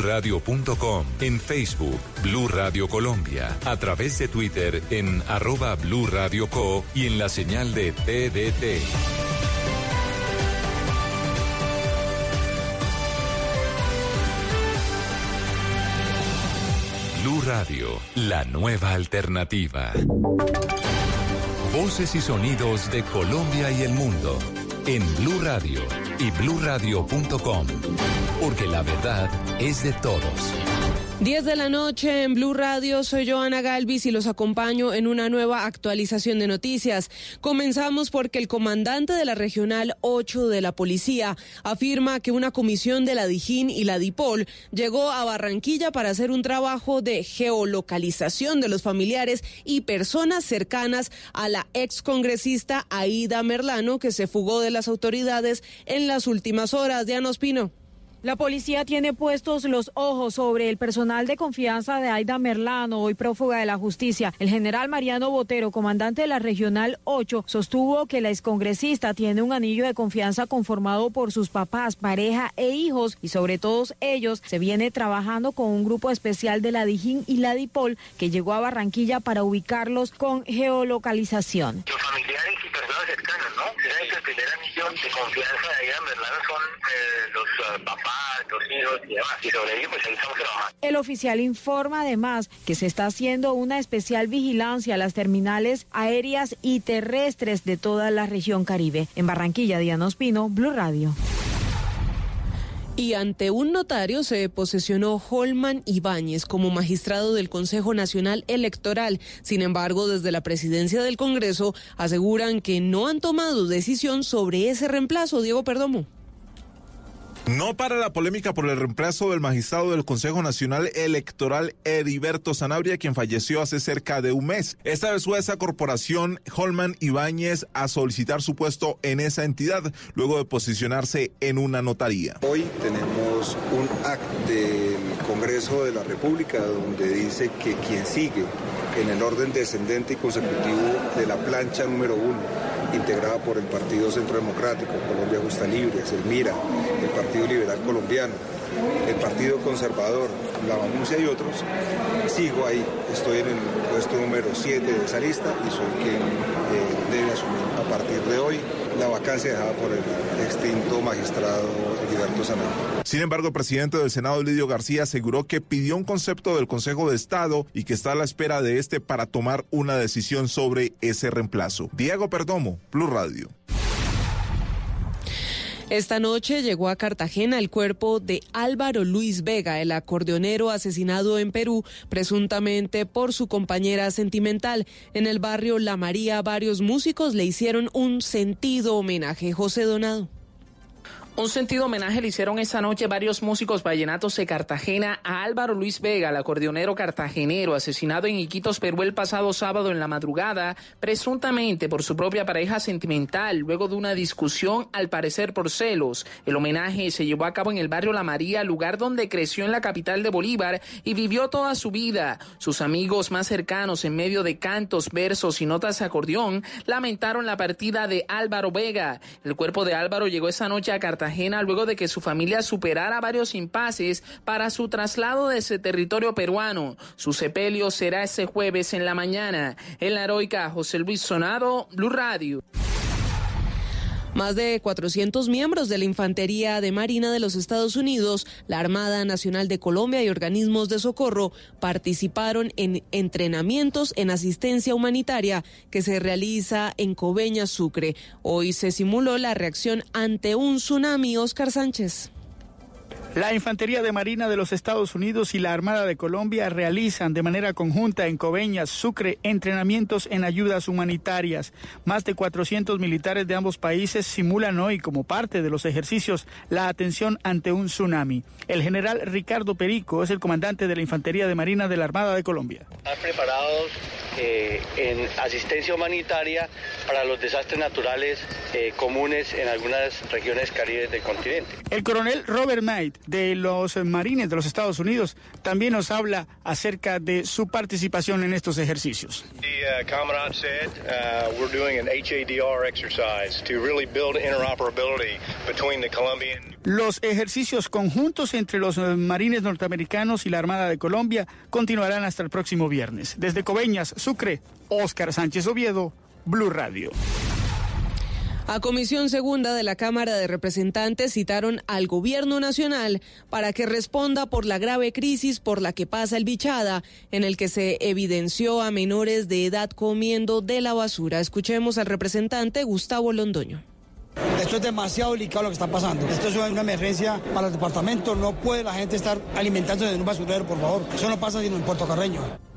bluradio.com, en Facebook, Blu Radio Colombia, a través de Twitter en arroba Blu Radio Co y en la señal de TDT. Blue Radio, la nueva alternativa. Voces y sonidos de Colombia y el mundo en Blue Radio y bluradio.com, porque la verdad es de todos. 10 de la noche en Blue Radio, soy Joana Galvis y los acompaño en una nueva actualización de noticias. Comenzamos porque el comandante de la Regional 8 de la Policía afirma que una comisión de la Dijín y la Dipol llegó a Barranquilla para hacer un trabajo de geolocalización de los familiares y personas cercanas a la excongresista Aida Merlano que se fugó de las autoridades en las últimas horas. Diana Ospino. La policía tiene puestos los ojos sobre el personal de confianza de Aida Merlano, hoy prófuga de la justicia. El general Mariano Botero, comandante de la Regional 8, sostuvo que la excongresista tiene un anillo de confianza conformado por sus papás, pareja e hijos y sobre todos ellos se viene trabajando con un grupo especial de la Dijín y la Dipol que llegó a Barranquilla para ubicarlos con geolocalización. Los familiares y personas cercanas, ¿no? El primer anillo de confianza de Aida Merlano son eh, los uh, papás pues el oficial informa además que se está haciendo una especial vigilancia a las terminales aéreas y terrestres de toda la región Caribe. En Barranquilla, Diana Ospino, Blue Radio. Y ante un notario se posesionó Holman Ibáñez como magistrado del Consejo Nacional Electoral. Sin embargo, desde la presidencia del Congreso aseguran que no han tomado decisión sobre ese reemplazo. Diego Perdomo. No para la polémica por el reemplazo del magistrado del Consejo Nacional Electoral Heriberto Sanabria, quien falleció hace cerca de un mes. Esta vez fue esa corporación Holman Ibáñez a solicitar su puesto en esa entidad, luego de posicionarse en una notaría. Hoy tenemos un acto del De la República donde dice que quien sigue en el orden descendente y consecutivo de la plancha número uno integrada por el Partido Centro Democrático, Colombia Justa Libre, Selmira, el Partido Liberal Colombiano, el Partido Conservador, la Manuncia y otros, sigo ahí. Estoy en el puesto número 7 de esa lista y soy quien eh, debe asumir a partir de hoy la vacancia dejada por el extinto magistrado Heriberto Sanabria. Sin embargo, el presidente del Senado, Lidio García, aseguró que pidió un concepto del Consejo de Estado y que está a la espera de este para tomar una decisión sobre ese reemplazo. Diego Perdomo, Plus Radio. Esta noche llegó a Cartagena el cuerpo de Álvaro Luis Vega, el acordeonero asesinado en Perú, presuntamente por su compañera sentimental. En el barrio La María, varios músicos le hicieron un sentido homenaje. José Donado. Un sentido homenaje le hicieron esa noche varios músicos vallenatos de Cartagena a Álvaro Luis Vega, el acordeonero cartagenero, asesinado en Iquitos, Perú el pasado sábado en la madrugada, presuntamente por su propia pareja sentimental, luego de una discusión, al parecer por celos. El homenaje se llevó a cabo en el barrio La María, lugar donde creció en la capital de Bolívar y vivió toda su vida. Sus amigos más cercanos, en medio de cantos, versos y notas de acordeón, lamentaron la partida de Álvaro Vega. El cuerpo de Álvaro llegó esa noche a Cartagena luego de que su familia superara varios impases para su traslado de ese territorio peruano. Su sepelio será ese jueves en la mañana. En la heroica José Luis Sonado, Blue Radio. Más de 400 miembros de la Infantería de Marina de los Estados Unidos, la Armada Nacional de Colombia y organismos de socorro participaron en entrenamientos en asistencia humanitaria que se realiza en Coveña, Sucre. Hoy se simuló la reacción ante un tsunami. Oscar Sánchez. La Infantería de Marina de los Estados Unidos y la Armada de Colombia realizan de manera conjunta en Coveñas, Sucre, entrenamientos en ayudas humanitarias. Más de 400 militares de ambos países simulan hoy, como parte de los ejercicios, la atención ante un tsunami. El general Ricardo Perico es el comandante de la Infantería de Marina de la Armada de Colombia. Están preparados eh, en asistencia humanitaria para los desastres naturales eh, comunes en algunas regiones caribes del continente. El coronel Robert Knight de los marines de los Estados Unidos, también nos habla acerca de su participación en estos ejercicios. The uh, commandant said uh, we're doing an HADR exercise to really build interoperability between the Colombian. Los ejercicios conjuntos entre los eh, marines norteamericanos y la Armada de Colombia continuarán hasta el próximo viernes. Desde Coveñas, Sucre, Óscar Sánchez Oviedo, Blue Radio. A Comisión Segunda de la Cámara de Representantes citaron al Gobierno Nacional para que responda por la grave crisis por la que pasa el Bichada, en el que se evidenció a menores de edad comiendo de la basura. Escuchemos al representante Gustavo Londoño. Esto es demasiado delicado lo que está pasando. Esto es una emergencia para el departamento. No puede la gente estar alimentándose en un basurero, por favor. Eso no pasa sino en Puerto Carreño.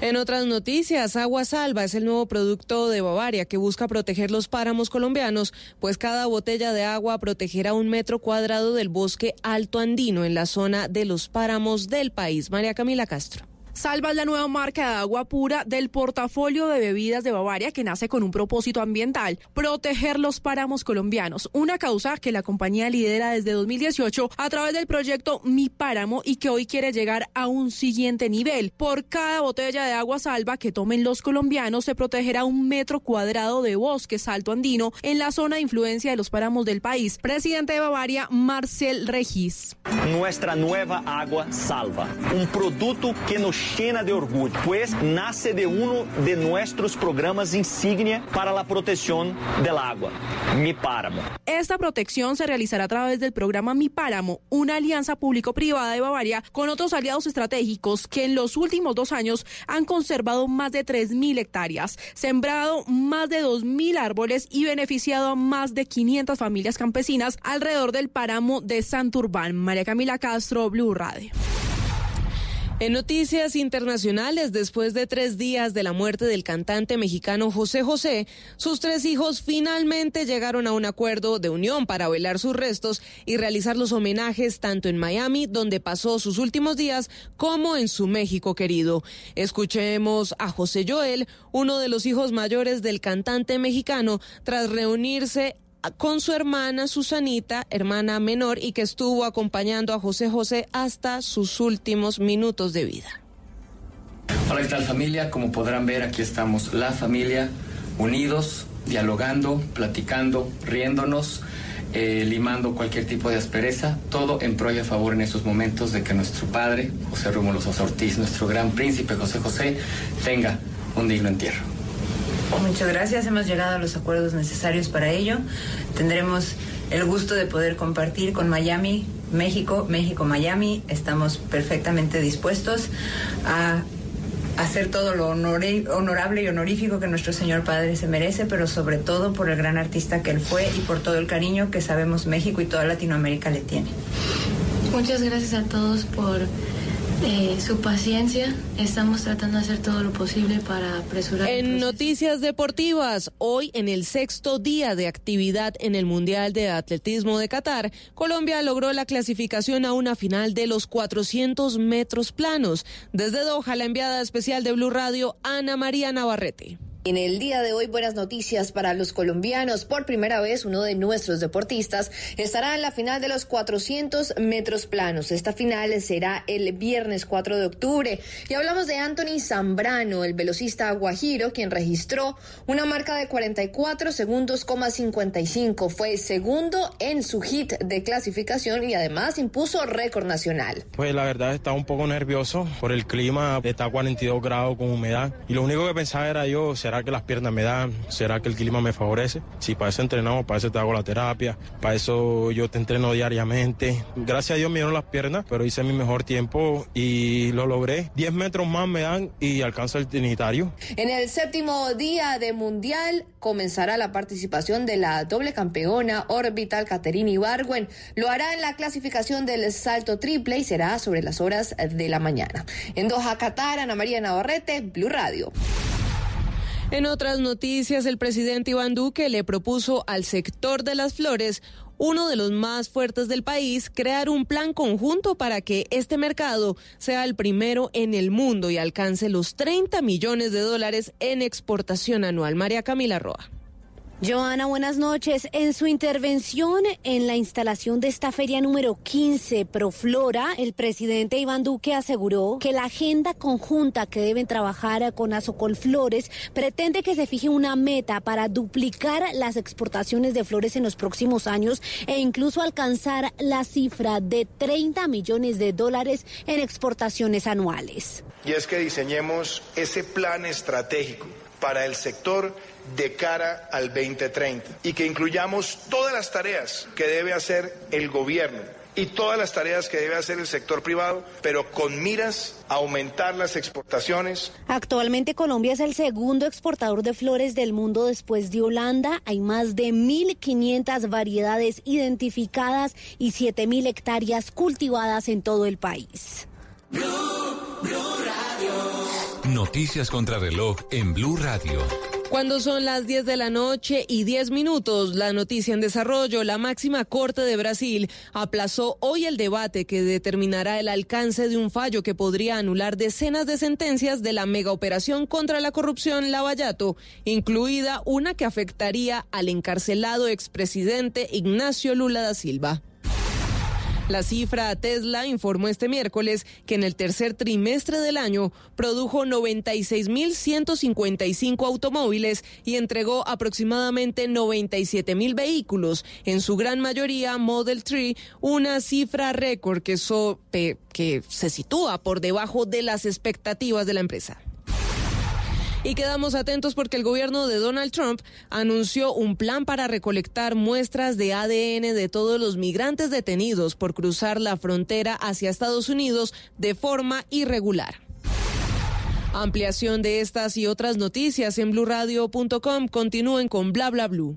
En otras noticias, Agua Salva es el nuevo producto de Bavaria que busca proteger los páramos colombianos, pues cada botella de agua protegerá un metro cuadrado del bosque alto andino en la zona de los páramos del país. María Camila Castro. Salva es la nueva marca de agua pura del portafolio de bebidas de Bavaria que nace con un propósito ambiental, proteger los páramos colombianos, una causa que la compañía lidera desde 2018 a través del proyecto Mi Páramo y que hoy quiere llegar a un siguiente nivel. Por cada botella de agua salva que tomen los colombianos se protegerá un metro cuadrado de bosque salto andino en la zona de influencia de los páramos del país. Presidente de Bavaria, Marcel Regis. Nuestra nueva agua salva, un producto que nos llena de orgullo, pues nace de uno de nuestros programas insignia para la protección del agua, Mi Páramo. Esta protección se realizará a través del programa Mi Páramo, una alianza público-privada de Bavaria con otros aliados estratégicos que en los últimos dos años han conservado más de 3.000 hectáreas, sembrado más de 2.000 árboles y beneficiado a más de 500 familias campesinas alrededor del páramo de Santurbán. María Camila Castro, Blue Radio. En noticias internacionales, después de tres días de la muerte del cantante mexicano José José, sus tres hijos finalmente llegaron a un acuerdo de unión para velar sus restos y realizar los homenajes tanto en Miami, donde pasó sus últimos días, como en su México querido. Escuchemos a José Joel, uno de los hijos mayores del cantante mexicano, tras reunirse con su hermana Susanita, hermana menor, y que estuvo acompañando a José José hasta sus últimos minutos de vida. Hola, ¿qué tal familia? Como podrán ver, aquí estamos la familia, unidos, dialogando, platicando, riéndonos, eh, limando cualquier tipo de aspereza, todo en pro y a favor en esos momentos de que nuestro padre, José Rómulo Sosa Ortiz, nuestro gran príncipe José José, tenga un digno entierro. Muchas gracias. Hemos llegado a los acuerdos necesarios para ello. Tendremos el gusto de poder compartir con Miami, México, México, Miami. Estamos perfectamente dispuestos a hacer todo lo honorable y honorífico que nuestro Señor Padre se merece, pero sobre todo por el gran artista que él fue y por todo el cariño que sabemos México y toda Latinoamérica le tiene. Muchas gracias a todos por eh, su paciencia. Estamos tratando de hacer todo lo posible para apresurar. En noticias deportivas, hoy en el sexto día de actividad en el Mundial de Atletismo de Qatar, Colombia logró la clasificación a una final de los 400 metros planos. Desde Doha, la enviada especial de Blue Radio, Ana María Navarrete. En el día de hoy, buenas noticias para los colombianos. Por primera vez, uno de nuestros deportistas estará en la final de los 400 metros planos. Esta final será el viernes 4 de octubre. Y hablamos de Anthony Zambrano, el velocista guajiro, quien registró una marca de 44 segundos, 55. Fue segundo en su hit de clasificación y además impuso récord nacional. Pues la verdad estaba un poco nervioso por el clima. Está a 42 grados con humedad. Y lo único que pensaba era yo, ¿será que las piernas me dan? ¿Será que el clima me favorece? Si para eso entrenamos, para eso te hago la terapia, para eso yo te entreno diariamente. Gracias a Dios me dieron las piernas, pero hice mi mejor tiempo y lo logré. 10 metros más me dan y alcanza el trinitario. En el séptimo día de Mundial comenzará la participación de la doble campeona Orbital Caterina Ibargüen. Lo hará en la clasificación del salto triple y será sobre las horas de la mañana. En Doha, Qatar, Ana María Navarrete, Blue Radio. En otras noticias, el presidente Iván Duque le propuso al sector de las flores uno de los más fuertes del país, crear un plan conjunto para que este mercado sea el primero en el mundo y alcance los 30 millones de dólares en exportación anual. María Camila Roa. Joana, buenas noches. En su intervención en la instalación de esta feria número 15, Proflora, el presidente Iván Duque aseguró que la agenda conjunta que deben trabajar con Flores pretende que se fije una meta para duplicar las exportaciones de flores en los próximos años e incluso alcanzar la cifra de 30 millones de dólares en exportaciones anuales. Y es que diseñemos ese plan estratégico para el sector de cara al 2030 y que incluyamos todas las tareas que debe hacer el gobierno y todas las tareas que debe hacer el sector privado, pero con miras a aumentar las exportaciones. Actualmente Colombia es el segundo exportador de flores del mundo después de Holanda. Hay más de 1.500 variedades identificadas y 7.000 hectáreas cultivadas en todo el país. Noticias contra reloj en Blue Radio. Cuando son las 10 de la noche y 10 minutos, la noticia en desarrollo, la máxima corte de Brasil aplazó hoy el debate que determinará el alcance de un fallo que podría anular decenas de sentencias de la mega operación contra la corrupción Lavallato, incluida una que afectaría al encarcelado expresidente Ignacio Lula da Silva. La cifra Tesla informó este miércoles que en el tercer trimestre del año produjo 96.155 automóviles y entregó aproximadamente 97.000 vehículos, en su gran mayoría Model 3, una cifra récord que, que se sitúa por debajo de las expectativas de la empresa. Y quedamos atentos porque el gobierno de Donald Trump anunció un plan para recolectar muestras de ADN de todos los migrantes detenidos por cruzar la frontera hacia Estados Unidos de forma irregular. Ampliación de estas y otras noticias en blurradio.com. Continúen con bla bla blue.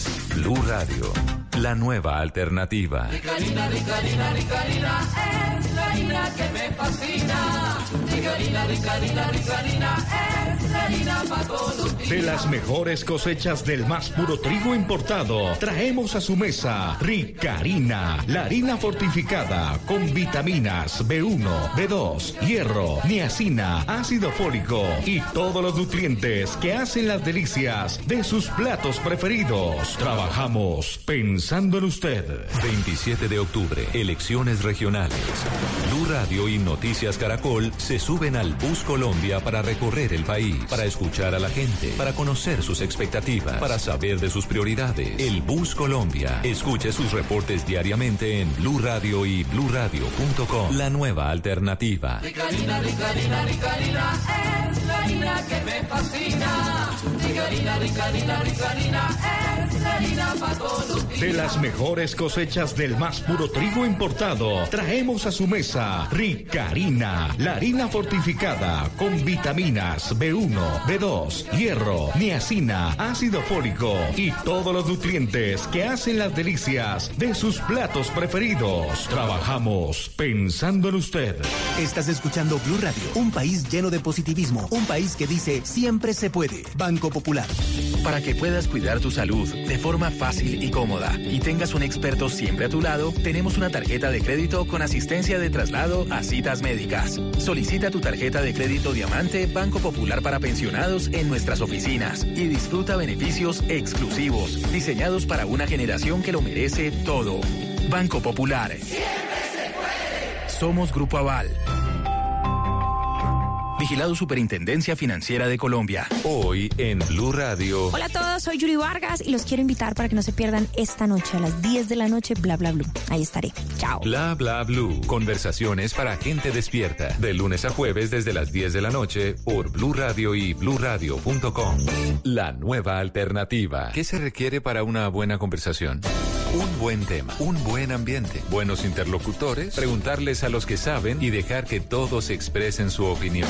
Blue Radio, la nueva alternativa. Ricarina, Ricarina, Ricarina, es la harina que me fascina. Ricarina, Ricarina, Ricarina, es la harina para todos De las mejores cosechas del más puro trigo importado, traemos a su mesa Ricarina, la harina fortificada con vitaminas B1, B2, hierro, niacina, ácido fólico y todos los nutrientes que hacen las delicias de sus platos preferidos. Trabajamos pensando en usted. 27 de octubre, elecciones regionales. Blue Radio y Noticias Caracol se suben al Bus Colombia para recorrer el país, para escuchar a la gente, para conocer sus expectativas, para saber de sus prioridades. El Bus Colombia. Escuche sus reportes diariamente en Blue Radio y Blue Radio.com. La nueva alternativa. Ricarina, Ricarina, Ricarina, es la harina que me fascina. Ricarina, Ricarina, Ricarina, es De las mejores cosechas del más puro trigo importado, traemos a su mesa Ricarina, la harina fortificada con vitaminas B1, B2, hierro, niacina, ácido fólico y todos los nutrientes que hacen las delicias de sus platos preferidos. Trabajamos pensando en usted. Estás escuchando Blue Radio, un país lleno de positivismo, un país que dice siempre se puede. Banco Popular. Para que puedas cuidar tu salud de forma fácil y cómoda y tengas un experto siempre a tu lado, tenemos una tarjeta de crédito con asistencia de traslado a citas médicas. Solicita tu tarjeta de crédito Diamante Banco Popular para pensionados en nuestras oficinas y disfruta beneficios exclusivos diseñados para una generación que lo merece todo. Banco Popular. Somos Grupo Aval. Vigilado Superintendencia Financiera de Colombia. Hoy en Blue Radio. Hola a todos, soy Yuri Vargas y los quiero invitar para que no se pierdan esta noche a las 10 de la noche, bla bla blue. Ahí estaré. Chao. Bla bla blue. Conversaciones para gente despierta. De lunes a jueves desde las 10 de la noche por Blue Radio y bluradio.com. La nueva alternativa. ¿Qué se requiere para una buena conversación? Un buen tema, un buen ambiente, buenos interlocutores, preguntarles a los que saben y dejar que todos expresen su opinión.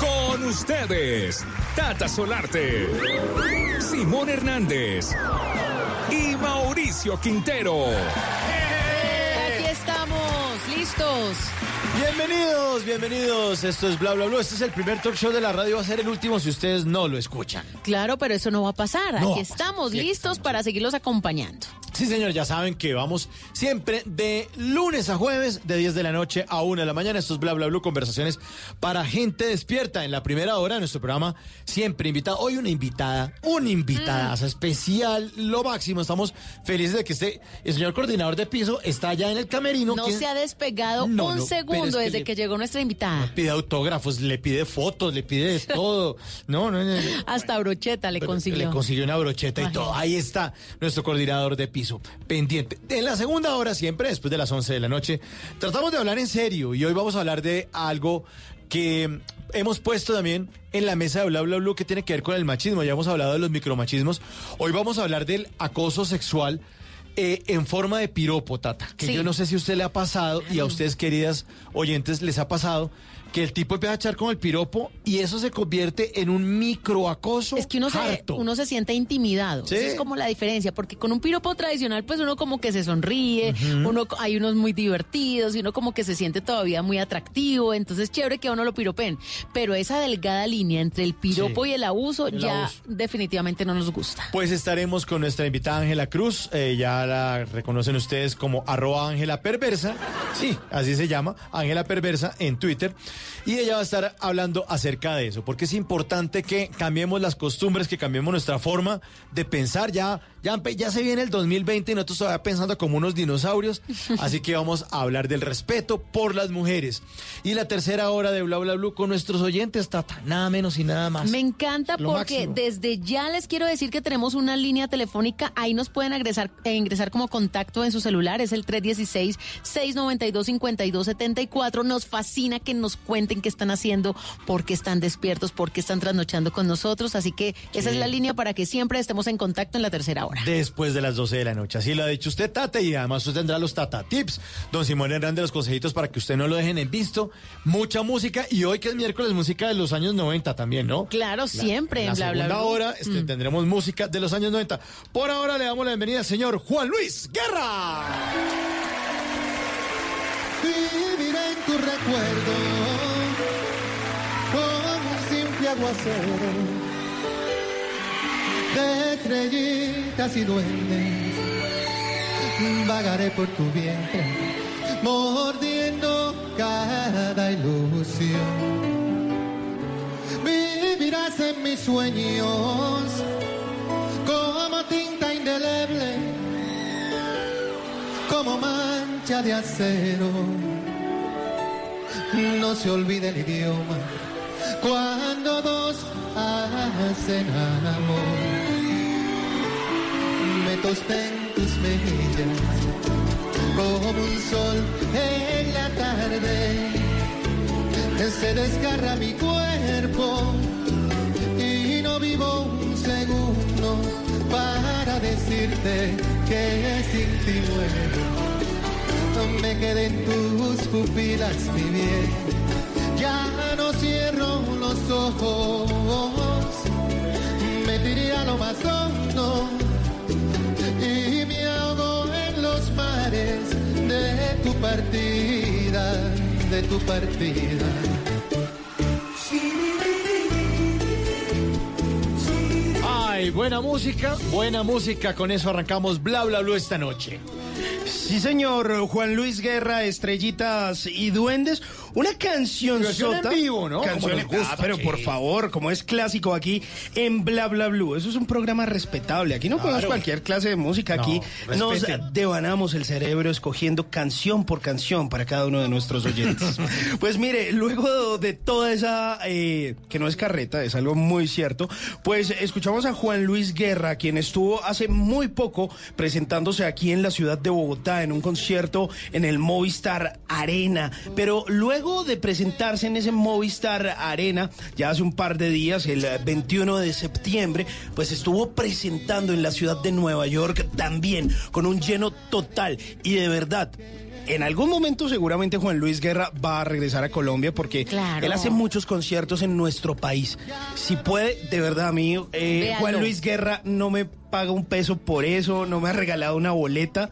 Con ustedes, Tata Solarte, Simón Hernández y Mauricio Quintero. Aquí estamos, listos. Bienvenidos, bienvenidos. Esto es Bla Bla Bla. Este es el primer talk show de la radio. Va a ser el último si ustedes no lo escuchan. Claro, pero eso no va a pasar. No Aquí va a pasar. estamos listos para seguirlos acompañando. Sí, señor, ya saben que vamos siempre de lunes a jueves, de 10 de la noche a 1 de la mañana. Esto es Bla Bla Bla, conversaciones para gente despierta. En la primera hora de nuestro programa, siempre invitada. Hoy una invitada, una invitada especial, lo máximo. Estamos felices de que esté el señor coordinador de piso está allá en el camerino. No ¿Quién- se ha despegado No, un no, segundo es que desde le- que llegó nuestra invitada. Pide autógrafos, le pide fotos, le pide de todo. No, no, no. Hasta brocheta le consiguió. Le consiguió una brocheta y todo. Ahí está nuestro coordinador de piso, pendiente. En la segunda hora, siempre después de las 11 de la noche, tratamos de hablar en serio y hoy vamos a hablar de algo que hemos puesto también en la mesa de Bla Bla Bla que tiene que ver con el machismo. Ya hemos hablado de los micromachismos. Hoy vamos a hablar del acoso sexual. eh, en forma de piropo, Tata, que Sí. yo no sé si a usted le ha pasado y a ustedes, queridas oyentes, les ha pasado que el tipo empieza a echar con el piropo y eso se convierte en un microacoso. Es que uno se, uno se siente intimidado. Sí. Esa es como la diferencia, porque con un piropo tradicional, pues uno como que se sonríe, uno hay unos muy divertidos y uno como que se siente todavía muy atractivo, entonces chévere que a uno lo piropen. Pero esa delgada línea entre el piropo Sí. y el abuso El ya abuso. definitivamente no nos gusta. Pues estaremos con nuestra invitada Ángela Cruz, eh, ya la reconocen ustedes como arroba Ángela Perversa, sí, así se llama, Ángela Perversa en Twitter, y ella va a estar hablando acerca de eso, porque es importante que cambiemos las costumbres, que cambiemos nuestra forma de pensar, ya, ya, se viene el 2020 y nosotros todavía pensando como unos dinosaurios, así que vamos a hablar del respeto por las mujeres. Y la tercera hora de Bla Bla Blue con nuestros oyentes, Tata, nada menos y nada más. Me encanta Lo porque máximo. desde ya les quiero decir que tenemos una línea telefónica, ahí nos pueden agresar- eh, ingresar como contacto en su celular, es el 316-692-5274. Nos fascina que nos cuenten qué están haciendo, por qué están despiertos, por qué están trasnochando con nosotros, así que esa es la línea para que siempre estemos en contacto en la tercera hora. Después de las 12 de la noche. Así lo ha dicho usted, Tata, y además usted tendrá los Tata Tips. Don Simón Hernández, los consejitos para que usted no lo dejen en visto. Mucha música, y hoy que es miércoles, música de los años 90 también, ¿no? Claro, siempre En la bla bla segunda bla. hora este, tendremos música de los años 90. Por ahora le damos la bienvenida al señor Juan Luis Guerra. Viviré en tu recuerdo como un simple aguacero de estrellitas y duendes. Vagaré por tu vientre, mordiendo cada ilusión. Vivirás en mis sueños como tinta indeleble como mancha de acero. No se olvide el idioma cuando dos hacen amor. Me tosté en tus mejillas como un sol en la tarde. Se desgarra mi cuerpo y no vivo un segundo para decirte que sin ti muero. Me quedé en tus pupilas, mi bien. Ya no cierro los ojos. Tu partida. Ay, buena música, buena música. Con eso arrancamos Bla Bla Bla esta noche. Sí, señor Juan Luis Guerra, Estrellitas y Duendes. Una canción en vivo, ¿no? Canción Como en- nos gusta, ah, pero sí. por favor, como es clásico aquí en Bla Bla Blue. Eso es un programa respetable. Aquí no ponemos Claro. cualquier clase de música. Aquí No, nos devanamos el cerebro escogiendo canción por canción para cada uno de nuestros oyentes. pues mire, luego de toda esa, eh, que no es carreta, es algo muy cierto, pues escuchamos a Juan Luis Guerra, quien estuvo hace muy poco presentándose aquí en la ciudad de Bogotá en un concierto en el Movistar Arena. Pero luego de presentarse en ese Movistar Arena, ya hace un par de días, el eh, 21 de septiembre, pues estuvo presentando en la ciudad de Nueva York también, con un lleno total. Y de verdad, en algún momento seguramente Juan Luis Guerra va a regresar a Colombia porque Claro. él hace muchos conciertos en nuestro país. Si puede, de verdad, amigo, eh, Véalo. Juan Luis Guerra no me paga un peso por eso, no me ha regalado una boleta.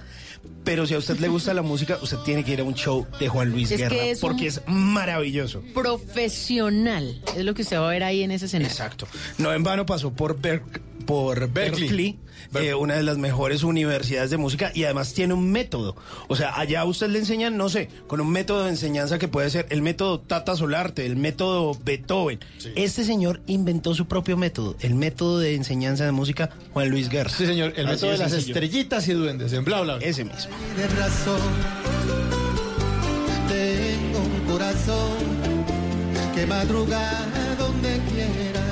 Pero si a usted le gusta la música, usted tiene que ir a un show de Juan Luis Es Guerra es porque es maravilloso. Profesional. Es lo que usted va a ver ahí en ese escenario. Exacto. No en vano pasó por, Berk- por Berkeley, eh, una de las mejores universidades de música y además tiene un método. O sea, allá a usted le enseñan, no sé, con un método de enseñanza que puede ser el método Tata Solarte, el método Beethoven. Este señor inventó su propio método, el método de enseñanza de música Juan Luis Guerra. Sí, señor, el Así método de las sencillo. estrellitas y duendes en bla bla. bla. Ese mismo. de razón. Tengo un corazón que madruga donde quiera.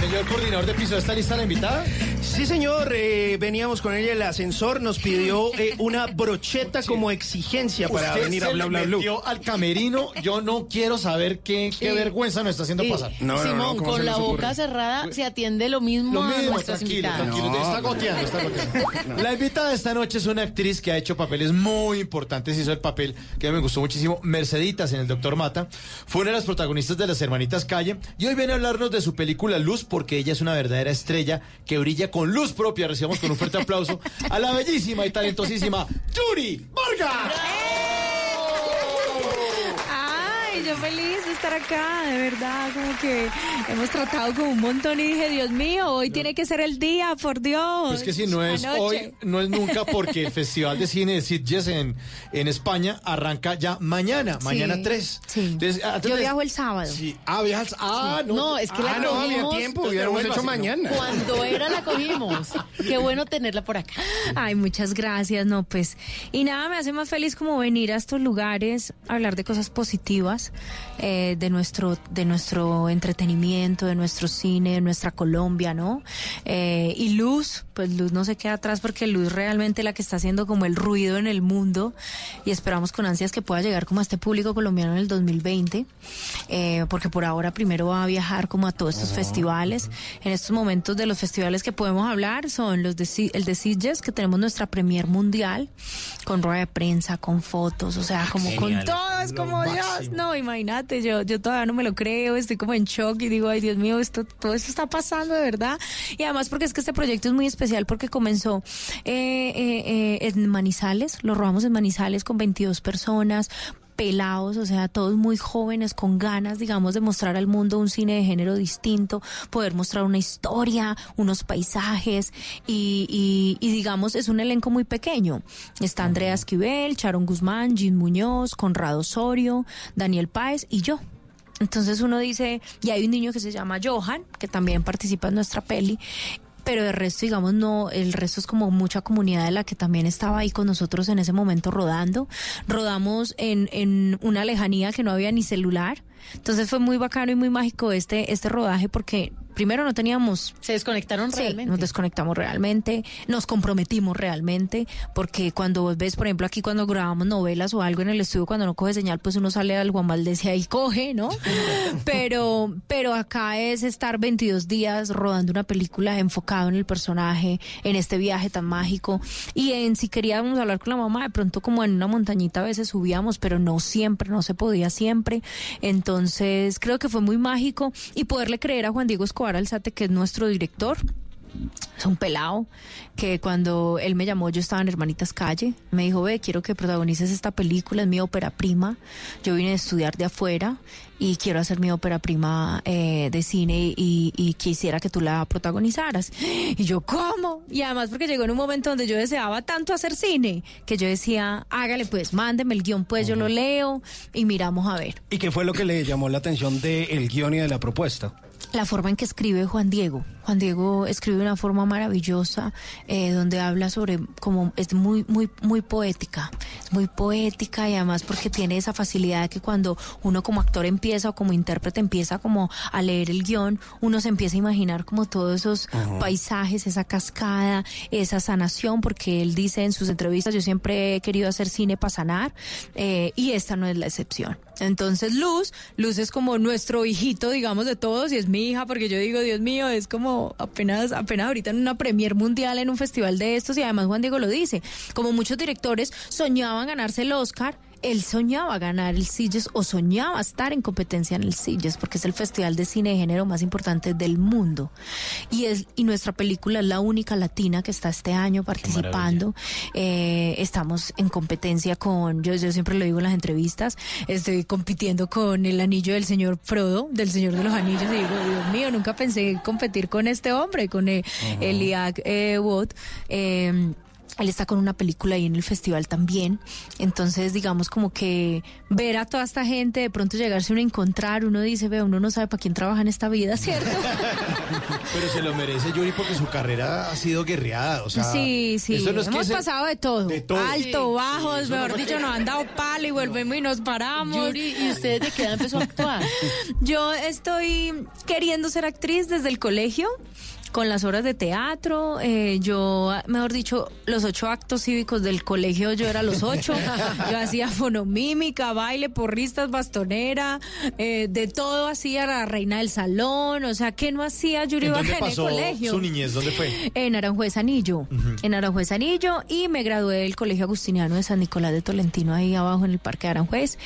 Señor coordinador de piso, ¿está lista la invitada? Sí, señor, eh, veníamos con ella el ascensor, nos pidió eh, una brocheta como exigencia para Usted venir se a Bla Bla Blue. metió al camerino. Yo no quiero saber qué, vergüenza nos está haciendo pasar. Simón, con la boca cerrada se atiende lo mismo, Lo a mismo, nuestras tranquilo, tranquilo. está goteando, está goteando. La invitada de esta noche es una actriz que ha hecho papeles muy importantes. Hizo el papel que me gustó muchísimo, Merceditas en El Doctor Mata. Fue una de las protagonistas de Las Hermanitas Calle. Y hoy viene a hablarnos de su película Luz, porque ella es una verdadera estrella que brilla con luz propia. Recibamos con un fuerte aplauso a la bellísima y talentosísima Yuri Vargas. Yo feliz de estar acá, de verdad, como que hemos tratado con un montón y dije, Dios mío, hoy tiene que ser el día, por Dios. Pues que si no es Anoche. hoy, no es nunca, porque el Festival de Cine de Sitges en, en España arranca ya mañana, mañana 3. Sí. Yo viajo el sábado. Sí. Ah, viajas. Ah, no. No, es que la Ah, había cogimos tiempo, hubiéramos hecho mañana. cuando era la cogimos. Qué bueno tenerla por acá. Ay, muchas gracias, no, pues. Y nada, me hace más feliz como venir a estos lugares, hablar de cosas positivas, eh, de nuestro, de nuestro entretenimiento, de nuestro cine, de nuestra Colombia, ¿no? Eh, y Luz, pues Luz no se queda atrás porque Luz realmente la que está haciendo como el ruido en el mundo y esperamos con ansias que pueda llegar como a este público colombiano en el 2020, eh, porque por ahora primero va a viajar como a todos estos festivales. En estos momentos de los festivales que podemos hablar son los de el de Sitges, que tenemos nuestra premier mundial, con rueda de prensa, con fotos, o sea, como con Genial. todo, es como Dios, no, imagínate, yo, yo todavía no me lo creo, estoy como en shock y digo, ay Dios mío, esto, todo esto está pasando de verdad. Y además porque es que este proyecto es muy especial porque comenzó eh, eh, eh, en Manizales, lo robamos en Manizales con 22 personas pelados, o sea, todos muy jóvenes, con ganas, digamos, de mostrar al mundo un cine de género distinto, poder mostrar una historia, unos paisajes y, y- y, digamos, es un elenco muy pequeño. Está Andrea Esquivel, Sharon Guzmán, Jim Muñoz, Conrado Osorio, Daniel Páez y yo. Entonces uno dice, y hay un niño que se llama Johan, que también participa en nuestra peli, pero el resto, digamos, no, el resto es como mucha comunidad de la que también estaba ahí con nosotros en ese momento rodando. Rodamos en, en una lejanía que no había ni celular. Entonces fue muy bacano y muy mágico este, este rodaje porque primero no teníamos... Se desconectaron Sí, realmente. nos desconectamos realmente, nos comprometimos realmente, porque cuando vos ves, por ejemplo, aquí cuando grabamos novelas o algo en el estudio, cuando no coge señal, pues uno sale al Juan Valdez y ahí coge, ¿no? pero, pero acá es estar 22 días rodando una película enfocado en el personaje, en este viaje tan mágico, y en si queríamos hablar con la mamá, de pronto como en una montañita a veces subíamos, pero no siempre, no se podía siempre. Entonces creo que fue muy mágico y poderle creer a Juan Diego Escobar Alzate, que es nuestro director, es un pelado que cuando él me llamó yo estaba en Hermanitas Calle, me dijo, ve, quiero que protagonices esta película, es mi ópera prima, yo vine a estudiar de afuera y quiero hacer mi ópera prima eh, de cine y, y quisiera que tú la protagonizaras. Y yo, ¿cómo? Y además porque llegó en un momento donde yo deseaba tanto hacer cine, que yo decía, hágale pues, mándeme el guion, pues yo lo leo y miramos a ver. ¿Y qué fue lo que le llamó la atención del guion y de la propuesta? La forma en que escribe Juan Diego. Juan Diego escribe de una forma maravillosa, eh, donde habla sobre como es muy, muy, muy poética, es muy poética y además porque tiene esa facilidad de que cuando uno como actor empieza o como intérprete empieza como a leer el guion, uno se empieza a imaginar como todos esos paisajes, esa cascada, esa sanación, porque él dice en sus entrevistas, yo siempre he querido hacer cine para sanar eh, y esta no es la excepción. Entonces Luz, Luz es como nuestro hijito, digamos, de todos y es mi hija porque yo digo, Dios mío, es como apenas, apenas ahorita en una premier mundial en un festival de estos y además Juan Diego lo dice, como muchos directores soñaban ganarse el Oscar él soñaba ganar el Silles o soñaba estar en competencia en el Silles porque es el festival de cine de género más importante del mundo. Y es y nuestra película es la única latina que está este año participando. Eh, estamos en competencia con yo yo siempre lo digo en las entrevistas estoy compitiendo con el anillo del señor Frodo del señor de los anillos y digo Dios mío nunca pensé competir con este hombre con el, Eliak eh, Wood eh, él está con una película ahí en el festival también. Entonces, digamos como que ver a toda esta gente, de pronto llegarse uno a encontrar, uno dice, ve, uno no sabe para quién trabaja en esta vida, ¿cierto? Pero se lo merece Yuri porque su carrera ha sido guerreada. O sea, sí, sí. eso no es que Hemos pasado de todo. de todo. Alto, bajos, mejor dicho, que- nos han dado palo y volvemos y nos paramos. Yuri, ¿y usted de qué edad empezó a actuar? Yo estoy queriendo ser actriz desde el colegio. Con las obras de teatro, eh, yo, mejor dicho, los ocho actos cívicos del colegio, yo era los ocho. Yo hacía fonomímica, baile, porristas, bastonera, eh, de todo hacía la reina del salón. O sea, ¿qué no hacía Yuri ¿En dónde en el pasó colegio? su niñez? ¿Dónde fue? En Aranjuez Anillo, en Aranjuez Anillo y me gradué del Colegio Agustiniano de San Nicolás de Tolentino ahí abajo en el Parque de Aranjuez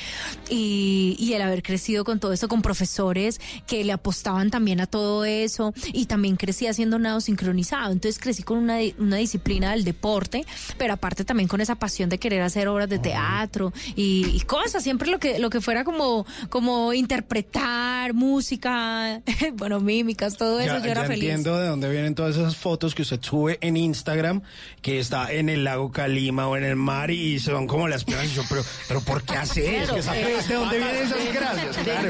y, y el haber crecido con todo eso, con profesores que le apostaban también a todo eso y también crecí haciendo nado sincronizado, entonces crecí con una, una disciplina del deporte, pero aparte también con esa pasión de querer hacer obras de teatro y, y cosas, siempre lo que, lo que fuera como, como interpretar, música, bueno, mímicas, todo eso, yo era ya feliz. entiendo de dónde vienen todas esas fotos que usted sube en Instagram, que está en el lago Calima o en el mar y son como las piernas. Y yo, pero, pero ¿por qué hace eso? Claro, eh, ¿De dónde vienen esas gracias? Claro,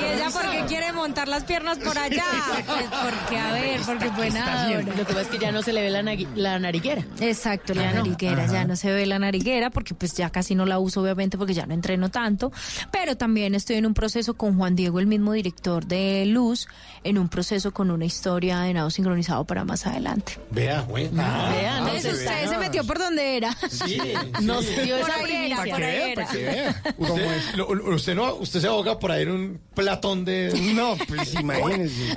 ¿Y ella porque quiere montar las piernas por allá? Pues porque, a ver, porque fue nada. Lo que pasa es que ya no se le ve la, la nariguera. Exacto, la Ya no. nariguera, ya no se ve la nariguera porque pues ya casi no la uso obviamente porque ya no entreno tanto, pero también estoy en un proceso con Juan Diego, el mismo director de Luz, en un proceso con una historia de nado sincronizado para más adelante. Vea, güey. Ah, Vean, ah, de usted se metió por donde era. Sí, Nos sí. dio esa Por ahí primicia. era, por ahí era. Usted, usted no, usted se ahoga por ahí en un platón de. No, pues imagínese.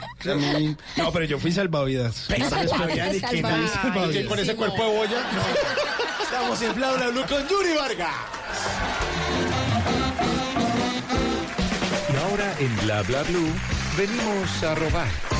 No, pero yo fui salvavidas. Salvavidas. con ese cuerpo de boya. No. Estamos en Bla Bla Blue con Yuri Vargas. Y ahora en Bla Bla Blue venimos a robar.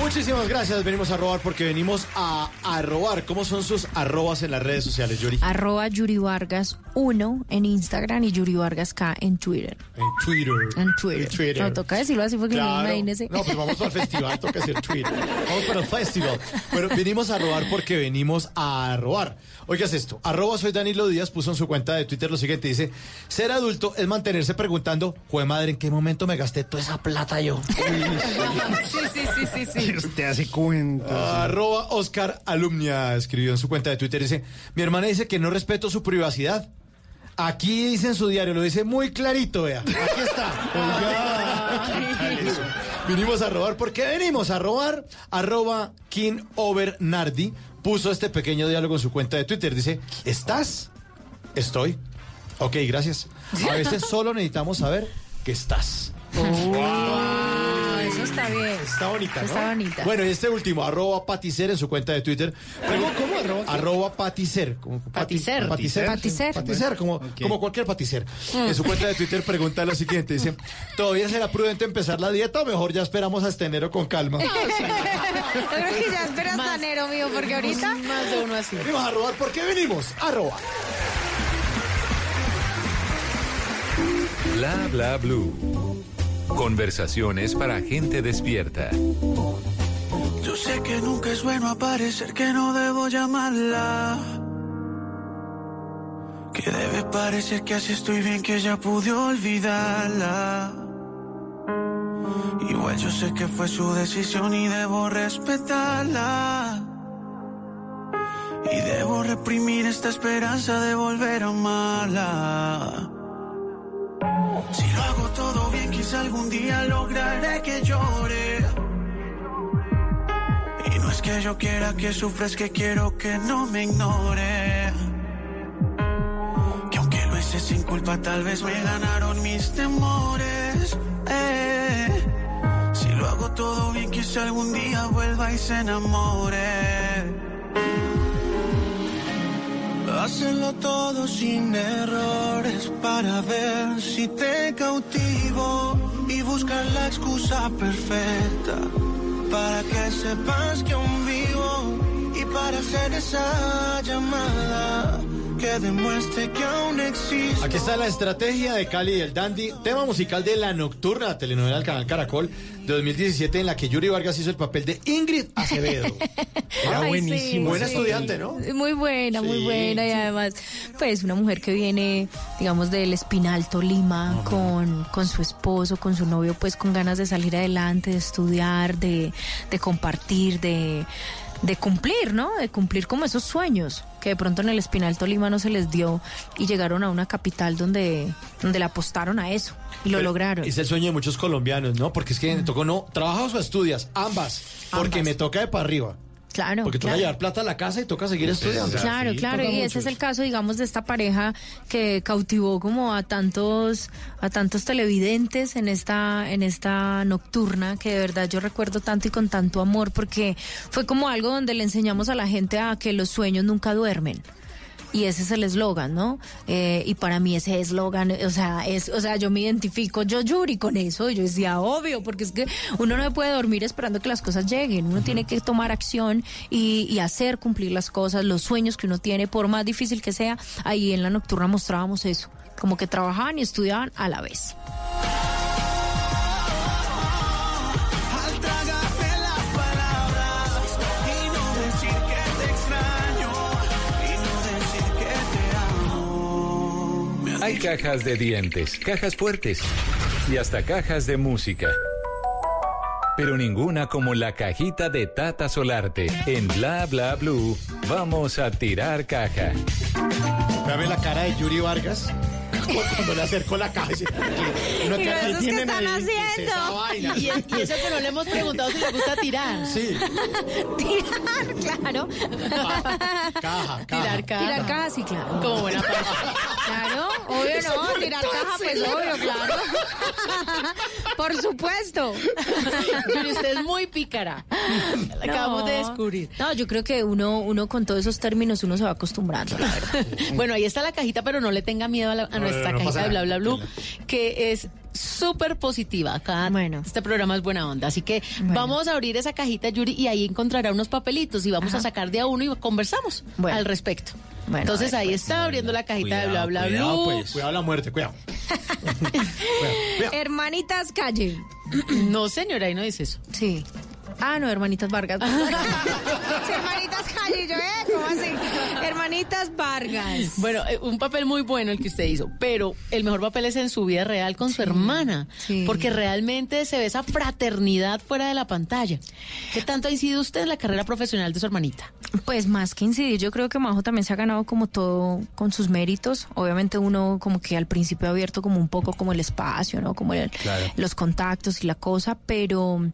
Muchísimas gracias. Venimos a robar porque venimos a, a robar. ¿Cómo son sus arrobas en las redes sociales, Yuri? Arroba Yuri Vargas 1 en Instagram y Yuri Vargas K en Twitter. En Twitter. En Twitter. En Twitter. No, toca decirlo así porque no Claro. imagínese. No, pues vamos al festival, toca decir Twitter. Vamos para el festival. Pero venimos a robar porque venimos a robar. Oigas esto, arroba soy Danilo Díaz puso en su cuenta de Twitter lo siguiente, dice, ser adulto es mantenerse preguntando, jue madre, ¿en qué momento me gasté toda esa plata yo? Sí, sí, sí, sí, sí. Usted hace cuenta. Arroba Oscar Alumnia escribió en su cuenta de Twitter, dice, mi hermana dice que no respeto su privacidad. Aquí dice en su diario, lo dice muy clarito, vea. Aquí está. Vinimos a robar. ¿Por qué venimos a robar? Arroba King Over Nardi puso este pequeño diálogo en su cuenta de Twitter. Dice, ¿estás? Estoy. Ok, gracias. A veces solo necesitamos saber que estás. Oh, eso está bien. Está bonita, ¿no? Está bonita. Bueno, y este último, arroba paticer en su cuenta de Twitter. ¿Cómo, cómo? Arroba? Arroba paticer. Como pati- Paticer. Paticer. Paticer. Paticer, como, como cualquier paticer. En su cuenta de Twitter pregunta lo siguiente. Dice, ¿todavía será prudente empezar la dieta o mejor ya esperamos hasta enero con calma? Yo creo que ya espera hasta enero, mío, porque ahorita... Más de uno así. Venimos a robar. ¿Por qué venimos? A robar. Bla bla blue. Conversaciones para gente despierta. Yo sé que nunca es bueno aparecer, que no debo llamarla. Que debe parecer que así estoy bien, que ya pude olvidarla. Igual yo sé que fue su decisión y debo respetarla. Y debo reprimir esta esperanza de volver a amarla. Si lo hago todo bien, quizá algún día lograré que llore. Y no es que yo quiera que sufra, es que quiero que no me ignore. Que aunque lo hice sin culpa, tal vez me ganaron mis temores. Eh. Si lo hago todo bien, quizá algún día vuelva y se enamore. Hacerlo todo sin errores para ver si te cautivo y buscar la excusa perfecta para que sepas que aún vivo y para hacer esa llamada que demuestre que aún existe. Aquí está la estrategia de Cali y el Dandy, tema musical de La Nocturna, telenovela del canal Caracol de 2017, en la que Yuri Vargas hizo el papel de Ingrid Acevedo. Era Ay, buenísimo. sí, Buena sí. estudiante, ¿no? Muy buena, muy Sí, buena. Y además, pues una mujer que viene, digamos, del Espinal Tolima con, con su esposo, con su novio, pues con ganas de salir adelante, de estudiar, de, de compartir, de, de cumplir, ¿no? De cumplir como esos sueños que de pronto en el Espinal Tolima no se les dio y llegaron a una capital donde, donde le apostaron a eso y lo Pero lograron. Es el sueño de muchos colombianos, ¿no? Porque es que me tocó, no, ¿trabajas o estudias? Ambas. Porque Ambas. me toca de para arriba. Claro. Porque toca claro. llevar plata a la casa y toca seguir estudiando. Claro, Sí, claro, y ese es el caso, digamos, de esta pareja que cautivó como a tantos, a tantos televidentes en esta, en esta nocturna, que de verdad yo recuerdo tanto y con tanto amor, porque fue como algo donde le enseñamos a la gente a que los sueños nunca duermen. Y ese es el eslogan, ¿no? Eh, y para mí ese eslogan, o sea, es, o sea, yo me identifico, yo Yuri con eso, yo decía, obvio, porque es que uno no puede dormir esperando que las cosas lleguen, uno tiene que tomar acción y, y hacer cumplir las cosas, los sueños que uno tiene, por más difícil que sea, ahí en la nocturna mostrábamos eso, como que trabajaban y estudiaban a la vez. Hay cajas de dientes, cajas fuertes y hasta cajas de música. Pero ninguna como la cajita de Tata Solarte. En Bla Bla Blue, vamos a tirar caja. Dame la cara de Yuri Vargas cuando le acercó la caja. Y que- esos que tienen están ahí, ¿qué es haciendo? Y, es- y eso que no le hemos preguntado si le gusta tirar. Sí, Tirar, claro. caja, caja. Tirar caja. Tirar caja, sí, claro. Como buena. Claro, obvio no, tirar caja, pues obvio, claro. Por supuesto. Yuri, usted es muy pícara. La acabamos de descubrir. No, yo creo que uno, uno con todos esos términos uno se va acostumbrando, la verdad. Bueno, ahí está la cajita, pero no le tenga miedo a, la- a no, nuestra no cajita de bla bla blue, que es súper positiva. Acá Bueno. este programa es buena onda. Así que Bueno. vamos a abrir esa cajita, Yuri, y ahí encontrará unos papelitos y vamos a sacar de a uno y conversamos Bueno. al respecto. Bueno, Entonces ver, ahí pues. está abriendo la cajita de bla bla Cuidado, blue. pues. Cuidado la muerte, cuidado. Cuidado, cuidado. Hermanitas Calle. No, señora, ahí no dice eso. Sí. Ah, no, hermanitas Vargas. Sí, hermanitas yo, ¿eh? ¿Cómo así? Hermanitas Vargas. Bueno, eh, un papel muy bueno el que usted hizo, pero el mejor papel es en su vida real con su hermana, sí. porque realmente se ve esa fraternidad fuera de la pantalla. ¿Qué tanto ha incidido usted en la carrera profesional de su hermanita? Pues más que incidir, yo creo que Majo también se ha ganado como todo con sus méritos. Obviamente uno como que al principio ha abierto como un poco como el espacio, ¿no? Como el- Claro. los contactos y la cosa, pero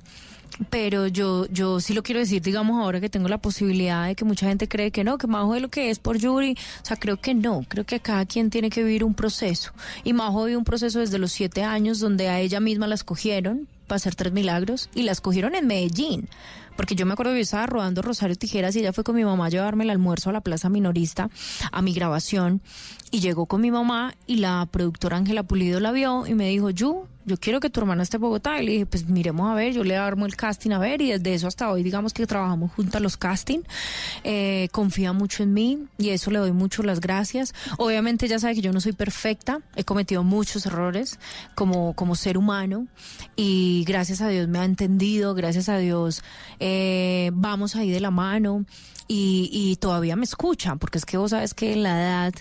pero yo yo sí lo quiero decir, digamos ahora que tengo la posibilidad de que mucha gente cree que no, que Majo es lo que es por Yuri, o sea, creo que no, creo que cada quien tiene que vivir un proceso. Y Majo vive un proceso desde los siete años donde a ella misma la escogieron para hacer tres milagros y la escogieron en Medellín. Porque yo me acuerdo que yo estaba rodando Rosario Tijeras y ella fue con mi mamá a llevarme el almuerzo a la Plaza Minorista a mi grabación y llegó con mi mamá y la productora Ángela Pulido la vio y me dijo, Yu, yo quiero que tu hermana esté en Bogotá. Y le dije, pues miremos a ver, yo le armo el casting a ver y desde eso hasta hoy digamos que trabajamos juntas los casting. Eh, confía mucho en mí y eso le doy mucho las gracias. Obviamente ella sabe que yo no soy perfecta, he cometido muchos errores como, como ser humano y gracias a Dios me ha entendido, gracias a Dios eh, vamos ahí de la mano y, y todavía me escuchan porque es que vos sabes que en la edad...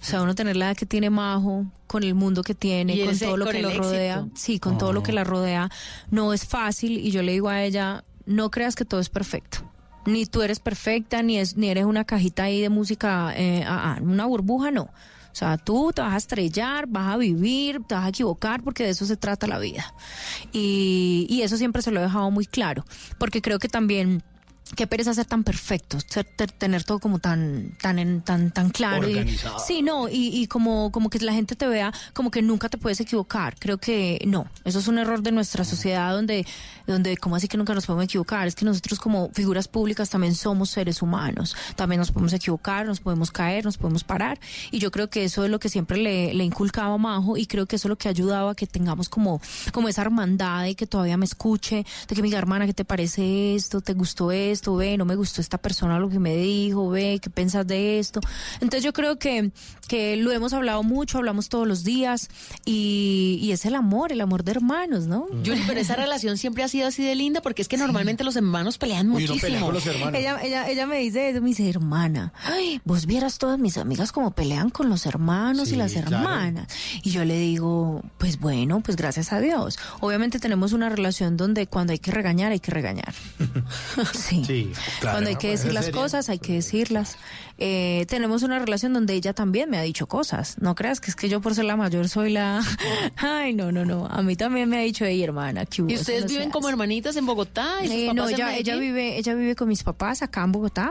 O sea, uno tener la edad que tiene Majo, con el mundo que tiene, con ese- todo lo con que lo rodea, sí, con todo lo que la rodea, no es fácil. Y yo le digo a ella, no creas que todo es perfecto. Ni tú eres perfecta, ni, es, ni eres una cajita ahí de música, eh, ah, ah, una burbuja, no. O sea, tú te vas a estrellar, vas a vivir, te vas a equivocar, porque de eso se trata la vida. Y, y eso siempre se lo he dejado muy claro, porque creo que también qué pereza ser tan perfecto, ser- te- tener todo como tan tan en- tan tan claro y- Organizado. sí, no, y, y como como que la gente te vea como que nunca te puedes equivocar. Creo que no, eso es un error de nuestra sociedad donde donde como así que nunca nos podemos equivocar, es que nosotros como figuras públicas también somos seres humanos, también nos podemos equivocar, nos podemos caer, nos podemos parar y yo creo que eso es lo que siempre le, le inculcaba a Majo y creo que eso es lo que ha ayudado a que tengamos como como esa hermandad y que todavía me escuche, de que mi hermana, ¿qué te parece esto? ¿Te gustó esto? Ve, no me gustó esta persona lo que me dijo, ve, ¿qué piensas de esto? Entonces yo creo que, que lo hemos hablado mucho, hablamos todos los días y, y es el amor, el amor de hermanos, ¿no? Yuri, pero esa relación siempre ha sido así de linda porque es que normalmente los hermanos pelean Uy, muchísimo. pelea con los hermanos. Ella, ella, ella me dice eso, me dice, hermana, ay, vos vieras todas mis amigas como pelean con los hermanos y las claro. hermanas. Y yo le digo, pues bueno, pues gracias a Dios. Obviamente tenemos una relación donde cuando hay que regañar, hay que regañar. Sí. Sí, claro. cuando hay que decir ¿en las serio? cosas, hay que decirlas. Eh, tenemos una relación donde ella también me ha dicho cosas. No creas que es que yo por ser la mayor soy la... Ay, no, no, no. A mí también me ha dicho, hey, hermana, ¿qué hubo? ¿Y ustedes no viven como hace". hermanitas en Bogotá? ¿Y sus Eh, papás no, en ella, ella vive, ella vive con mis papás acá en Bogotá.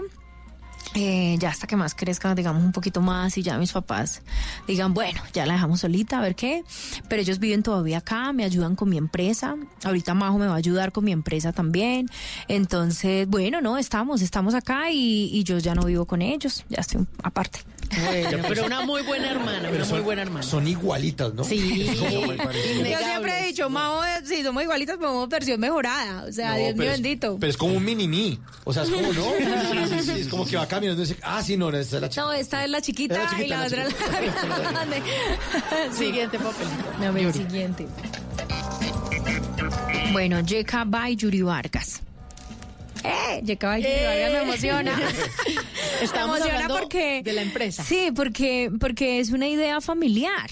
Eh, ya hasta que más crezca, digamos, un poquito más y ya mis papás digan, bueno, ya la dejamos solita, a ver qué. Pero ellos viven todavía acá, me ayudan con mi empresa. Ahorita Majo me va a ayudar con mi empresa también. Entonces, bueno, no, estamos, estamos acá y, y yo ya no vivo con ellos, ya estoy aparte. Bueno, pero una muy buena hermana, una muy buena hermana. Son igualitas, ¿no? Sí. Yo siempre he dicho, Majo, si somos igualitas, pero somos versión mejorada. O sea, No, Dios mío pero bendito. Pero es como un mini-mí. O sea, es como, ¿no? Sí, sí, sí, es como que va caminando y dice, ah, sí, no, esta es la chica. No, esta es la chiquita, Es la chiquita, y la, la otra es la grande. Siguiente papelito. No, el siguiente. Bueno, Yeka by Yuri Vargas. Eh, Yeka by Yuri Vargas me emociona. me Estamos emociona hablando porque de la empresa. Sí, porque porque es una idea familiar.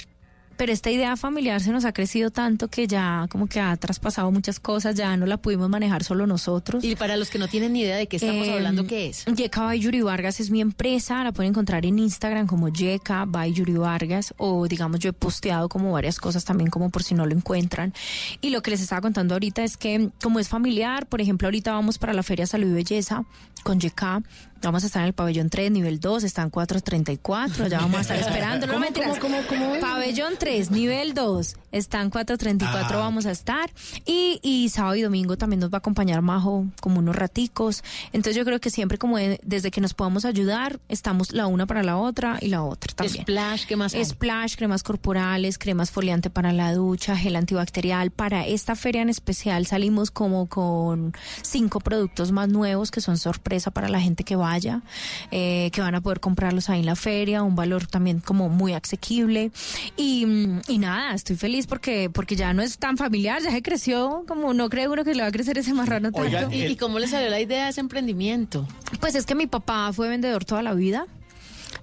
Pero esta idea familiar se nos ha crecido tanto que ya como que ha traspasado muchas cosas, ya no la pudimos manejar solo nosotros. Y para los que no tienen ni idea de qué estamos Eh, hablando, ¿qué es? Yeka by Yuri Vargas es mi empresa, la pueden encontrar en Instagram como Yeka by Yuri Vargas o digamos yo he posteado como varias cosas también como por si no lo encuentran. Y lo que les estaba contando ahorita es que como es familiar, por ejemplo ahorita vamos para la Feria Salud y Belleza con Yeka, vamos a estar en el pabellón 3, nivel 2, están 434, ya vamos a estar esperando. No, ¿Cómo, mentiras. cómo, cómo, cómo es? Pabellón 3, nivel 2, están 434, Ah. vamos a estar. Y, y sábado y domingo también nos va a acompañar Majo como unos raticos. Entonces yo creo que siempre como de- desde que nos podamos ayudar, estamos la una para la otra y la otra también. Splash, ¿qué más hay? Splash, cremas corporales, cremas foliante para la ducha, gel antibacterial. Para esta feria en especial salimos como con cinco productos más nuevos que son sorpresa para la gente que vaya, eh, que van a poder comprarlos ahí en la feria, un valor también como muy asequible. Y, mm, y nada, estoy feliz porque, porque ya no es tan familiar, ya se creció, como no cree uno que le va a crecer ese marrano tanto. ¿Y, y cómo le salió la idea de ese emprendimiento? Pues es que mi papá fue vendedor toda la vida.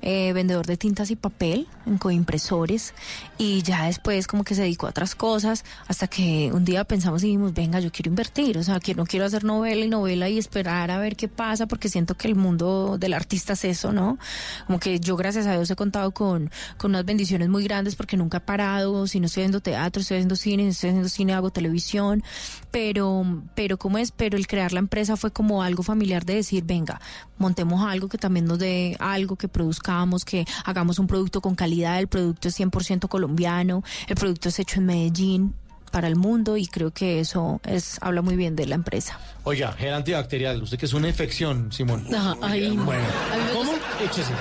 Eh, vendedor de tintas y papel en coimpresores y ya después como que se dedicó a otras cosas hasta que un día pensamos y dijimos venga yo quiero invertir o sea que no quiero hacer novela y novela y esperar a ver qué pasa porque siento que el mundo del artista es eso no como que yo gracias a Dios he contado con con unas bendiciones muy grandes porque nunca he parado si no estoy haciendo teatro estoy haciendo cine estoy haciendo cine hago televisión pero pero cómo es pero el crear la empresa fue como algo familiar de decir venga montemos algo que también nos dé algo que produzcamos que hagamos un producto con calidad el producto es 100% colombiano el producto es hecho en Medellín para el mundo y creo que eso es habla muy bien de la empresa. Oiga, gel antibacterial, usted que es una infección, Simón. Ajá, ahí no. Bueno. ¿Cómo? gusta- Échese.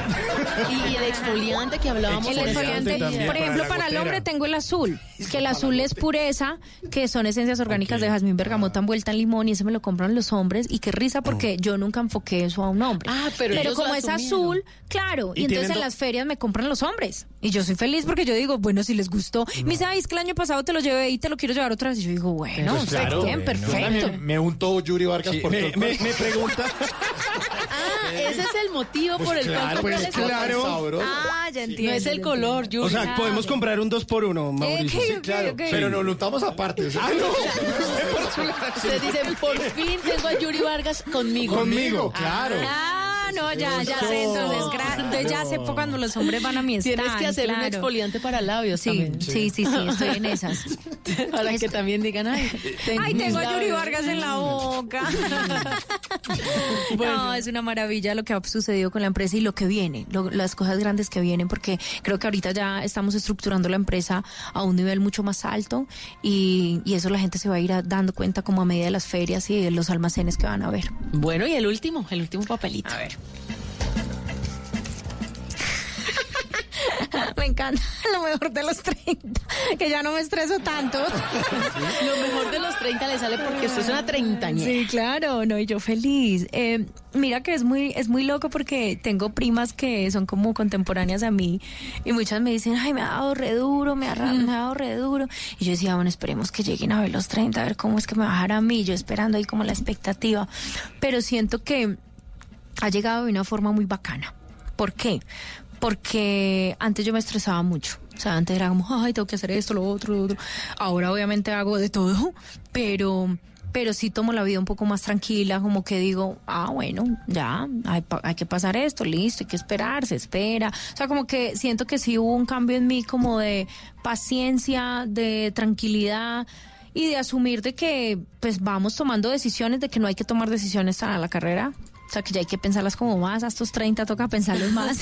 Y el exfoliante que hablábamos El exfoliante, por ejemplo, para el hombre tengo el azul, que el azul es pureza, que son esencias orgánicas de jazmín bergamota envuelta en limón y ese me lo compran los hombres y qué risa porque yo nunca enfoqué eso a un hombre. Ah, pero ellos como es azul, claro, y, Y entonces en las ferias me compran los hombres y yo soy feliz porque yo digo, bueno, si les gustó, me dice, ay, es que el año pasado te lo llevé y te lo quiero llevar otra vez y yo digo, bueno, Pues está bien, Yo perfecto. también me untó Yuri Vargas por todo Me, me- me pregunta. Ah, ese es el motivo por el cual claro, pues, comprarles otro. claro. Sabroso. Ah, ya entiendo. No es el color, entiendo. O Yuri. sea, podemos comprar un 2 por 1 Eh, Mauricio. Sí, claro. Pero nos lo untamos aparte. Ah, no. Ustedes dicen, por fin tengo a Yuri Vargas conmigo. Conmigo, claro. Ah, no, ya, ya sé, entonces, gra- entonces ya sé cuando los hombres van a mi stand, Tienes que hacer un exfoliante para labios Sí, también. sí, sí, sí, estoy en esas. Para que también digan, ay, Ay, mis tengo a Yuri. Vargas en la boca. No, es una maravilla lo que ha sucedido con la empresa y lo que viene, lo- las cosas grandes que vienen, porque creo que ahorita ya estamos estructurando la empresa a un nivel mucho más alto y, y eso la gente se va a ir a- dando cuenta como a medida de las ferias y de los almacenes que van a ver. Bueno, y el último, el último papelito. A ver. Me encanta lo mejor de los 30, que ya no me estreso tanto. Lo mejor de los 30 le sale porque usted es una treintañera. Sí, claro, no, y yo feliz. Eh, mira que es muy, es muy loco porque tengo primas que son como contemporáneas a mí y muchas me dicen, ay, me ha dado re duro, me ha, ra- me ha dado re duro. Y yo decía, bueno, esperemos que lleguen a ver los 30, a ver cómo es que me va a dejar a mí, yo esperando ahí como la expectativa. Pero siento que ha llegado de una forma muy bacana. ¿Por qué? Porque antes yo me estresaba mucho. O sea, antes era como, ay, tengo que hacer esto, lo otro, lo otro. Ahora obviamente hago de todo, pero, pero sí tomo la vida un poco más tranquila, como que digo, ah, bueno, ya, hay, hay que pasar esto, listo, hay que esperar, se espera. O sea, como que siento que sí hubo un cambio en mí como de paciencia, de tranquilidad y de asumir de que pues vamos tomando decisiones, de que no hay que tomar decisiones a la carrera. O sea, que ya hay que pensarlas como más, a estos 30 toca pensarlos más.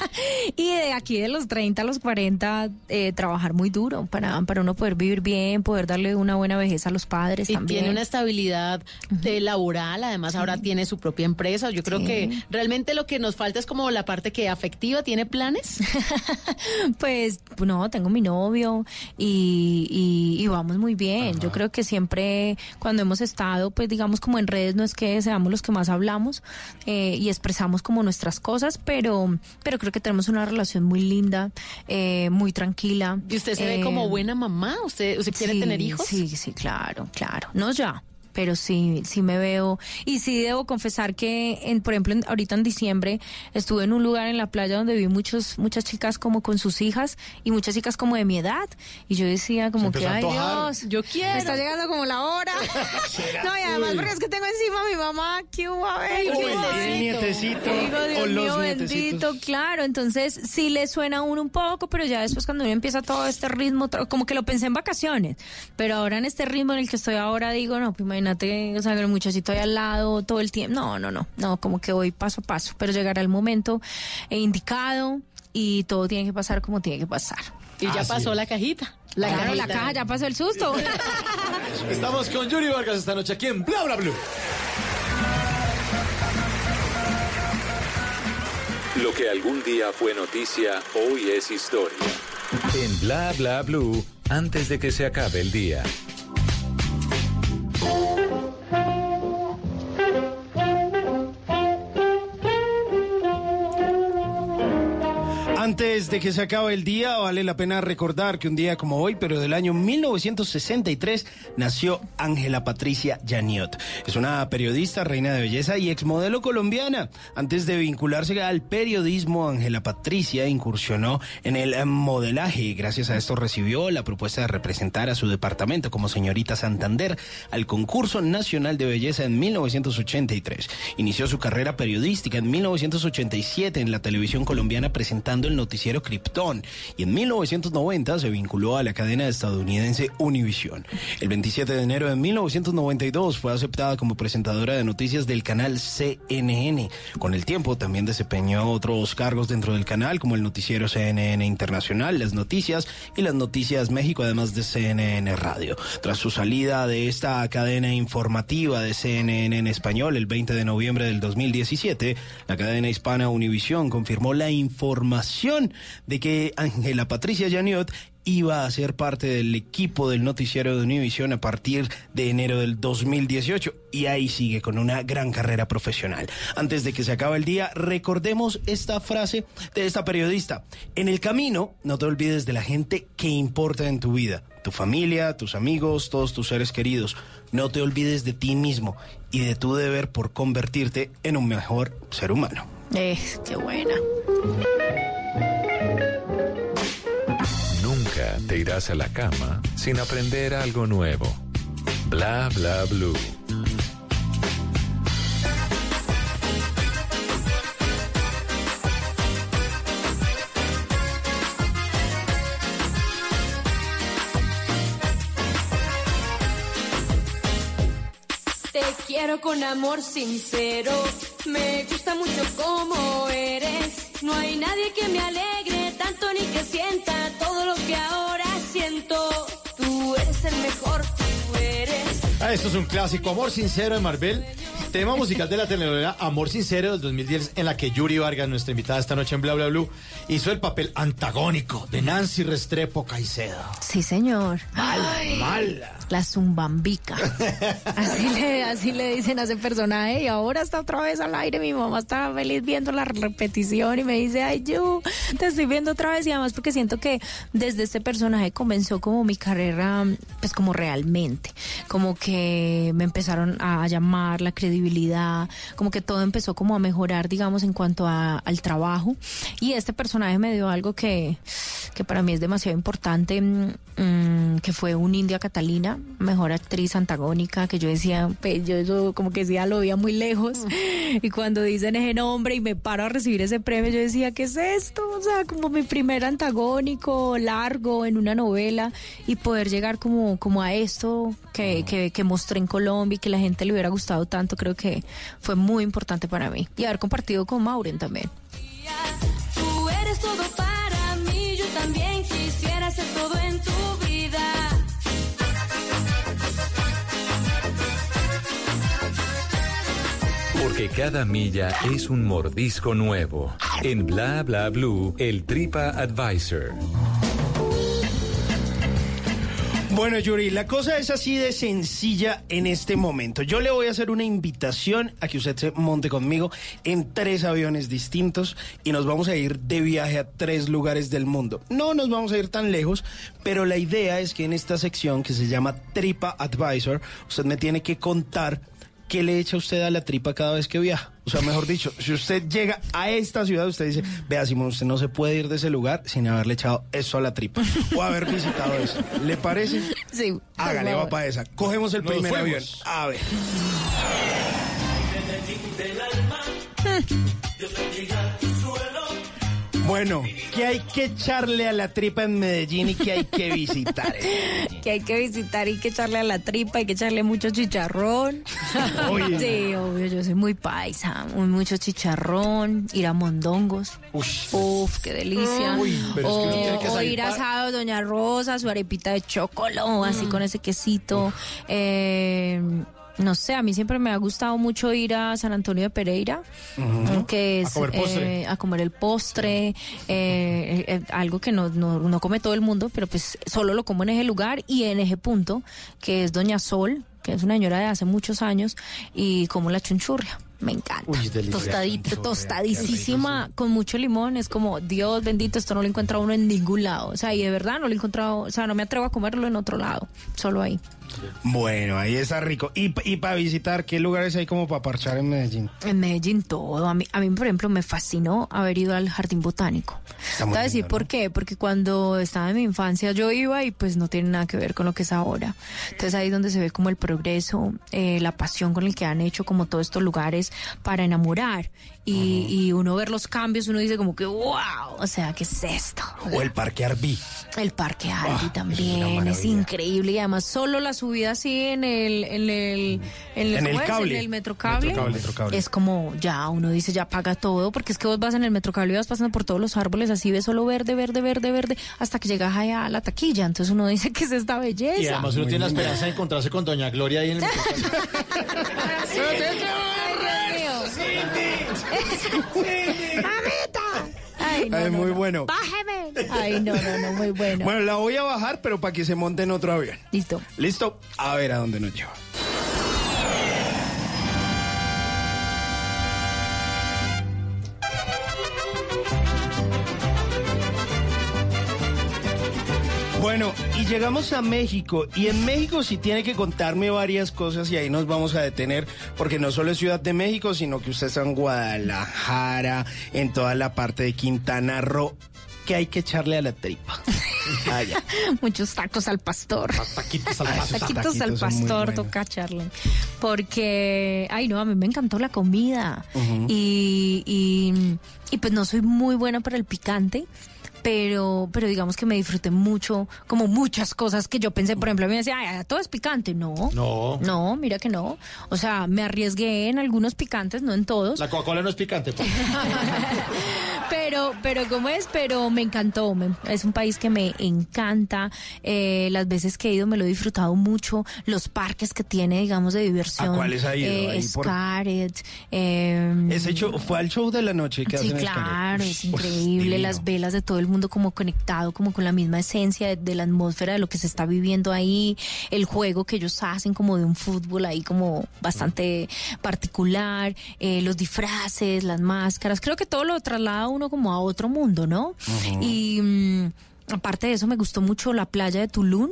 y de aquí de los 30 a los 40, eh, trabajar muy duro para, para uno poder vivir bien, poder darle una buena vejez a los padres Y también. tiene una estabilidad de laboral, además ahora tiene su propia empresa. Yo creo Sí. que realmente lo que nos falta es como la parte que afectiva, ¿tiene planes? Pues no, tengo mi novio y, y- y vamos muy bien. Yo creo que siempre cuando hemos estado, pues digamos como en redes, no es que seamos los que más hablamos eh, y expresamos como nuestras cosas, pero, pero creo que tenemos una relación muy linda, eh, muy tranquila. ¿Y usted se ve Eh, como buena mamá? ¿Usted, usted quiere sí, tener hijos? Sí, sí, claro, claro. No ya, pero sí, sí me veo. Y sí debo confesar que, en, por ejemplo, en- ahorita en diciembre estuve en un lugar en la playa donde vi muchos, muchas chicas como con sus hijas y muchas chicas como de mi edad. Y yo decía como que, ay. Dios, Yo quiero. me está llegando como la hora. no, y además porque es que tengo encima a mi mamá, ¿qué hubo? A ver, Ay, ¿qué qué hubo? bonito. El nietecito. Digo, Dios o los mío nietecitos. bendito, claro. Entonces sí le suena a uno un poco, pero ya después cuando uno empieza todo este ritmo, como que lo pensé en vacaciones, pero ahora en este ritmo en el que estoy ahora digo, no, pues imagínate, o sea, el muchachito ahí al lado todo el tiempo. No, no, no, no, como que voy paso a paso, pero llegará el momento indicado y todo tiene que pasar como tiene que pasar. Y ya pasó la cajita. La claro, la cajita. caja ya pasó el susto. Estamos con Yuri Vargas esta noche aquí en Bla Bla Blue. Lo que algún día fue noticia, hoy es historia. En Bla Bla Blue, antes de que se acabe el día. Antes de que se acabe el día, vale la pena recordar que un día como hoy, pero del año 1963, nació Ángela Patricia Janiot. Es una periodista, reina de belleza y exmodelo colombiana. Antes de vincularse al periodismo, Ángela Patricia incursionó en el modelaje y gracias a esto recibió la propuesta de representar a su departamento como señorita Santander al concurso nacional de belleza en 1983. Inició su carrera periodística en 1987 en la televisión colombiana presentando noticiero Krypton y en 1990 se vinculó a la cadena estadounidense Univision. El 27 de enero de 1992 fue aceptada como presentadora de noticias del canal CNN. Con el tiempo también desempeñó otros cargos dentro del canal como el noticiero CNN Internacional, las noticias y las noticias México, además de CNN Radio. Tras su salida de esta cadena informativa de CNN en español el 20 de noviembre del 2017, la cadena hispana Univisión confirmó la información de que Ángela Patricia Janiot iba a ser parte del equipo del noticiero de Univisión a partir de enero del 2018 y ahí sigue con una gran carrera profesional. Antes de que se acabe el día, recordemos esta frase de esta periodista. En el camino, no te olvides de la gente que importa en tu vida, tu familia, tus amigos, todos tus seres queridos. No te olvides de ti mismo y de tu deber por convertirte en un mejor ser humano. Eh, qué buena. Nunca te irás a la cama sin aprender algo nuevo. Bla bla blue. Quiero con amor sincero, me gusta mucho como eres. No hay nadie que me alegre tanto ni que sienta todo lo que ahora siento. Tú eres el mejor, tú eres. Ah, esto es un clásico, Amor Sincero de Marvel. Tema musical de la telenovela Amor Sincero del 2010, en la que Yuri Vargas, nuestra invitada esta noche en Bla Bla Blue, hizo el papel antagónico de Nancy Restrepo Caicedo. Sí, señor. Mala, mala. La zumbambica. Así le, así le dicen a ese personaje. Y ahora está otra vez al aire. Mi mamá está feliz viendo la repetición y me dice, ay, yo te estoy viendo otra vez. Y además porque siento que desde este personaje comenzó como mi carrera, pues como realmente. Como que me empezaron a llamar la credibilidad. Como que todo empezó como a mejorar, digamos, en cuanto a- al trabajo. Y este personaje me dio algo que, que para mí es demasiado importante, mm, mm, que fue un India Catalina, mejor actriz antagónica, que yo decía, pues, yo eso como que decía, lo veía muy lejos. Y cuando dicen ese nombre y me paro a recibir ese premio, yo decía, ¿qué es esto? O sea, como mi primer antagónico largo en una novela y poder llegar como, como a esto que, que, que mostré en Colombia y que la gente le hubiera gustado tanto, creo que fue muy importante para mí. Y haber compartido con Maureen también. Tú eres todo para mí, yo también quisiera ser todo en tu vida. Porque cada milla es un mordisco nuevo. En Bla Bla Blue, el Tripa Advisor. Bueno, Yuri, la cosa es así de sencilla en este momento. Yo le voy a hacer una invitación a que usted se monte conmigo en tres aviones distintos y nos vamos a ir de viaje a tres lugares del mundo. No nos vamos a ir tan lejos, pero la idea es que en esta sección que se llama Tripa Advisor, usted me tiene que contar qué le echa usted a la tripa cada vez que viaja. O sea, mejor dicho, si usted llega a esta ciudad, usted dice, vea, Simón, usted no se puede ir de ese lugar sin haberle echado eso a la tripa o haber visitado eso. ¿Le parece? Sí. Hágale, va para esa. Cogemos el Nos primer fuimos. avión. A ver. Bueno, ¿qué hay que echarle a la tripa en Medellín y qué hay que visitar? que hay que visitar y que echarle a la tripa, hay que echarle mucho chicharrón. Oye. Sí, obvio, yo soy muy paisa, mucho chicharrón, ir a mondongos. Uf, qué delicia. Uy, pero es que o, tiene que o ir a asado Doña Rosa, su arepita de chocolo, así con ese quesito. Eh, no sé, a mí siempre me ha gustado mucho ir a San Antonio de Pereira, que es A comer postre. eh, a comer el postre, eh, eh, eh, algo que no, no, no come todo el mundo, pero pues solo lo como en ese lugar y en ese punto, que es Doña Sol, que es una señora de hace muchos años, y como la chunchurria. Me encanta. Uy. Tostadita, tostadísima, con mucho limón. Es como, Dios bendito, esto no lo encuentra uno en ningún lado. O sea, y de verdad no lo he encontrado, o sea, no me atrevo a comerlo en otro lado, solo ahí. Bueno, ahí está rico. Y, y para visitar, ¿qué lugares hay como para parchar en Medellín? En Medellín todo. A mí, a mí, por ejemplo, me fascinó haber ido al jardín botánico. Te muy voy a decir por qué. Porque cuando estaba en mi infancia yo iba y pues no tiene nada que ver con lo que es ahora. Entonces ahí es donde se ve como el progreso, eh, la pasión con el que han hecho como todos estos lugares para enamorar y, y uno ver los cambios, uno dice como que wow, o sea, ¿qué es esto? O el Parque Arví. El Parque Arby Ah, también es increíble y además solo la subida así en el en el en En el ¿cómo es? cable. en el metrocable, Metrocable, metrocable. es como ya uno dice ya paga todo porque es que vos vas en el metrocable y vas pasando por todos los árboles así ves solo verde verde verde verde hasta que llegas allá a la taquilla entonces uno dice que es esta belleza Y además uno tiene la esperanza de encontrarse con Doña Gloria ahí en el... Ay, no, Ay, no, muy no. bueno. Bájeme. Ay, no, no, no, muy bueno. Bueno, la voy a bajar, pero para que se monte en otro avión. Listo. ¿Listo? A ver a dónde nos lleva. Bueno, y llegamos a México. Y en México sí tiene que contarme varias cosas y ahí nos vamos a detener, porque no solo es Ciudad de México, sino que usted está en Guadalajara, en toda la parte de Quintana Roo, que hay que echarle a la tripa. Allá. Muchos tacos al pastor. Taquitos al pastor. Taquitos Taquitos al pastor, toca echarle. Porque, ay no, a mí me encantó la comida. Y, y, y pues no soy muy buena para el picante. Pero, pero digamos que me disfruté mucho, como muchas cosas que yo pensé, por ejemplo, a mí me decía, ay, todo es picante. No. No. No, mira que no. O sea, me arriesgué en algunos picantes, no en todos. La Coca-Cola no es picante. pues. Pero, pero ¿cómo es? Pero me encantó. me- es un país que me encanta. Eh, las veces que he ido me lo he disfrutado mucho. Los parques que tiene, digamos, de diversión. ¿A cuáles ha ido? Eh, Ahí por- eh, Ese show, fue al show de la noche que Sí, hacen claro, es increíble. Las velas de todo el mundo como conectado, como con la misma esencia de, de la atmósfera de lo que se está viviendo ahí. El juego que ellos hacen como de un fútbol ahí como bastante particular. eh, los disfraces, las máscaras. Creo que todo lo traslada uno como a otro mundo, ¿no? Y mm, aparte de eso me gustó mucho la playa de Tulum.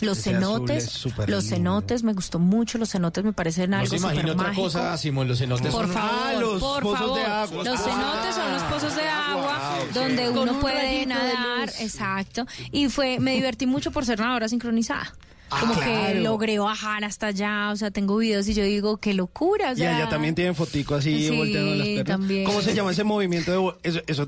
Los Ese cenotes, los lindo. cenotes me gustó mucho, los cenotes me parecen No algo súper otra mágico. cosa, Simón, los cenotes Por son... favor, Ah, los por pozos favor. de agua. Los Ah. cenotes son los pozos de agua ok. donde Con uno un puede nadar, exacto. Y fue, me divertí mucho por ser nadadora sincronizada. Ah, Como que logré bajar hasta allá, o sea, tengo videos y yo digo, qué locura, o Y allá también tienen fotico así Sí, volteando las piernas. también. ¿Cómo se llama ese movimiento de eso, eso,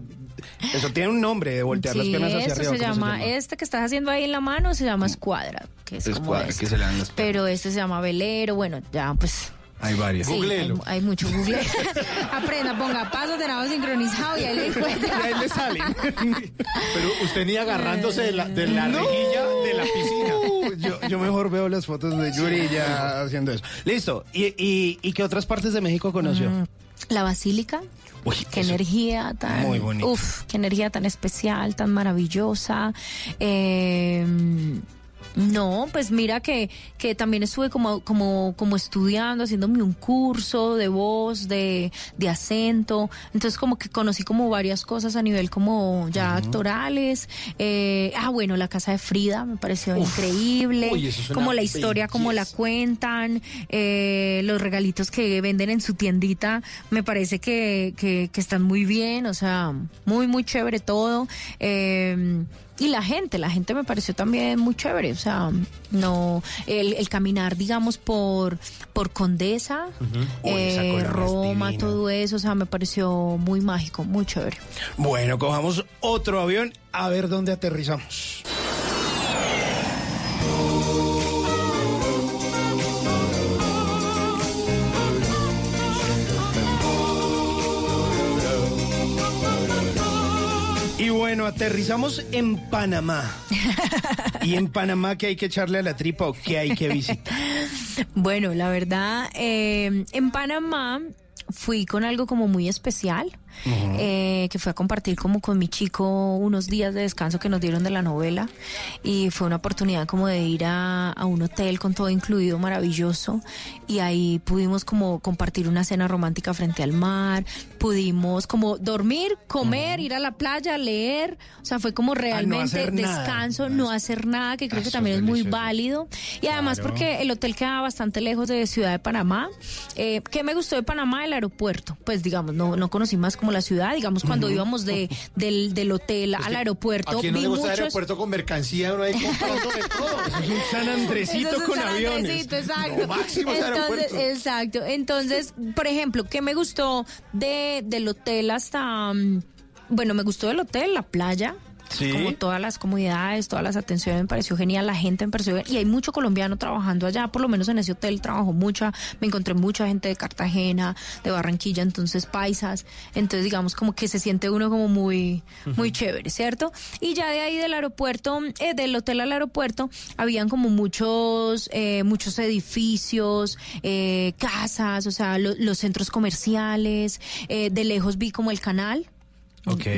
eso tiene un nombre de voltear las piernas hacia arriba? se ¿cómo llama, este que estás haciendo ahí en la mano se llama escuadra, que es, como este. que se le dan las Pero este se llama velero, bueno, ya pues Hay varias. Sí, hay, hay mucho Google. Aprenda, ponga pasos de nado sincronizado y ahí le encuentra. Y ahí le salen. Pero usted ni agarrándose de la, de la rejilla de la piscina. Yo, yo mejor veo las fotos de Yuri ya haciendo eso. Listo. ¿Y, y, y qué otras partes de México conoció? La basílica. Uy, Qué eso- energía tan. Muy bonito. Uf, qué energía tan especial, tan maravillosa. Eh, no, pues mira que, que también estuve como, como, como estudiando, haciéndome un curso de voz, de, de acento. Entonces como que conocí como varias cosas a nivel como ya actorales. Eh, ah, bueno, la casa de Frida me pareció increíble. Uy, como la historia, como la cuentan, eh, los regalitos que venden en su tiendita, me parece que, que, que están muy bien, o sea, muy, muy chévere todo. Eh, y la gente, la gente me pareció también muy chévere, o sea, no, el, el caminar, digamos, por, por Condesa, eh, es Roma, todo eso, o sea, me pareció muy mágico, muy chévere. Bueno, cojamos otro avión a ver dónde aterrizamos. Y bueno, aterrizamos en Panamá. ¿Y en Panamá qué hay que echarle a la tripa o qué hay que visitar? Bueno, la verdad, eh, en Panamá fui con algo como muy especial, eh, que fue a compartir como con mi chico unos días de descanso que nos dieron de la novela y fue una oportunidad como de ir a, a un hotel con todo incluido maravilloso y ahí pudimos como compartir una cena romántica frente al mar, pudimos como dormir, comer, ir a la playa, leer, o sea, fue como realmente nada. descanso, no hacer nada, que creo que Eso también es es muy válido y además Claro. porque el hotel queda bastante lejos de Ciudad de Panamá. Eh, ¿Qué me gustó de Panamá? El aeropuerto. Pues digamos, no, no conocí más como como la ciudad. Digamos, cuando íbamos de, del, del hotel al aeropuerto, ¿A quién no vi le gusta el muchos... aeropuerto con mercancía? Uno ahí comprando de todo. Eso es un San Andresito es un con San aviones. Andresito, exacto. Lo máximo Entonces, aeropuerto. exacto. Entonces, por ejemplo, ¿qué me gustó de, del hotel hasta... mm, Bueno, me gustó del hotel, la playa. Sí. Como todas las comodidades, todas las atenciones, me pareció genial, la gente me pareció. Y hay mucho colombiano trabajando allá, por lo menos en ese hotel trabajó mucha, me encontré mucha gente de Cartagena, de Barranquilla, entonces paisas. Entonces, digamos, como que se siente uno como muy, muy chévere, ¿cierto? Y ya de ahí del aeropuerto, eh, del hotel al aeropuerto, habían como muchos, eh, muchos edificios, eh, casas, o sea, lo- los centros comerciales. eh, de lejos vi como el canal.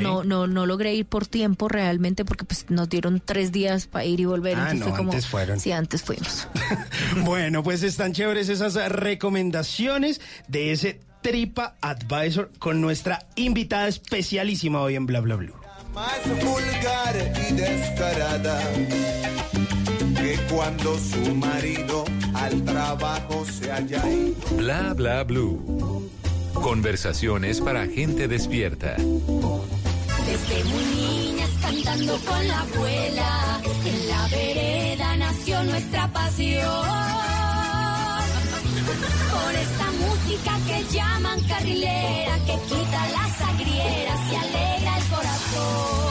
No, no, no logré ir por tiempo realmente porque pues nos dieron tres días para ir y volver. Ah, no, fue como- antes fueron. Sí, antes fuimos. Bueno, pues están chéveres esas recomendaciones de ese Tripa Advisor con nuestra invitada especialísima hoy en Bla Bla Blue. Más vulgar y descarada que cuando su marido al trabajo se halla ido. Bla bla blue. Conversaciones para gente despierta. Desde muy niñas cantando con la abuela, en la vereda nació nuestra pasión. Por esta música que llaman carrilera, que quita las agrieras y alegra el corazón.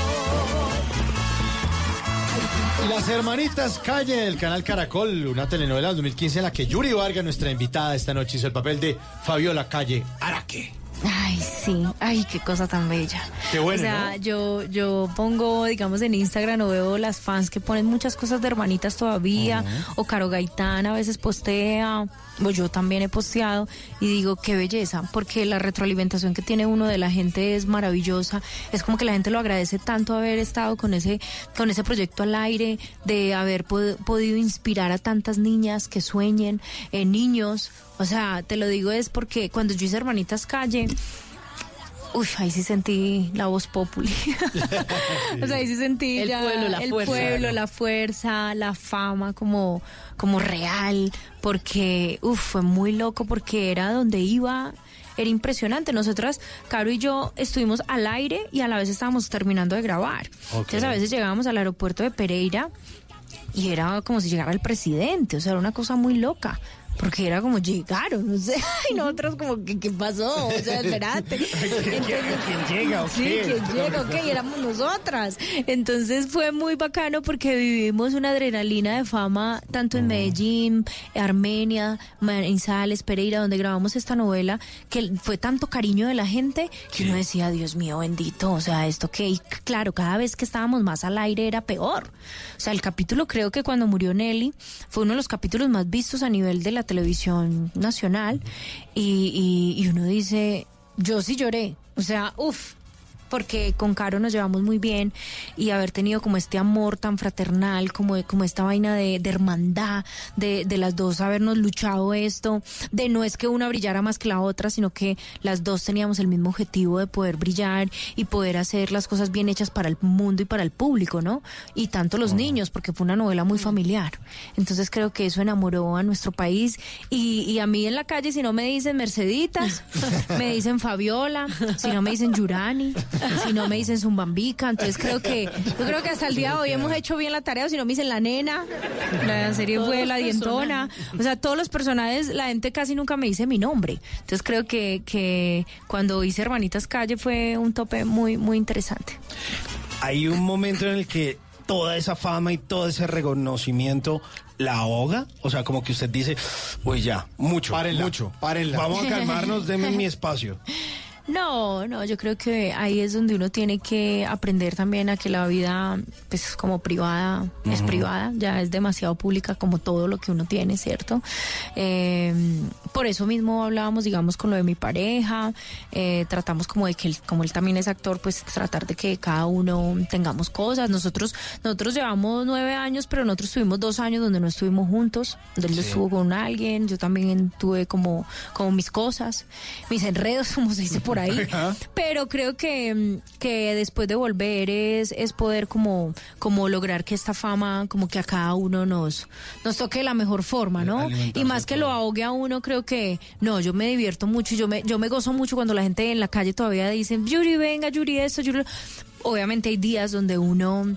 Las hermanitas Calle del canal Caracol, una telenovela del 2015 en la que Yuri Vargas, nuestra invitada esta noche, hizo el papel de Fabiola Calle Araque. Ay, sí. Ay, qué cosa tan bella. Qué bueno, O sea, ¿no? yo, yo pongo, digamos, en Instagram o veo las fans que ponen muchas cosas de hermanitas todavía. O Caro Gaitán a veces postea. O yo también he posteado. Y digo, qué belleza. Porque la retroalimentación que tiene uno de la gente es maravillosa. Es como que la gente lo agradece tanto haber estado con ese, con ese proyecto al aire, de haber pod- podido inspirar a tantas niñas que sueñen, eh, niños. O sea, te lo digo es porque cuando yo hice Hermanitas Calle, uy, ahí sí sentí la voz populi. o sea, ahí sí sentí El ya pueblo, la el fuerza. pueblo, la fuerza, la fama como, como real, porque, uf, fue muy loco porque era donde iba. Era impresionante. Nosotras, Caro y yo, estuvimos al aire y a la vez estábamos terminando de grabar. Entonces, a veces llegábamos al aeropuerto de Pereira y era como si llegara el presidente, o sea, era una cosa muy loca. Porque era como llegaron, no sé, y nosotros como que qué pasó, o sea, espérate. ¿Quién llega o Sí, qué? ¿quién llega? Ok, éramos nosotras. Entonces fue muy bacano porque vivimos una adrenalina de fama tanto en Medellín, Armenia, Manizales, Pereira, donde grabamos esta novela, que fue tanto cariño de la gente que uno decía, Dios mío, bendito, o sea, esto que, y claro, cada vez que estábamos más al aire era peor. O sea, el capítulo creo que cuando murió Nelly fue uno de los capítulos más vistos a nivel de la televisión nacional y, y, uno dice, yo sí lloré, o sea, uff, porque con Caro nos llevamos muy bien y haber tenido como este amor tan fraternal, como, como esta vaina de, de hermandad, de, de las dos habernos luchado esto, de no es que una brillara más que la otra, sino que las dos teníamos el mismo objetivo de poder brillar y poder hacer las cosas bien hechas para el mundo y para el público, ¿no? Y tanto los niños, porque fue una novela muy familiar. Entonces creo que eso enamoró a nuestro país y, y a mí en la calle, si no me dicen Merceditas, me dicen Fabiola, si no me dicen Yurani, si no me dicen Zumbambica, entonces creo que yo creo que hasta el día de hoy hemos hecho bien la tarea, o si no me dicen la nena, la serie fue la dientona, o sea, todos los personajes, la gente casi nunca me dice mi nombre, entonces creo que, que cuando hice Hermanitas Calle fue un tope muy, muy interesante. Hay un momento en el que toda esa fama y todo ese reconocimiento la ahoga, o sea, como que usted dice, uy ya, mucho, Párenla, mucho, párenla. Vamos a calmarnos, denme mi espacio. No, no, yo creo que ahí es donde uno tiene que aprender también a que la vida, pues como privada, es privada, ya es demasiado pública como todo lo que uno tiene, ¿cierto? Eh, por eso mismo hablábamos, digamos, con lo de mi pareja, eh, tratamos como de que él, como él también es actor, pues tratar de que cada uno tengamos cosas. Nosotros, nosotros llevamos nueve años, pero nosotros tuvimos dos años donde no estuvimos juntos, donde él Sí. estuvo con alguien, yo también tuve como, como mis cosas, mis enredos, como se dice por ahí. Pero creo que, que después de volver es, es poder como, como lograr que esta fama, como que a cada uno nos, nos toque de la mejor forma, ¿no? Y más que lo ahogue a uno, creo que, no, yo me divierto mucho, yo me, yo me gozo mucho cuando la gente en la calle todavía dice, Yuri, venga, Yuri, esto, Yuri. Obviamente hay días donde uno,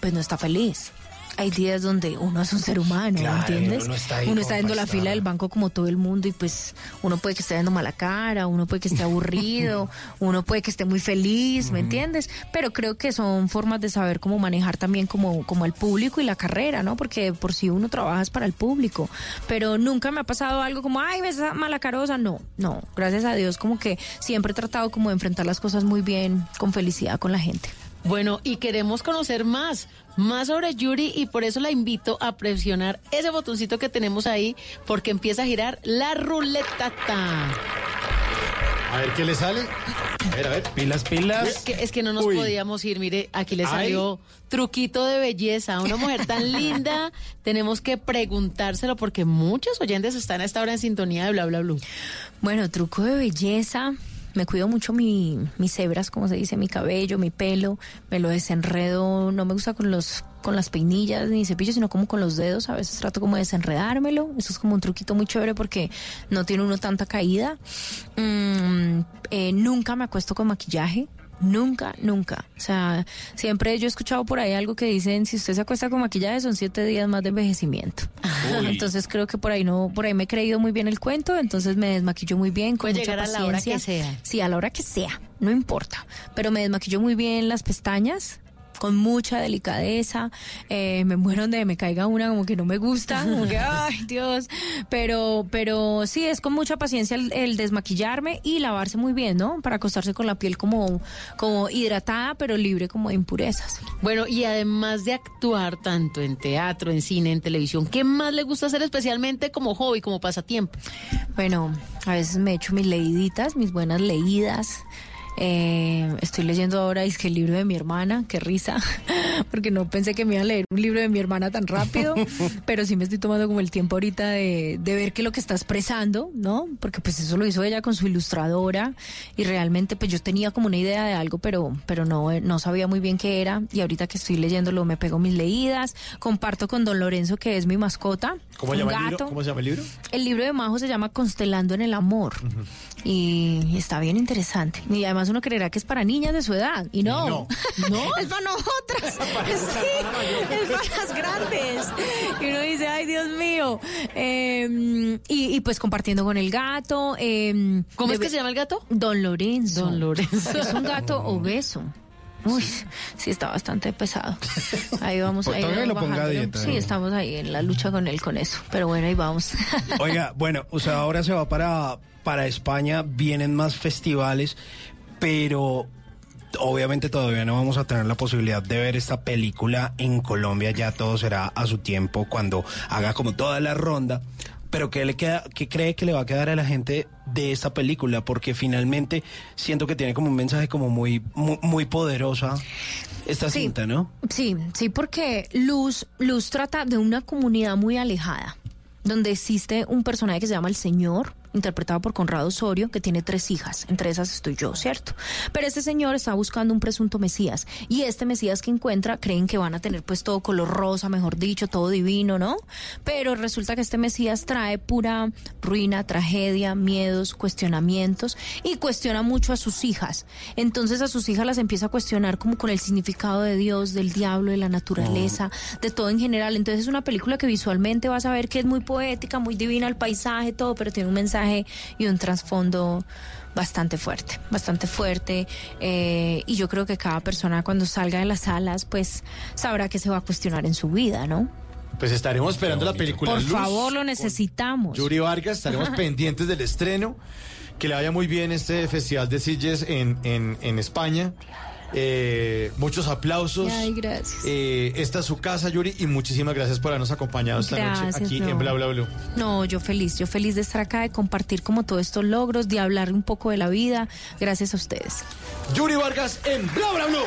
pues no está feliz. Hay días donde uno es un ser humano, Claro, ¿entiendes? uno está ahí uno está viendo para la fila del banco como todo el mundo y pues uno puede que esté dando mala cara, uno puede que esté aburrido, uno puede que esté muy feliz, ¿me entiendes? Pero creo que son formas de saber cómo manejar también como, como el público y la carrera, ¿no? Porque por si uno trabaja es para el público. Pero nunca me ha pasado algo como, ay, ves esa mala carosa. No, no, gracias a Dios como que siempre he tratado como de enfrentar las cosas muy bien, con felicidad con la gente. Bueno, y queremos conocer más, más sobre Yuri y por eso la invito a presionar ese botoncito que tenemos ahí porque empieza a girar la ruleta. A ver qué le sale. A ver, a ver. Pilas, pilas. Es que, es que no nos Uy. podíamos ir, mire, aquí le Ay. salió truquito de belleza, una mujer tan linda, tenemos que preguntárselo porque muchos oyentes están a esta hora en sintonía de bla bla bla. Bueno, truco de belleza. Me cuido mucho mi, mis hebras, como se dice, mi cabello, mi pelo. Me lo desenredo. No me gusta con los con las peinillas ni cepillos, sino como con los dedos. A veces trato como de desenredármelo. Eso es como un truquito muy chévere porque no tiene uno tanta caída. Mm, eh, nunca me acuesto con maquillaje. Nunca, nunca. O sea, siempre yo he escuchado por ahí algo que dicen, si usted se acuesta con maquillaje son siete días más de envejecimiento. Entonces creo que por ahí no, por ahí me he creído muy bien el cuento, entonces me desmaquillo muy bien, con Puede mucha llegar a la hora paciencia. que sea. Sí, a la hora que sea, no importa. Pero me desmaquillo muy bien las pestañas. Con mucha delicadeza, eh, me muero donde me caiga una como que no me gusta, como que ay Dios, pero, pero sí es con mucha paciencia el, el desmaquillarme y lavarse muy bien, ¿no? Para acostarse con la piel como, como hidratada, pero libre como de impurezas. Bueno, y además de actuar tanto en teatro, en cine, en televisión, ¿qué más le gusta hacer especialmente como hobby, como pasatiempo? Bueno, a veces me echo mis leíditas, mis buenas leídas. Eh, estoy leyendo ahora es que el libro de mi hermana, qué risa, porque no pensé que me iba a leer un libro de mi hermana tan rápido, pero sí me estoy tomando como el tiempo ahorita de, de ver qué es lo que está expresando, ¿no? Porque pues eso lo hizo ella con su ilustradora y realmente pues yo tenía como una idea de algo, pero, pero no, no sabía muy bien qué era y ahorita que estoy leyéndolo me pego mis leídas, comparto con don Lorenzo que es mi mascota, ¿Cómo, llama el libro? gato. ¿Cómo se llama el libro? El libro de Majo se llama Constelando en el Amor. y está bien interesante. Y además uno creerá que es para niñas de su edad. Y no. no. No, es para nosotras. Sí, es para las grandes. Y uno dice, ay, Dios mío. Eh, y, y pues compartiendo con el gato. eh, ¿Cómo es que se llama el gato? Don Lorenzo. Don Lorenzo. Es un gato obeso. Uy, sí está bastante pesado. Ahí vamos, Pues ahí todavía vamos lo ponga a dieta, Sí, ¿no? estamos ahí en la lucha con él con eso. Pero bueno, ahí vamos. Oiga, bueno, o sea, ahora se va para, para España, vienen más festivales, pero obviamente todavía no vamos a tener la posibilidad de ver esta película en Colombia, ya todo será a su tiempo cuando haga como toda la ronda. Pero ¿qué, le queda, ¿qué cree que le va a quedar a la gente de esta película? Porque finalmente siento que tiene como un mensaje como muy, muy, muy poderosa esta Sí. cinta, ¿no? Sí, sí, porque Luz, Luz trata de una comunidad muy alejada, donde existe un personaje que se llama el Señor, interpretado por Conrado Osorio, que tiene tres hijas, entre esas estoy yo, ¿cierto? Pero este señor está buscando un presunto Mesías, y este Mesías que encuentra creen que van a tener pues todo color rosa, mejor dicho, todo divino, ¿no? Pero resulta que este Mesías trae pura ruina, tragedia, miedos, cuestionamientos, y cuestiona mucho a sus hijas. Entonces a sus hijas las empieza a cuestionar como con el significado de Dios, del diablo, de la naturaleza, de todo en general. Entonces es una película que visualmente vas a ver que es muy poética, muy divina el paisaje, todo, pero tiene un mensaje y un trasfondo bastante fuerte, bastante fuerte. eh, y yo creo que cada persona cuando salga de las salas, pues sabrá que se va a cuestionar en su vida, ¿no? Pues estaremos esperando la película Por Luz. favor, lo necesitamos. Yuri Vargas, estaremos pendientes del estreno. Que le vaya muy bien este Festival de Sitges en, en, en España. Eh, muchos aplausos. Ay, gracias. Eh, esta es su casa, Yuri, y muchísimas gracias por habernos acompañado esta noche aquí no. en Bla Bla Blue. No, yo feliz, yo feliz de estar acá, de compartir como todos estos logros, de hablar un poco de la vida. Gracias a ustedes. Yuri Vargas en Bla Bla Blue.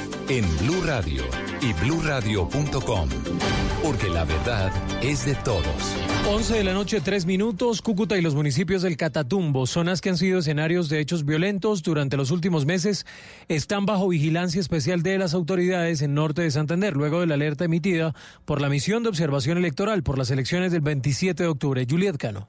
en Blue Radio y bluradio.com, porque la verdad es de todos. 11 de la noche, 3 minutos. Cúcuta y los municipios del Catatumbo, zonas que han sido escenarios de hechos violentos durante los últimos meses, están bajo vigilancia especial de las autoridades en norte de Santander, luego de la alerta emitida por la misión de observación electoral por las elecciones del 27 de octubre. Juliet Cano.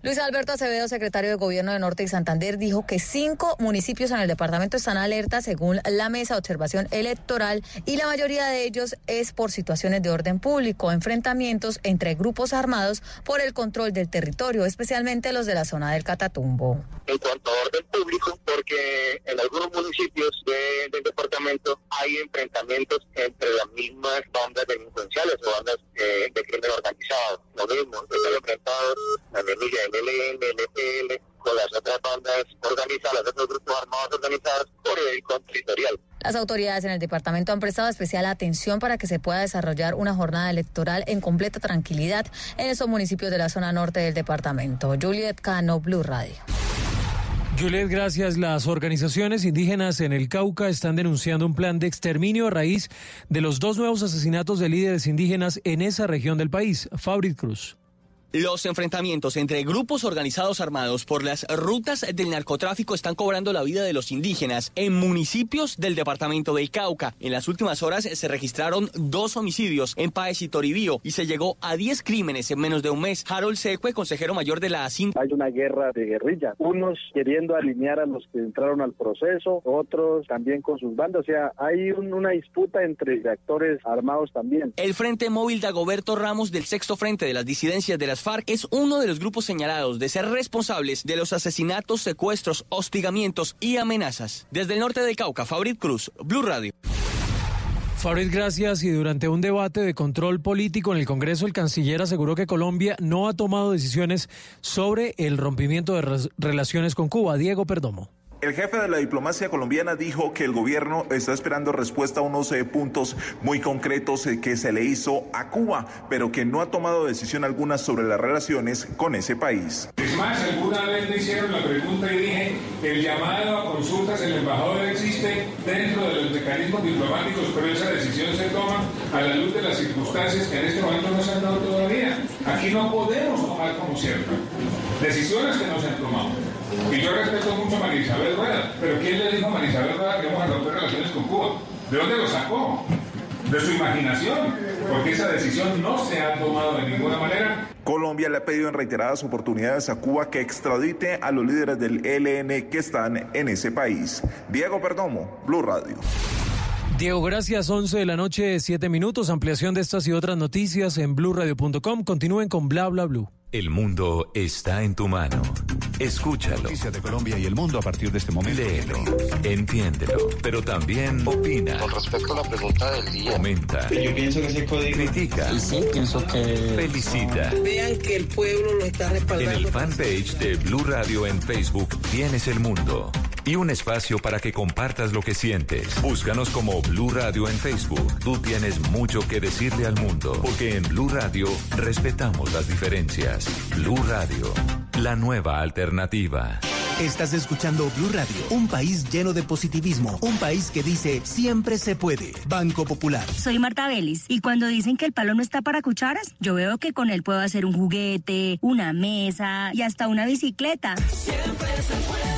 Luis Alberto Acevedo, secretario de Gobierno de Norte y Santander, dijo que cinco municipios en el departamento están alerta según la mesa de observación electoral y la mayoría de ellos es por situaciones de orden público, enfrentamientos entre grupos armados por el control del territorio, especialmente los de la zona del Catatumbo. En cuanto a orden público, porque en algunos municipios de- del departamento hay enfrentamientos entre las mismas bandas delincuenciales o bandas eh, de crimen organizado. Lo mismo, están enfrentados la guerrilla ELN, el EPL, con las otras bandas organizadas, los otros grupos armados organizados por el territorial. Las autoridades en el departamento han prestado especial atención para que se pueda desarrollar una jornada electoral en completa tranquilidad en esos municipios de la zona norte del departamento. Juliet Cano, Blue Radio. Juliet, gracias. Las organizaciones indígenas en el Cauca están denunciando un plan de exterminio a raíz de los dos nuevos asesinatos de líderes indígenas en esa región del país. Fabrit Cruz. Los enfrentamientos entre grupos organizados armados por las rutas del narcotráfico están cobrando la vida de los indígenas en municipios del departamento del Cauca. En las últimas horas se registraron dos homicidios en Páez y Toribío y se llegó a 10 crímenes en menos de un mes. Harold Secue, consejero mayor de la ASIN. Hay una guerra de guerrilla, unos queriendo alinear a los que entraron al proceso, otros también con sus bandas, o sea, hay un- una disputa entre actores armados también. El Frente Móvil Dagoberto Ramos del Sexto Frente de las Disidencias de las FARC es uno de los grupos señalados de ser responsables de los asesinatos, secuestros, hostigamientos y amenazas. Desde el norte del Cauca, Fabrit Cruz, Blue Radio. Fabrit, gracias. Y durante un debate de control político en el Congreso, el canciller aseguró que Colombia no ha tomado decisiones sobre el rompimiento de relaciones con Cuba. Diego Perdomo. El jefe de la diplomacia colombiana dijo que el gobierno está esperando respuesta a unos eh, puntos muy concretos eh, que se le hizo a Cuba, pero que no ha tomado decisión alguna sobre las relaciones con ese país. Es más, alguna vez me hicieron la pregunta y dije, el llamado a consultas del embajador existe dentro de los mecanismos diplomáticos, pero esa decisión se toma a la luz de las circunstancias que en este momento no se han dado todavía. Aquí no podemos tomar como cierto decisiones que no se han tomado. Y yo respeto mucho a María Isabel Rueda, pero ¿quién le dijo a María Isabel Rueda que vamos a romper relaciones con Cuba? ¿De dónde lo sacó? De su imaginación, porque esa decisión no se ha tomado de ninguna manera. Colombia le ha pedido en reiteradas oportunidades a Cuba que extradite a los líderes del ELN que están en ese país. Diego Perdomo, Blue Radio. Diego, gracias. 11 de la noche, 7 minutos. Ampliación de estas y otras noticias en blurradio.com. Continúen con Bla Bla Blue. El mundo está en tu mano. Escúchalo. Noticias de Colombia y el mundo a partir de este momento. Léelo, entiéndelo, pero también opina. Con respecto a la pregunta del día. Comenta. Yo pienso que código. Critica. Y sí, pienso que. Felicita. Vean que el pueblo lo está En respaldando. el fanpage de Blue Radio en Facebook tienes el mundo y un espacio para que compartas lo que sientes. Búscanos como Blue Radio en Facebook. Tú tienes mucho que decirle al mundo, porque en Blue Radio respetamos las diferencias. Blue Radio, la nueva alternativa. Estás escuchando Blue Radio, un país lleno de positivismo, un país que dice siempre se puede. Banco Popular. Soy Marta Vélez y cuando dicen que el palo no está para cucharas, yo veo que con él puedo hacer un juguete, una mesa y hasta una bicicleta. Siempre se puede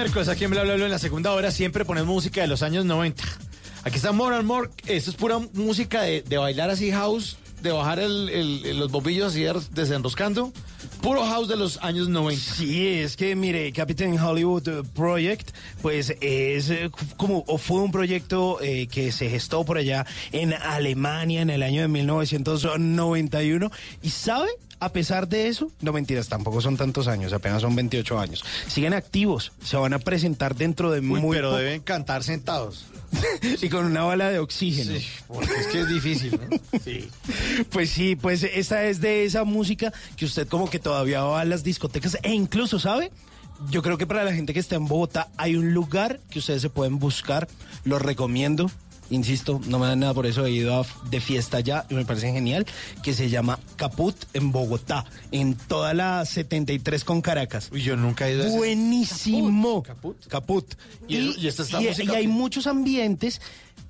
Miércoles, aquí en Bla Bla Bla, en la segunda hora, siempre ponemos música de los años 90. Aquí está More and More. Esto es pura música de, de bailar así house, de bajar el- el- los bombillos así desenroscando. Puro house de los años 90. Sí, es que mire, Captain Hollywood Project, pues es eh, como, o fue un proyecto eh, que se gestó por allá en Alemania en el año de 1991. Y sabe, a pesar de eso, no mentiras, tampoco son tantos años, apenas son 28 años. Siguen activos, se van a presentar dentro de Uy, muy pero deben cantar sentados. y con una bala de oxígeno. Sí, porque es que es difícil, ¿no? Sí. Pues sí, pues esta es de esa música que usted como que todavía va a las discotecas e incluso, ¿sabe? Yo creo que para la gente que está en Bogotá hay un lugar que ustedes se pueden buscar, lo recomiendo. Insisto, no me dan nada por eso, he ido a- de fiesta ya y me parece genial, que se llama Caput en Bogotá, en toda la 73 con Caracas. Uy, yo nunca he ido a ese- Buenísimo. Caput. Y- y esta es la y- música y hay muchos ambientes.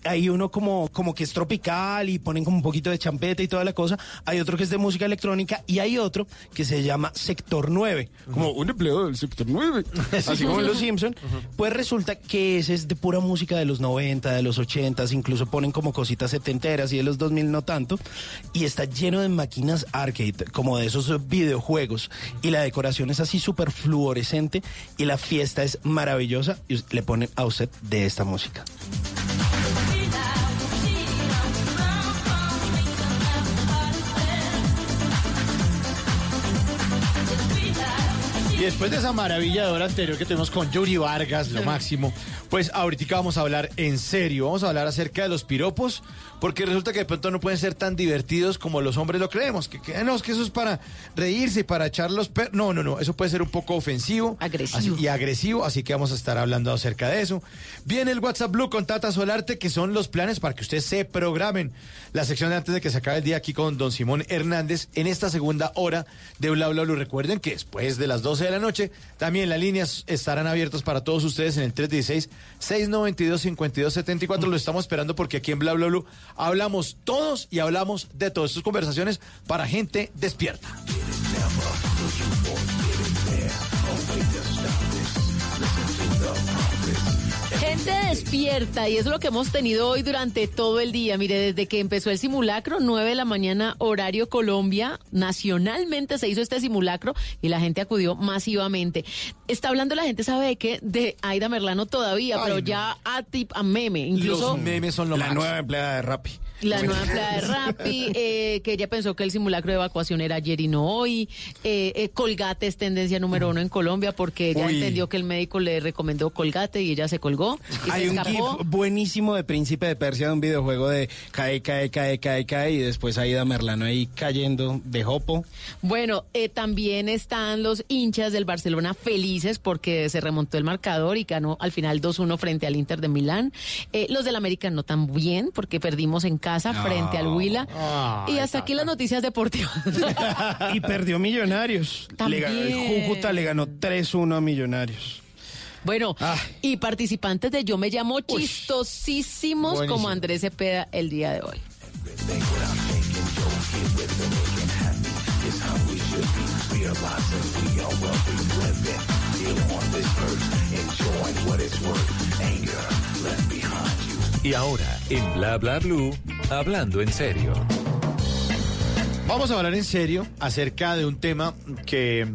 Hay uno como, como que es tropical y ponen como un poquito de champeta y toda la cosa. Hay otro que es de música electrónica y hay otro que se llama Sector 9. Como un empleado del Sector 9. Así como en Los Simpson. Pues resulta que ese es de pura música de los 90, de los 80, incluso ponen como cositas setenteras y de los 2000 no tanto. Y está lleno de máquinas arcade, como de esos videojuegos. Y la decoración es así súper fluorescente y la fiesta es maravillosa y le ponen a usted de esta música. Y después de esa maravilla de hora anterior que tuvimos con Yuri Vargas, lo máximo, Pues ahorita vamos a hablar en serio, vamos a hablar acerca de los piropos, porque resulta que de pronto no pueden ser tan divertidos como los hombres lo creemos, que, que no, es que eso es para reírse y para echar los perros. No, no, no, eso puede ser un poco ofensivo Agresivo. así- y agresivo, así que vamos a estar hablando acerca de eso. Viene el WhatsApp Blue con Tata Solarte, que son los planes para que ustedes se programen. La sección de antes de que se acabe el día aquí con don Simón Hernández en esta segunda hora de Bla Bla Blue. Recuerden que después de las 12 de la noche, también las líneas estarán abiertas para todos ustedes en el 316-692-5274. Lo estamos esperando porque aquí en Bla Bla Blue hablamos todos y hablamos de todas estas conversaciones para gente despierta. Gente despierta y es lo que hemos tenido hoy durante todo el día. Mire, desde que empezó el simulacro, 9 de la mañana, horario Colombia, nacionalmente se hizo este simulacro y la gente acudió masivamente. Está hablando la gente, ¿sabe de qué? De Aida Merlano todavía, Ay, pero no. ya a tip, a meme. Incluso Los memes son lo La nueva empleada de Rappi. La nueva empleada de Rappi, eh, que ella pensó que el simulacro de evacuación era ayer y no hoy. Eh, eh, Colgate es tendencia número uno en Colombia porque ella Uy. entendió que el médico le recomendó Colgate y ella se colgó y Hay se un escapó. gif buenísimo de Príncipe de Persia de un videojuego de cae, cae, cae, cae, cae y después Aida Merlano ahí cayendo de jopo. Bueno, eh, también están los hinchas del Barcelona felices porque se remontó el marcador y ganó al final 2-1 frente al Inter de Milán. Eh, los del América no tan bien porque perdimos en casa frente al Huila. Ay, y hasta aquí las noticias deportivas. y perdió Millonarios. Le ganó- el También. Cúcuta le ganó 3-1 a Millonarios. bueno, y participantes de Yo Me Llamo chistosísimos Buenísimo. como Andrés Cepeda el día de hoy. Y ahora, en Bla Bla Blue, hablando en serio. Vamos a hablar en serio acerca de un tema que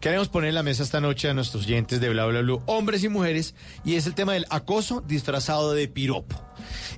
queremos poner en la mesa esta noche a nuestros oyentes de Bla Bla Blue, hombres y mujeres, y es el tema del acoso disfrazado de piropo.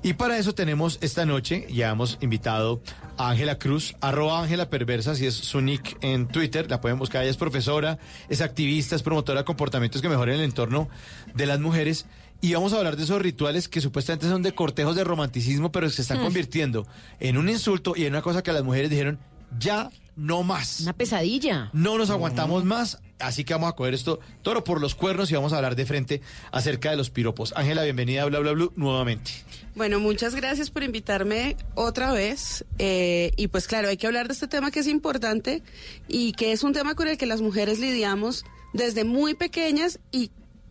Y para eso tenemos esta noche, ya hemos invitado a Ángela Cruz, arroba Ángela Perversa, si es su nick en Twitter, la pueden buscar, ella es profesora, es activista, es promotora de comportamientos que mejoren el entorno de las mujeres. Y vamos a hablar de esos rituales que supuestamente son de cortejos de romanticismo, pero se están Mm. convirtiendo en un insulto y en una cosa que las mujeres dijeron, ya no más. Una pesadilla. No nos aguantamos más, así que vamos a coger esto toro por los cuernos y vamos a hablar de frente acerca de los piropos. Ángela, bienvenida a Bla Bla Blue nuevamente. Bueno, muchas gracias por invitarme otra vez. Eh, y pues claro, hay que hablar de este tema que es importante y que es un tema con el que las mujeres lidiamos desde muy pequeñas y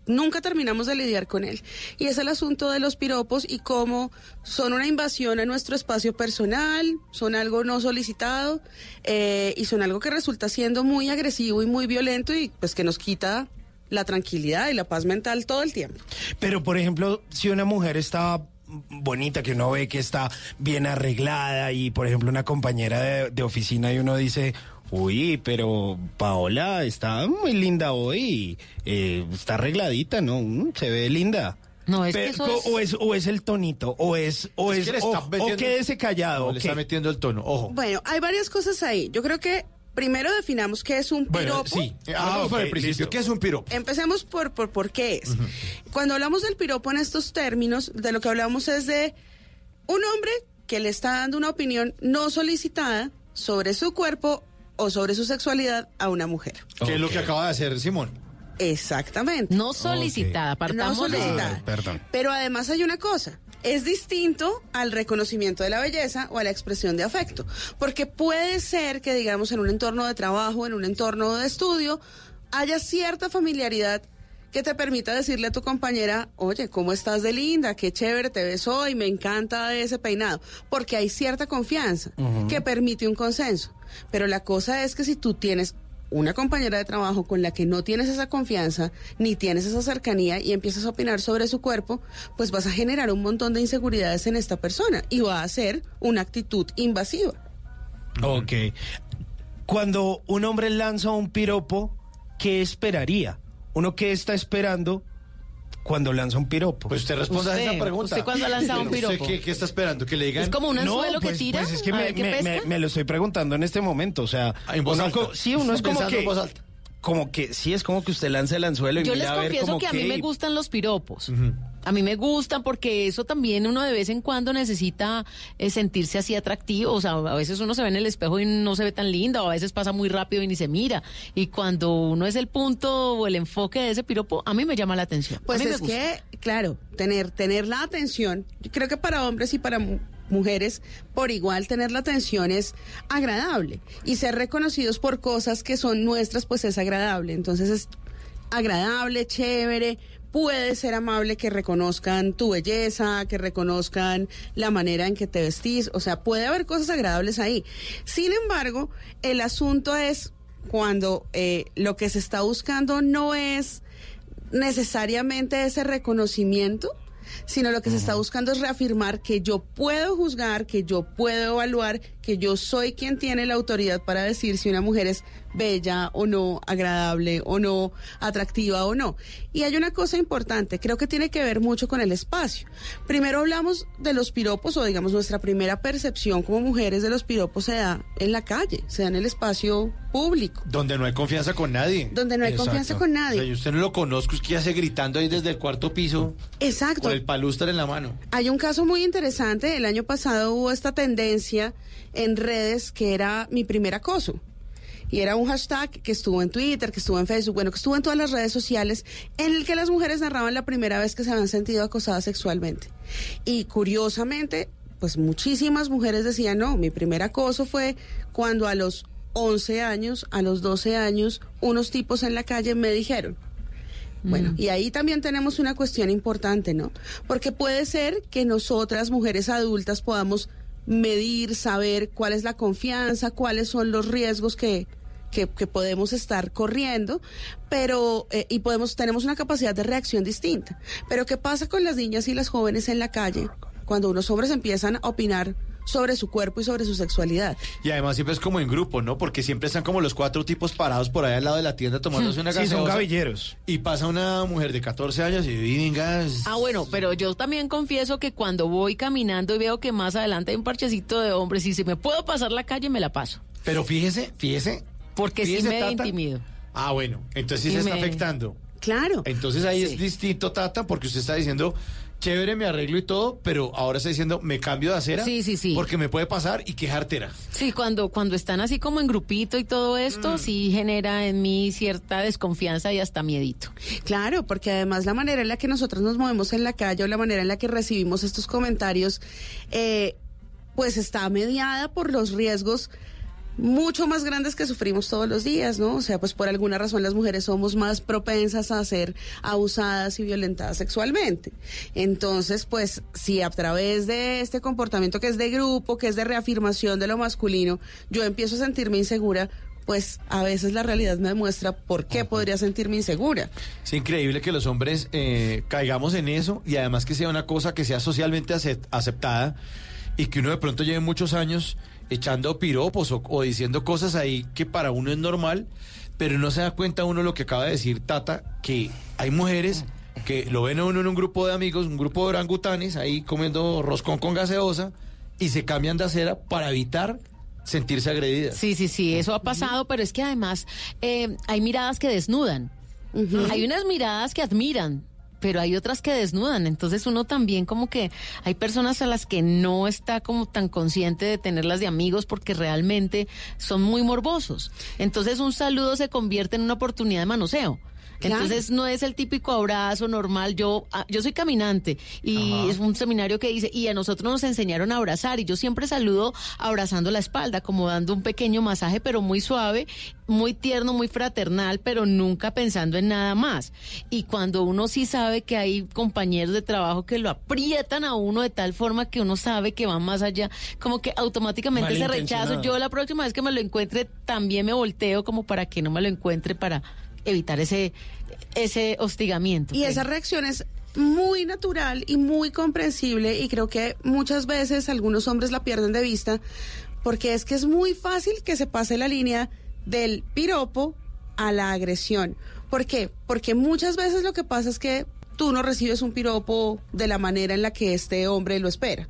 nunca terminamos de lidiar con él. Y es el asunto de los piropos y cómo son una invasión a nuestro espacio personal, son algo no solicitado eh, y son algo que resulta siendo muy agresivo y muy violento y pues que nos quita la tranquilidad y la paz mental todo el tiempo. Pero, por ejemplo, si una mujer está bonita, que uno ve que está bien arreglada y, por ejemplo, una compañera de, de oficina y uno dice, uy, pero Paola está muy linda hoy, eh, está arregladita, ¿no? Mm, Se ve linda. No, es Pe- que eso es- o es o es el tonito o es o Es es, que le o, está o metiendo- quédese callado No, ¿o le está metiendo el tono, ojo. Bueno, hay varias cosas ahí. Yo creo que primero definamos qué es un Bueno, piropo. sí, ah, por el principio, ¿qué es un piropo? Empecemos por, por, por qué es. Cuando hablamos del piropo en estos términos, de lo que hablamos es de un hombre que le está dando una opinión no solicitada sobre su cuerpo o sobre su sexualidad a una mujer. ¿Qué es lo que acaba de hacer Simón? Exactamente. No solicitada, partamos No solicitada. Ay, perdón. Pero además hay una cosa, es distinto al reconocimiento de la belleza o a la expresión de afecto, porque puede ser que digamos en un entorno de trabajo, en un entorno de estudio, haya cierta familiaridad que te permita decirle a tu compañera, oye, ¿cómo estás de linda? Qué chévere te ves hoy, me encanta ese peinado, porque hay cierta confianza que permite un consenso. Pero la cosa es que si tú tienes una compañera de trabajo con la que no tienes esa confianza, ni tienes esa cercanía y empiezas a opinar sobre su cuerpo, pues vas a generar un montón de inseguridades en esta persona y va a ser una actitud invasiva. Ok. Cuando un hombre lanza un piropo, ¿qué esperaría? ¿Uno qué está esperando cuando lanza un piropo? Pues usted responda a esa pregunta. ¿usted cuándo ha lanzado un ¿Usted piropo? qué, qué está esperando? ¿Que le digan? Es como un anzuelo que pues, tira, Pues es que me, me- me- me lo estoy preguntando en este momento. O sea, Ah, en voz uno alta. sí, uno es como que. en voz alta. como que sí es como que usted lanza el anzuelo y Yo les mira a ver confieso como que a mí me gustan los piropos. A mí me gustan porque eso también uno de vez en cuando necesita eh, sentirse así atractivo. O sea, a veces uno se ve en el espejo y no se ve tan linda, o a veces pasa muy rápido y ni se mira. Y cuando uno es el punto o el enfoque de ese piropo, a mí me llama la atención. Pues es que, claro, tener, tener la atención, yo creo que para hombres y para mu- mujeres por igual tener la atención es agradable y ser reconocidos por cosas que son nuestras pues es agradable. Entonces es agradable, chévere, puede ser amable que reconozcan tu belleza, que reconozcan la manera en que te vestís, o sea, puede haber cosas agradables ahí. Sin embargo, el asunto es cuando eh, lo que se está buscando no es necesariamente ese reconocimiento, sino lo que se está buscando es reafirmar que yo puedo juzgar, que yo puedo evaluar, que yo soy quien tiene la autoridad para decir si una mujer es bella o no, agradable o no, atractiva o no. Y hay una cosa importante, creo que tiene que ver mucho con el espacio. Primero hablamos de los piropos o digamos nuestra primera percepción como mujeres de los piropos se da en la calle, se da en el espacio público. Donde no hay confianza con nadie. Donde no hay confianza con nadie. O sea, usted no lo conozco, es que hace gritando ahí desde el cuarto piso Exacto. con el palustre en la mano. Hay un caso muy interesante. El año pasado hubo esta tendencia en redes que era mi primer acoso. Y era un hashtag que estuvo en Twitter, que estuvo en Facebook, bueno, que estuvo en todas las redes sociales, en el que las mujeres narraban la primera vez que se habían sentido acosadas sexualmente. Y curiosamente, pues muchísimas mujeres decían, no, mi primer acoso fue cuando a los 11 años, a los 12 años, unos tipos en la calle me dijeron, bueno, y ahí también tenemos una cuestión importante, ¿no? Porque puede ser que nosotras, mujeres adultas, podamos medir, saber cuál es la confianza, cuáles son los riesgos que, que, podemos estar corriendo, pero, eh, y podemos, tenemos una capacidad de reacción distinta. Pero ¿qué pasa con las niñas y las jóvenes en la calle cuando unos hombres empiezan a opinar sobre su cuerpo y sobre su sexualidad? Y además siempre es como en grupo, ¿no? Porque siempre están como los cuatro tipos parados por ahí al lado de la tienda tomándose una Sí, son gaseosa. gavilleros. Y pasa una mujer de 14 años y venga, Ah, bueno, pero yo también confieso que cuando voy caminando y veo que más adelante hay un parchecito de hombres y si me puedo pasar la calle, me la paso. Pero fíjese, fíjese. Porque sí fíjese, me Tata. intimido. Ah, bueno, entonces sí Y se está me- afectando. Claro. Entonces ahí Sí. es distinto, Tata, porque usted está diciendo, chévere, me arreglo y todo, pero ahora está diciendo, me cambio de acera. Sí, sí, sí. Porque me puede pasar y qué jartera. Sí, cuando, cuando están así como en grupito y todo esto, sí genera en mí cierta desconfianza y hasta miedito. Claro, porque además la manera en la que nosotros nos movemos en la calle o la manera en la que recibimos estos comentarios, eh, pues está mediada por los riesgos mucho más grandes que sufrimos todos los días, ¿no? O sea, pues por alguna razón las mujeres somos más propensas a ser abusadas y violentadas sexualmente. Entonces, pues si a través de este comportamiento que es de grupo, que es de reafirmación de lo masculino, yo empiezo a sentirme insegura, pues a veces la realidad me demuestra por qué podría sentirme insegura. Es increíble que los hombres eh, caigamos en eso y además que sea una cosa que sea socialmente acep- aceptada y que uno de pronto lleve muchos años echando piropos o, o diciendo cosas ahí que para uno es normal, pero no se da cuenta uno lo que acaba de decir Tata, que hay mujeres que lo ven a uno en un grupo de amigos, un grupo de orangutanes, ahí comiendo roscón con gaseosa y se cambian de acera para evitar sentirse agredidas. Sí, sí, sí, eso ha pasado, pero es que además eh, hay miradas que desnudan. Hay unas miradas que admiran, pero hay otras que desnudan. Entonces uno también como que hay personas a las que no está como tan consciente de tenerlas de amigos porque realmente son muy morbosos. Entonces un saludo se convierte en una oportunidad de manoseo. Claro. Entonces no es el típico abrazo normal. Yo ah, yo soy caminante y es un seminario que dice y a nosotros nos enseñaron a abrazar y yo siempre saludo abrazando la espalda, como dando un pequeño masaje, pero muy suave, muy tierno, muy fraternal, pero nunca pensando en nada más. Y cuando uno sí sabe que hay compañeros de trabajo que lo aprietan a uno de tal forma que uno sabe que va más allá, como que automáticamente ese rechazo, yo la próxima vez que me lo encuentre también me volteo como para que no me lo encuentre para evitar ese ese hostigamiento. Y esa reacción es muy natural y muy comprensible y creo que muchas veces algunos hombres la pierden de vista porque es que es muy fácil que se pase la línea del piropo a la agresión. ¿Por qué? Porque muchas veces lo que pasa es que tú no recibes un piropo de la manera en la que este hombre lo espera.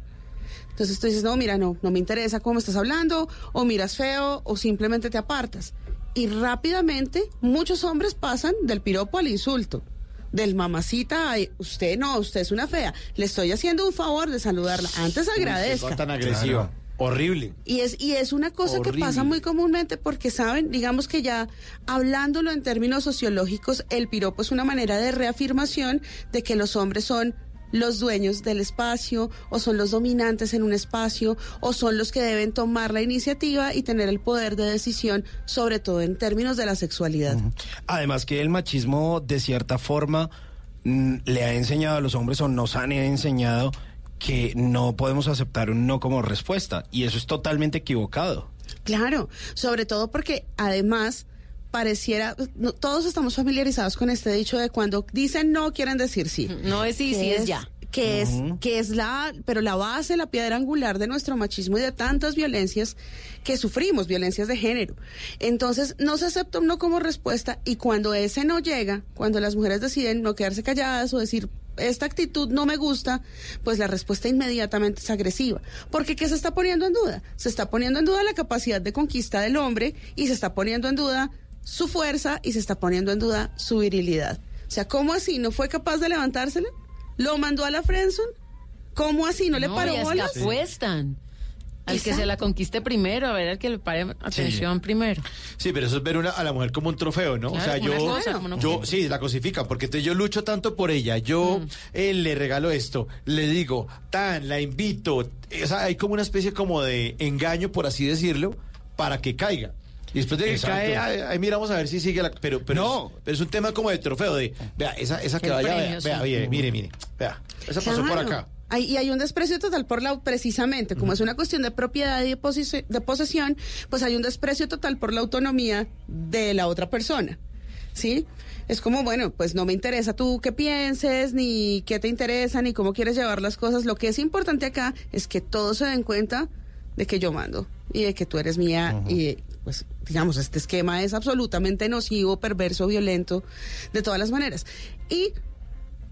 Entonces tú dices, no, mira, no, no me interesa cómo estás hablando, o miras feo, o simplemente te apartas. Y rápidamente muchos hombres pasan del piropo al insulto. Del mamacita, ay, usted no, usted es una fea. Le estoy haciendo un favor de saludarla. Antes agradezca. tan agresiva. Horrible. Y es, y es una cosa que pasa muy comúnmente porque, ¿saben? Digamos que ya hablándolo en términos sociológicos, el piropo es una manera de reafirmación de que los hombres son los dueños del espacio o son los dominantes en un espacio o son los que deben tomar la iniciativa y tener el poder de decisión, sobre todo en términos de la sexualidad. Además que el machismo, de cierta forma, mm, le ha enseñado a los hombres o nos han enseñado que no podemos aceptar un no como respuesta. Y eso es totalmente equivocado. Claro, sobre todo porque además pareciera, no, todos estamos familiarizados con este dicho de cuando dicen no quieren decir sí. No es sí, sí es ya. Que es, que es la, pero la base, la piedra angular de nuestro machismo y de tantas violencias que sufrimos, violencias de género. Entonces, no se acepta un no como respuesta y cuando ese no llega, cuando las mujeres deciden no quedarse calladas o decir esta actitud no me gusta, pues la respuesta inmediatamente es agresiva. Porque ¿qué se está poniendo en duda? Se está poniendo en duda la capacidad de conquista del hombre y se está poniendo en duda su fuerza y se está poniendo en duda su virilidad. O sea, ¿cómo así? ¿No fue capaz de levantársela? ¿Lo mandó a la Frenson? ¿Cómo así? ¿No, le paró y que bolas? apuestan. Al que se la conquiste primero, a ver al que le pare atención primero. Sí, pero eso es ver una- a la mujer como un trofeo, ¿no? Claro, o sea, yo, cosa, yo, sí, la cosifican, porque entonces yo lucho tanto por ella, yo Mm. eh, le regalo esto, le digo, tan, la invito, o sea, hay como una especie como de engaño, por así decirlo, para que caiga. Y después de que Exacto. cae, ahí, ahí miramos a ver si sigue la... Pero, pero, No. es, pero es un tema como de trofeo, de, vea, esa, esa que vaya, premio, vea, vea, sí. mire, mire, mire, vea, esa pasó por acá. Hay- y hay un desprecio total por la, precisamente, como es una cuestión de propiedad y de, de posesión, pues hay un desprecio total por la autonomía de la otra persona. ¿Sí? Es como, bueno, pues no me interesa tú qué pienses, ni qué te interesa, ni cómo quieres llevar las cosas. Lo que es importante acá es que todos se den cuenta de que yo mando y de que tú eres mía y pues digamos este esquema es absolutamente nocivo, perverso, violento de todas las maneras. Y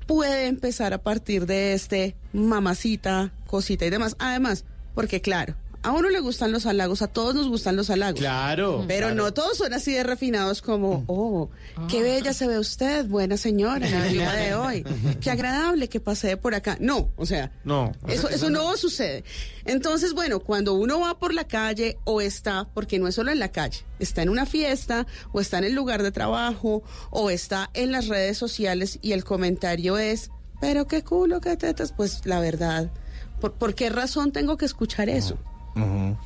puede empezar a partir de este mamacita, cosita y demás. Además, porque claro, a uno le gustan los halagos, a todos nos gustan los halagos. Claro. Pero no todos son así de refinados como, oh, qué bella se ve usted, buena señora, en el día de hoy. Qué agradable que pasee por acá. No, o sea, No. eso, eso no sucede. Entonces, bueno, cuando uno va por la calle o está, porque no es solo en la calle, está en una fiesta o está en el lugar de trabajo o está en las redes sociales y el comentario es, pero qué culo, qué tetas, pues la verdad, ¿por, por qué razón tengo que escuchar eso? Ujú.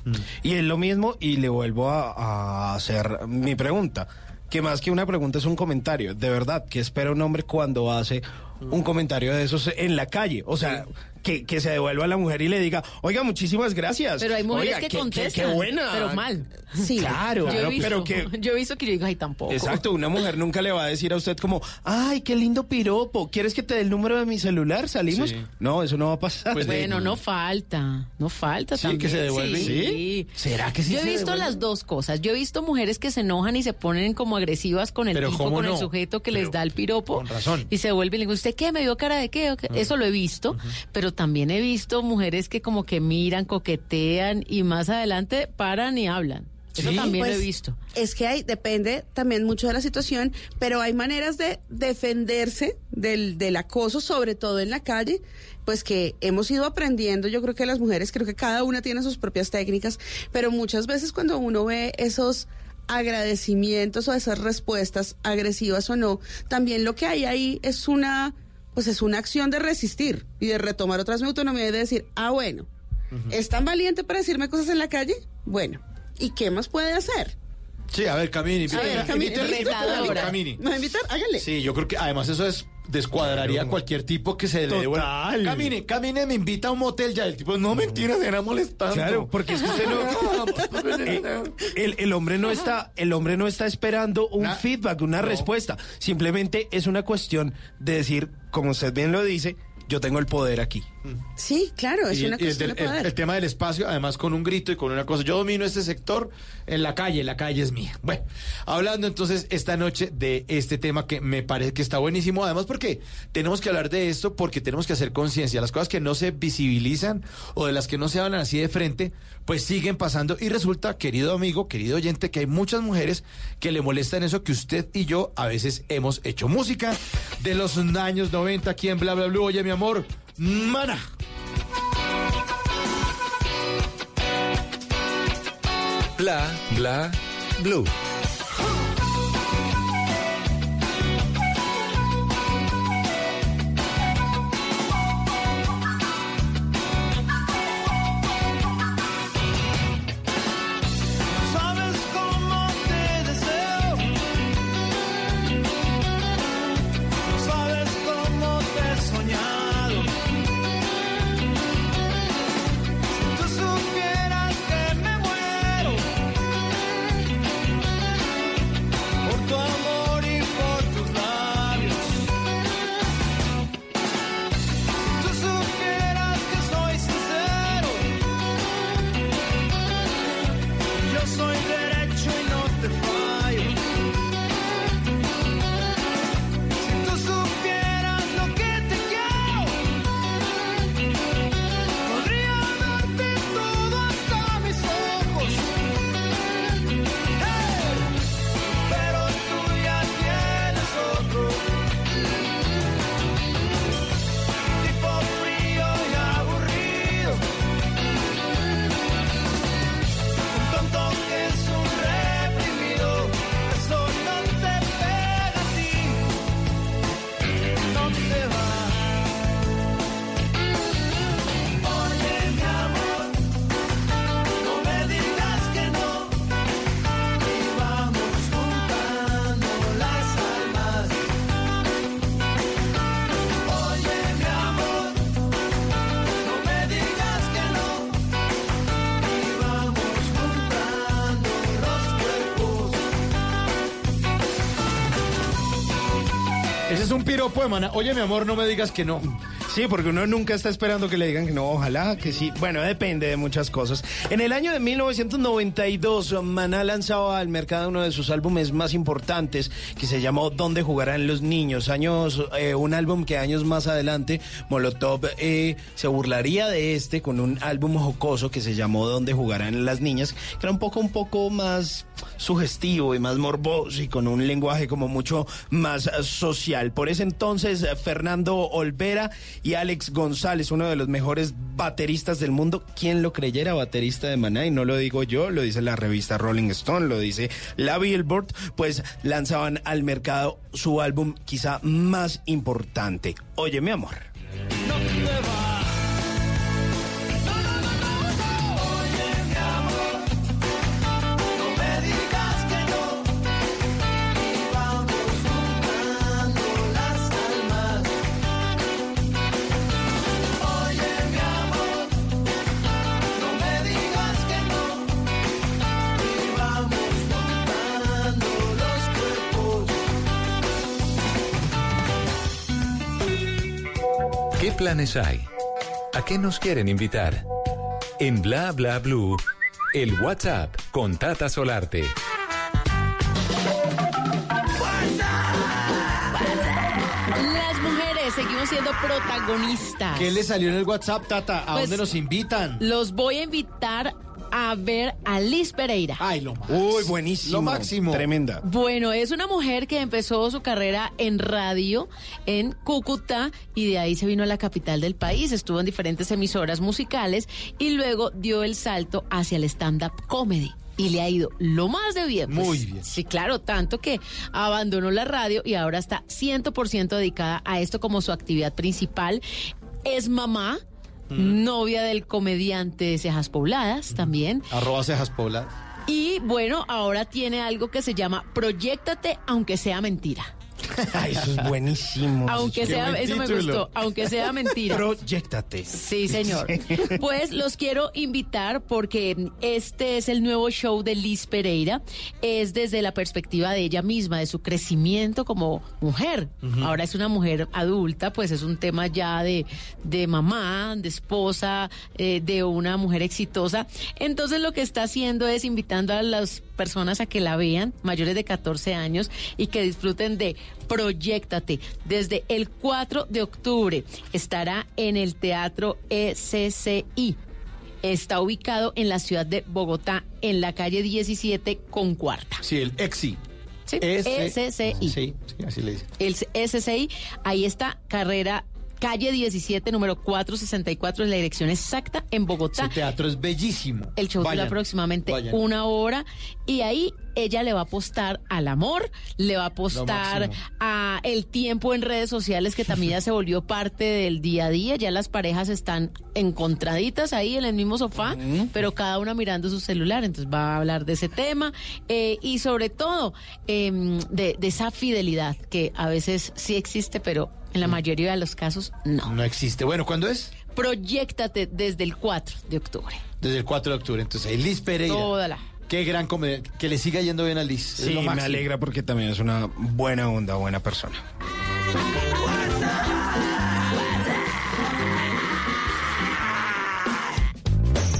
Y es lo mismo, y le vuelvo a, a hacer mi pregunta, que más que una pregunta es un comentario. De verdad, ¿qué espera un hombre cuando hace un comentario de esos en la calle? O sea, que, que se devuelva a la mujer y le diga, oiga, muchísimas gracias. Pero hay mujeres Oiga, que contestan. Qué, buena. Pero mal. Sí, Claro, Yo he visto, pero que... yo he visto que yo digo, ay, tampoco. Exacto, una mujer nunca le va a decir a usted como, ay, qué lindo piropo, ¿quieres que te dé el número de mi celular? ¿Salimos? Sí. No, eso no va a pasar. Pues de- Bueno, no falta, no falta Sí, también. que se devuelven. Sí. ¿Será que sí Yo he se visto las dos cosas. Yo he visto mujeres que se enojan y se ponen como agresivas con el Pero tipo, ¿cómo con el sujeto que les da el piropo. con razón. Y se vuelven y le digo, ¿usted qué? ¿Me vio cara de qué?". Eso lo he visto. Pero también he visto mujeres que como que miran, coquetean y más adelante paran y hablan. Eso Sí, también lo pues, he visto. Es que hay, depende también mucho de la situación, pero hay maneras de defenderse del, del acoso, sobre todo en la calle, pues que hemos ido aprendiendo, yo creo que las mujeres, creo que cada una tiene sus propias técnicas, pero muchas veces cuando uno ve esos agradecimientos o esas respuestas agresivas o no, también lo que hay ahí es una, pues es una acción de resistir y de retomar otra vez mi autonomía y de decir, ah, bueno, ¿es tan valiente para decirme cosas en la calle? Bueno, ¿y qué más puede hacer? Sí, a ver, Camini. A ver, Camini, invítale, invítale, Camini. ¿Me va a invitar? Hágale. Sí, yo creo que además eso es descuadraría a cualquier tipo que se le. Total. Camine, camine, me invita a un motel ya. El tipo, no mentiras, era molestando. Claro, porque es que usted no. Eh, el, el hombre no está, el hombre no está esperando un Na- feedback, una no. respuesta. Simplemente es una cuestión de decir, como usted bien lo dice, yo tengo el poder aquí. Sí, claro, es Y- una el, de el- el tema del espacio, además con un grito y con una cosa. Yo domino este sector en la calle, la calle es mía. Bueno, hablando entonces esta noche de este tema que me parece que está buenísimo, además porque tenemos que hablar de esto porque tenemos que hacer conciencia. Las cosas que no se visibilizan o de las que no se hablan así de frente, pues siguen pasando. Y resulta, querido amigo, querido oyente, que hay muchas mujeres que le molestan eso que usted y yo a veces hemos hecho música de los años 90 aquí en Bla Bla Blue. Oye, mi amor, mana. Bla bla blue. Un piropo de. Oye, mi amor, no me digas que no. Sí, porque uno nunca está esperando que le digan que no, ojalá que sí. Bueno, depende de muchas cosas. En el año de 1992, Maná lanzaba al mercado uno de sus álbumes más importantes, que se llamó ¿Dónde jugarán los niños? Años, eh, un álbum que años más adelante Molotov eh, se burlaría de este con un álbum jocoso que se llamó ¿Dónde jugarán las niñas? Que era un poco, un poco más sugestivo y más morboso y con un lenguaje como mucho más social. Por ese entonces, Fernando Olvera y Alex González, uno de los mejores bateristas del mundo, ¿quién lo creyera baterista de Maná? Y no lo digo yo, lo dice la revista Rolling Stone, lo dice la Billboard, pues lanzaban al mercado su álbum quizá más importante. Oye, mi amor. Oye planes hay? ¿A qué nos quieren invitar? En Bla Bla Blue, el WhatsApp con Tata Solarte. Las mujeres seguimos siendo protagonistas. ¿Qué le salió en el WhatsApp, Tata? ¿A Pues- dónde nos invitan? Los voy a invitar a ver a Liz Pereira. Ay, lo más. Uy, buenísimo. Lo máximo. Tremenda. Bueno, es una mujer que empezó su carrera en radio en Cúcuta y de ahí se vino a la capital del país, estuvo en diferentes emisoras musicales y luego dio el salto hacia el stand-up comedy. Y le ha ido lo más de bien. pues. Muy bien. Sí, claro, tanto que abandonó la radio y ahora está 100% dedicada a esto como su actividad principal. Es mamá, novia del comediante Cejas Pobladas también. Arroba cejas pobladas. Y bueno, ahora tiene algo que se llama Proyéctate aunque sea mentira. Ay, eso es buenísimo. Aunque Qué sea, eso me gustó, aunque sea mentira. Proyectate. Sí, señor. Pues los quiero invitar porque este es el nuevo show de Liz Pereira. Es desde la perspectiva de ella misma, de su crecimiento como mujer. Ahora es una mujer adulta, pues es un tema ya de, de mamá, de esposa, eh, de una mujer exitosa. Entonces lo que está haciendo es invitando a las personas a que la vean, mayores de 14 años, y que disfruten de Proyectate. Desde el 4 de octubre estará en el Teatro ECCI. Está ubicado en la ciudad de Bogotá, en la calle 17 con cuarta. Sí, el EXI. Sí, Ese- ECCI. Sí, sí, así le dice. El SCI, ahí está, carrera calle 17, número 464, es la dirección exacta en Bogotá. Ese teatro es bellísimo. El show dura aproximadamente vayan. una hora y ahí ella le va a apostar al amor, le va a apostar a el tiempo en redes sociales que también ya se volvió parte del día a día, ya las parejas están encontraditas ahí en el mismo sofá, pero cada una mirando su celular, entonces va a hablar de ese tema eh, y sobre todo em, de, de esa fidelidad que a veces sí existe, pero en la mayoría de los casos no. No existe. Bueno, ¿cuándo es? Proyectate desde el 4 de octubre. Desde el 4 de octubre. Entonces, ahí Liz Pereira. Toda la- Qué gran comedia. Que le siga yendo bien a Liz. Sí, lo me alegra porque también es una buena onda, buena persona.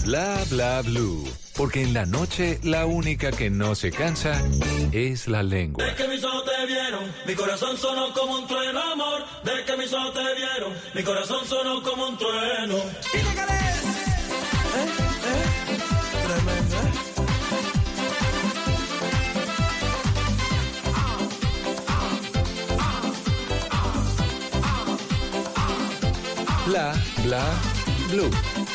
Bla bla blue. Porque en la noche la única que no se cansa es la lengua. De que mis ojos te vieron, mi corazón sonó como un trueno, amor. De que mis ojos te vieron, mi corazón sonó como un trueno. Bla bla blue.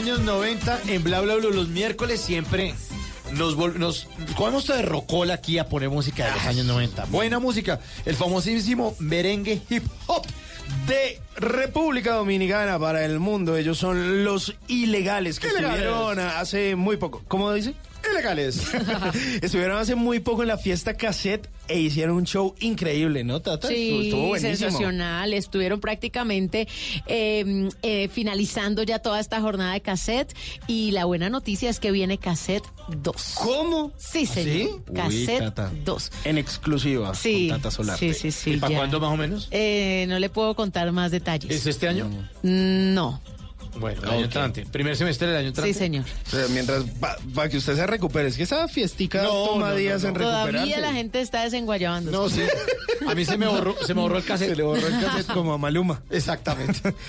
Años 90 en Bla Bla Blue. Los miércoles siempre nos, vol- nos comemos de rocola aquí a poner música de los años 90. Buena música. El famosísimo merengue hip hop. de República Dominicana para el mundo. Ellos son los ilegales que Ilegales. estuvieron hace muy poco. ¿Cómo dice? Ilegales. estuvieron hace muy poco en la fiesta cassette e hicieron un show increíble, ¿no, Tata? Sí, Estuvo buenísimo. sensacional. Estuvieron prácticamente eh, eh, finalizando ya toda esta jornada de cassette y la buena noticia es que viene cassette 2. ¿Cómo? Sí, señor. Uy, Cassette Tata. 2. En exclusiva Sí, con Tata Solarte. sí, sí, sí. ¿Y para cuándo más o menos? Eh, no le puedo contar más detalles. ¿Es este año? No. Bueno, el año entrante. Primer semestre del año entrante. Sí, señor. Pero mientras, para que usted se recupere, es que esa fiestica No, toma no, no, días no. en recuperarse. Todavía la gente está desenguayabando. No, sí. A mí se me borró, se me borró el cassette. Se le borró el cassette como a Maluma. Exactamente.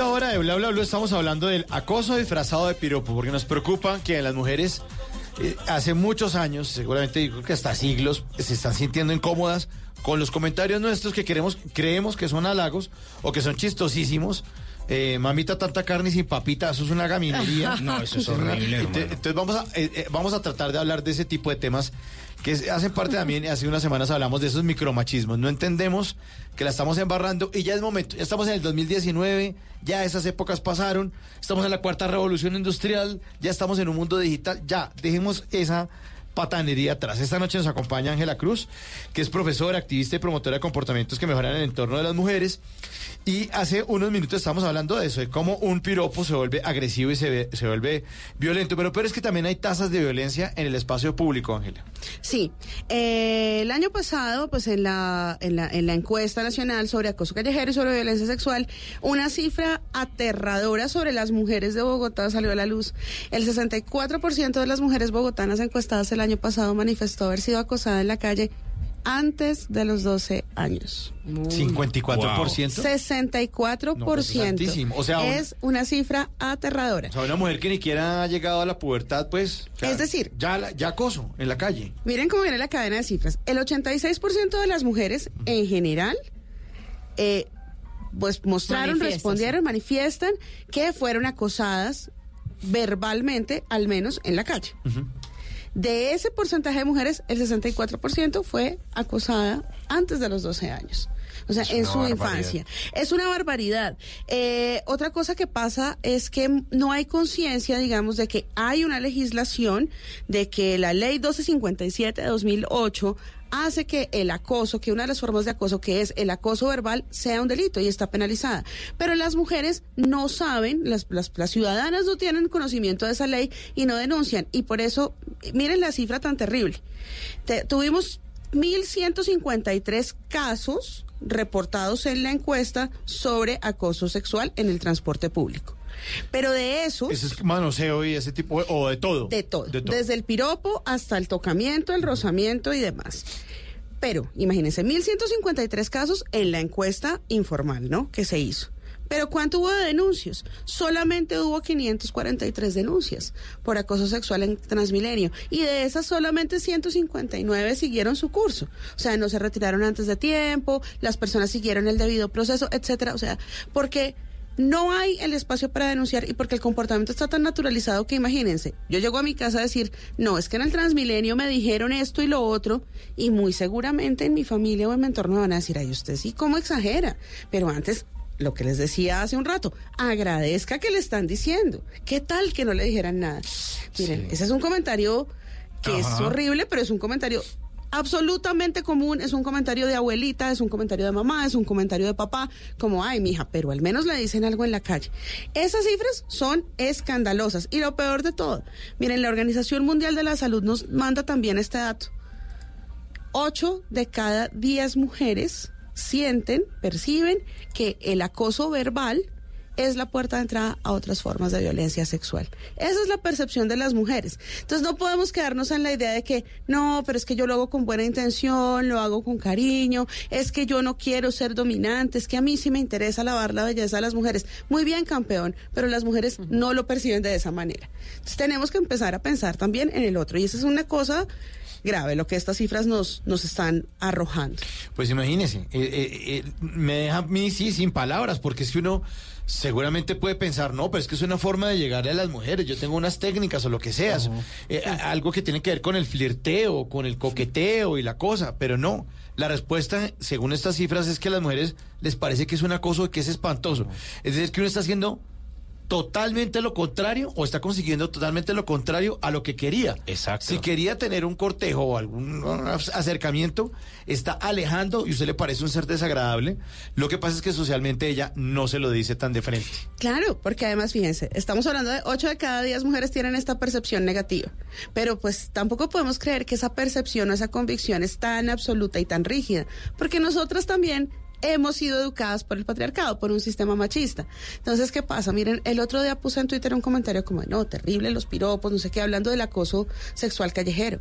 segunda hora de Bla Bla Bla estamos hablando del acoso disfrazado de piropo, porque nos preocupa que las mujeres eh, hace muchos años, seguramente creo que hasta siglos, se están sintiendo incómodas con los comentarios nuestros que queremos, creemos que son halagos o que son chistosísimos. Eh, mamita, tanta carne sin papita, eso es una gaminería. No, eso es horrible. Entonces vamos a, eh, eh, vamos a tratar de hablar de ese tipo de temas que hacen parte también, hace unas semanas hablamos de esos micromachismos. No entendemos que la estamos embarrando y ya es momento, ya estamos en el 2019, ya esas épocas pasaron, estamos en la cuarta revolución industrial, ya estamos en un mundo digital, ya, dejemos esa patanería atrás. Esta noche nos acompaña Ángela Cruz, que es profesora, activista y promotora de comportamientos que mejoran el entorno de las mujeres. Y hace unos minutos estamos hablando de eso, de cómo un piropo se vuelve agresivo y se, se vuelve violento. Pero, pero es que también hay tasas de violencia en el espacio público, Ángela. Sí, eh, el año pasado, pues en la, en, la, en la encuesta nacional sobre acoso callejero y sobre violencia sexual, una cifra aterradora sobre las mujeres de Bogotá salió a la luz. El 64% de las mujeres bogotanas encuestadas el año pasado manifestó haber sido acosada en la calle antes de los 12 años. 54%. 64%. No, pues es. O sea, un- es una cifra aterradora. O sea, una mujer que ni siquiera ha llegado a la pubertad, pues. o sea, Es decir- Ya, la- ya acoso en la calle. Miren cómo viene la cadena de cifras. El 86% de las mujeres en general, eh, pues mostraron, Manifiestan, respondieron, manifiestan que fueron acosadas verbalmente, al menos en la calle. De ese porcentaje de mujeres, el 64% fue acosada antes de los 12 años. O sea, Es en su barbaridad. infancia. Es una barbaridad. Eh, otra cosa que pasa es que no hay conciencia, digamos, de que hay una legislación, de que la ley 1257 de 2008 hace que el acoso, que una de las formas de acoso, que es el acoso verbal, sea un delito y está penalizada. Pero las mujeres no saben, las, las, las ciudadanas no tienen conocimiento de esa ley y no denuncian. Y por eso, miren la cifra tan terrible. Te- tuvimos 1.153 casos reportados en la encuesta sobre acoso sexual en el transporte público. Pero de esos... Ese es manoseo y ese tipo, o de todo. De todo, De todo. Desde el piropo hasta el tocamiento, el rozamiento y demás. Pero, imagínense, 1.153 casos en la encuesta informal, ¿no? Que se hizo. Pero ¿cuánto hubo de denuncios? Solamente hubo 543 denuncias por acoso sexual en Transmilenio. Y de esas solamente 159 siguieron su curso. O sea, no se retiraron antes de tiempo, las personas siguieron el debido proceso, etcétera. O sea, porque no hay el espacio para denunciar y porque el comportamiento está tan naturalizado que imagínense, yo llego a mi casa a decir, no, es que en el Transmilenio me dijeron esto y lo otro, y muy seguramente en mi familia o en mi entorno me van a decir, ay, usted sí, ¿cómo exagera? Pero antes, lo que les decía hace un rato, agradezca que le están diciendo. ¿Qué tal que no le dijeran nada? Miren, ese es un comentario que es horrible, pero es un comentario absolutamente común, es un comentario de abuelita, es un comentario de mamá, es un comentario de papá, como, ay, mija, pero al menos le dicen algo en la calle. Esas cifras son escandalosas. Y lo peor de todo, miren, la Organización Mundial de la Salud nos manda también este dato. Ocho de cada diez mujeres sienten, perciben que el acoso verbal es la puerta de entrada a otras formas de violencia sexual. Esa es la percepción de las mujeres. Entonces no podemos quedarnos en la idea de que no, pero es que yo lo hago con buena intención, lo hago con cariño, es que yo no quiero ser dominante, es que a mí sí me interesa lavar la belleza de las mujeres. Muy bien, campeón, pero las mujeres no lo perciben de esa manera. Entonces tenemos que empezar a pensar también en el otro. Y esa es una cosa grave, lo que estas cifras nos, nos están arrojando. Pues imagínese, eh, eh, eh, me deja a mí sí sin palabras, porque es que uno seguramente puede pensar, no, pero es que es una forma de llegar a las mujeres, yo tengo unas técnicas o lo que sea, eh, algo que tiene que ver con el flirteo, con el coqueteo y la cosa, pero no. La respuesta, según estas cifras, es que a las mujeres les parece que es un acoso, que es espantoso. Es decir, que uno está haciendo totalmente lo contrario o está consiguiendo totalmente lo contrario a lo que quería. Exacto. Si quería tener un cortejo o algún acercamiento, está alejando y usted le parece un ser desagradable. Lo que pasa es que socialmente ella no se lo dice tan de frente. Claro, porque además, fíjense, estamos hablando de 8 de cada 10 mujeres tienen esta percepción negativa, pero pues tampoco podemos creer que esa percepción o esa convicción es tan absoluta y tan rígida, porque nosotras también hemos sido educadas por el patriarcado, por un sistema machista. Entonces, ¿qué pasa? Miren, el otro día puse en Twitter un comentario como, no, terrible los piropos, no sé qué, hablando del acoso sexual callejero.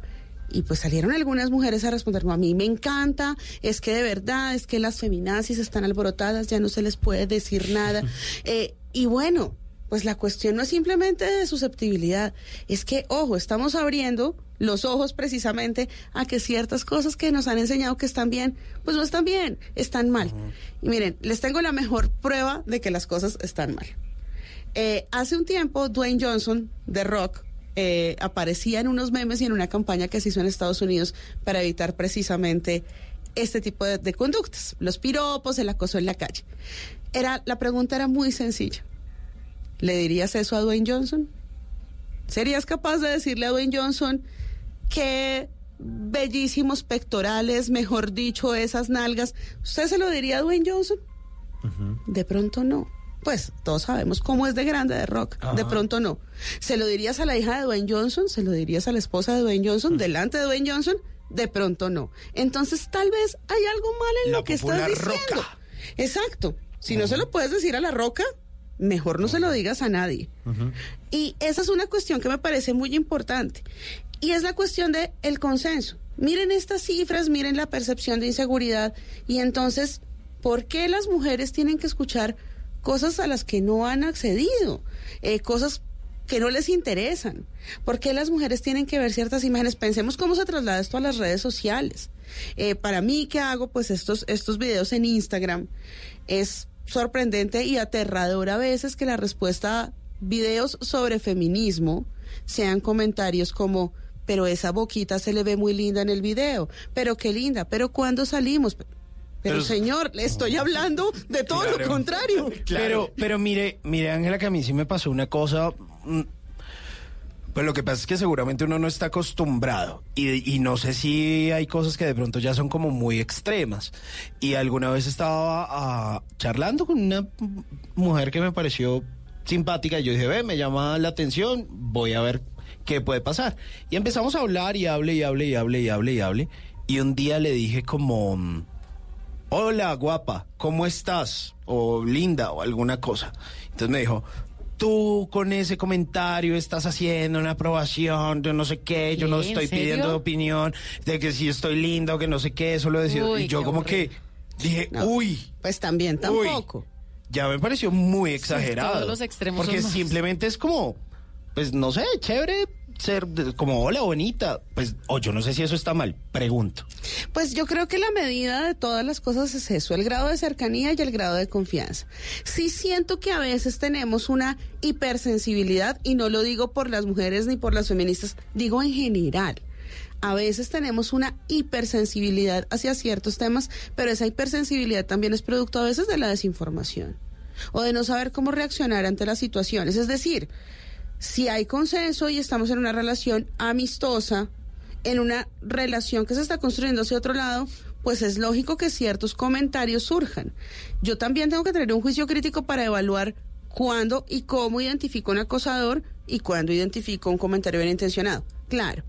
Y pues salieron algunas mujeres a responder, "No, a mí me encanta, es que de verdad, es que las feminazis están alborotadas, ya no se les puede decir nada. Eh, y bueno, pues la cuestión no es simplemente de susceptibilidad, es que, ojo, estamos abriendo los ojos precisamente a que ciertas cosas que nos han enseñado que están bien, pues no están bien, están mal. Y miren, les tengo la mejor prueba de que las cosas están mal. Eh, hace un tiempo, Dwayne Johnson de Rock eh, aparecía en unos memes y en una campaña que se hizo en Estados Unidos para evitar precisamente este tipo de, de conductas, los piropos, el acoso en la calle. Era, la pregunta era muy sencilla. ¿Le dirías eso a Dwayne Johnson? ¿Serías capaz de decirle a Dwayne Johnson que bellísimos pectorales, mejor dicho, esas nalgas? ¿Usted se lo diría a Dwayne Johnson? De pronto no. Pues todos sabemos cómo es de grande de rock. De pronto no. ¿Se lo dirías a la hija de Dwayne Johnson? ¿Se lo dirías a la esposa de Dwayne Johnson? ¿Delante de Dwayne Johnson? De pronto no. Entonces tal vez hay algo mal en La lo que estás diciendo. Exacto. Si no se lo puedes decir a la roca, mejor no se lo digas a nadie. Y esa es una cuestión que me parece muy importante. Y es la cuestión del el consenso. Miren estas cifras, miren la percepción de inseguridad. Y entonces, ¿por qué las mujeres tienen que escuchar cosas a las que no han accedido? Eh, cosas que no les interesan. ¿Por qué las mujeres tienen que ver ciertas imágenes? Pensemos cómo se traslada esto a las redes sociales. Eh, para mí, que hago pues estos, estos videos en Instagram, es sorprendente y aterrador a veces que la respuesta a videos sobre feminismo sean comentarios como, pero esa boquita se le ve muy linda en el video, pero qué linda, pero ¿cuándo salimos? Pero, Pero- señor, le estoy hablando de todo lo Claro. contrario. Pero, pero mire, mire, Ángela, que a mí sí me pasó una cosa. Pues lo que pasa es que seguramente uno no está acostumbrado y, no sé si hay cosas que de pronto ya son como muy extremas. Y alguna vez estaba ah, charlando con una mujer que me pareció simpática y yo dije, ve, me llama la atención, voy a ver qué puede pasar. Y empezamos a hablar y hable y hable y hable y hable y hable. Y un día le dije como... hola guapa, ¿cómo estás? O linda o alguna cosa. Entonces me dijo, tú con ese comentario estás haciendo una aprobación, yo no sé qué, yo no ¿Qué? ¿En estoy pidiendo opinión de que si estoy lindo, que no sé qué, eso lo decía. Uy, Y yo como que dije, uy. Pues también tampoco. Ya me pareció muy exagerado. todos los extremos Porque son simplemente es como, pues no sé, chévere ser como hola bonita. Pues, o yo no sé si eso está mal, pregunto. Pues yo creo que la medida de todas las cosas es eso, el grado de cercanía y el grado de confianza. Sí siento que a veces tenemos una hipersensibilidad, y no lo digo por las mujeres ni por las feministas, digo en general. A veces tenemos una hipersensibilidad hacia ciertos temas, pero esa hipersensibilidad también es producto a veces de la desinformación o de no saber cómo reaccionar ante las situaciones. Es decir, si hay consenso y estamos en una relación amistosa, en una relación que se está construyendo hacia otro lado, pues es lógico que ciertos comentarios surjan. Yo también tengo que tener un juicio crítico para evaluar cuándo y cómo identifico un acosador y cuándo identifico un comentario bien intencionado. Claro,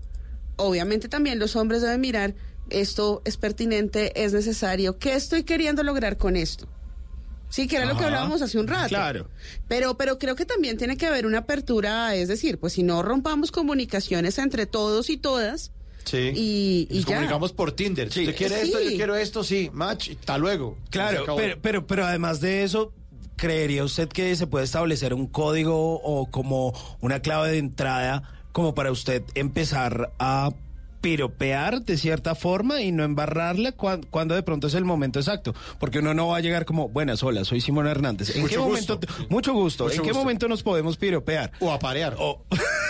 obviamente también los hombres deben mirar, esto es pertinente, es necesario, ¿qué estoy queriendo lograr con esto? Sí, que era lo que hablábamos hace un rato. claro. Pero, pero creo que también tiene que haber una apertura, es decir, pues si no rompamos comunicaciones entre todos y todas, Sí. Y- y Nos ya. comunicamos por Tinder. Si usted quiere esto, Sí. yo quiero esto, sí. Match, hasta luego. Claro, pero, pero, pero además de eso, ¿creería usted que se puede establecer un código o como una clave de entrada como para usted empezar a piropear de cierta forma y no embarrarla cuan- cuando de pronto es el momento exacto? Porque uno no va a llegar como, buenas, hola, soy Simón Hernández. ¿En Mucho qué gusto. momento? Mucho gusto. Mucho ¿En qué gusto. momento nos podemos piropear? O aparear. Eso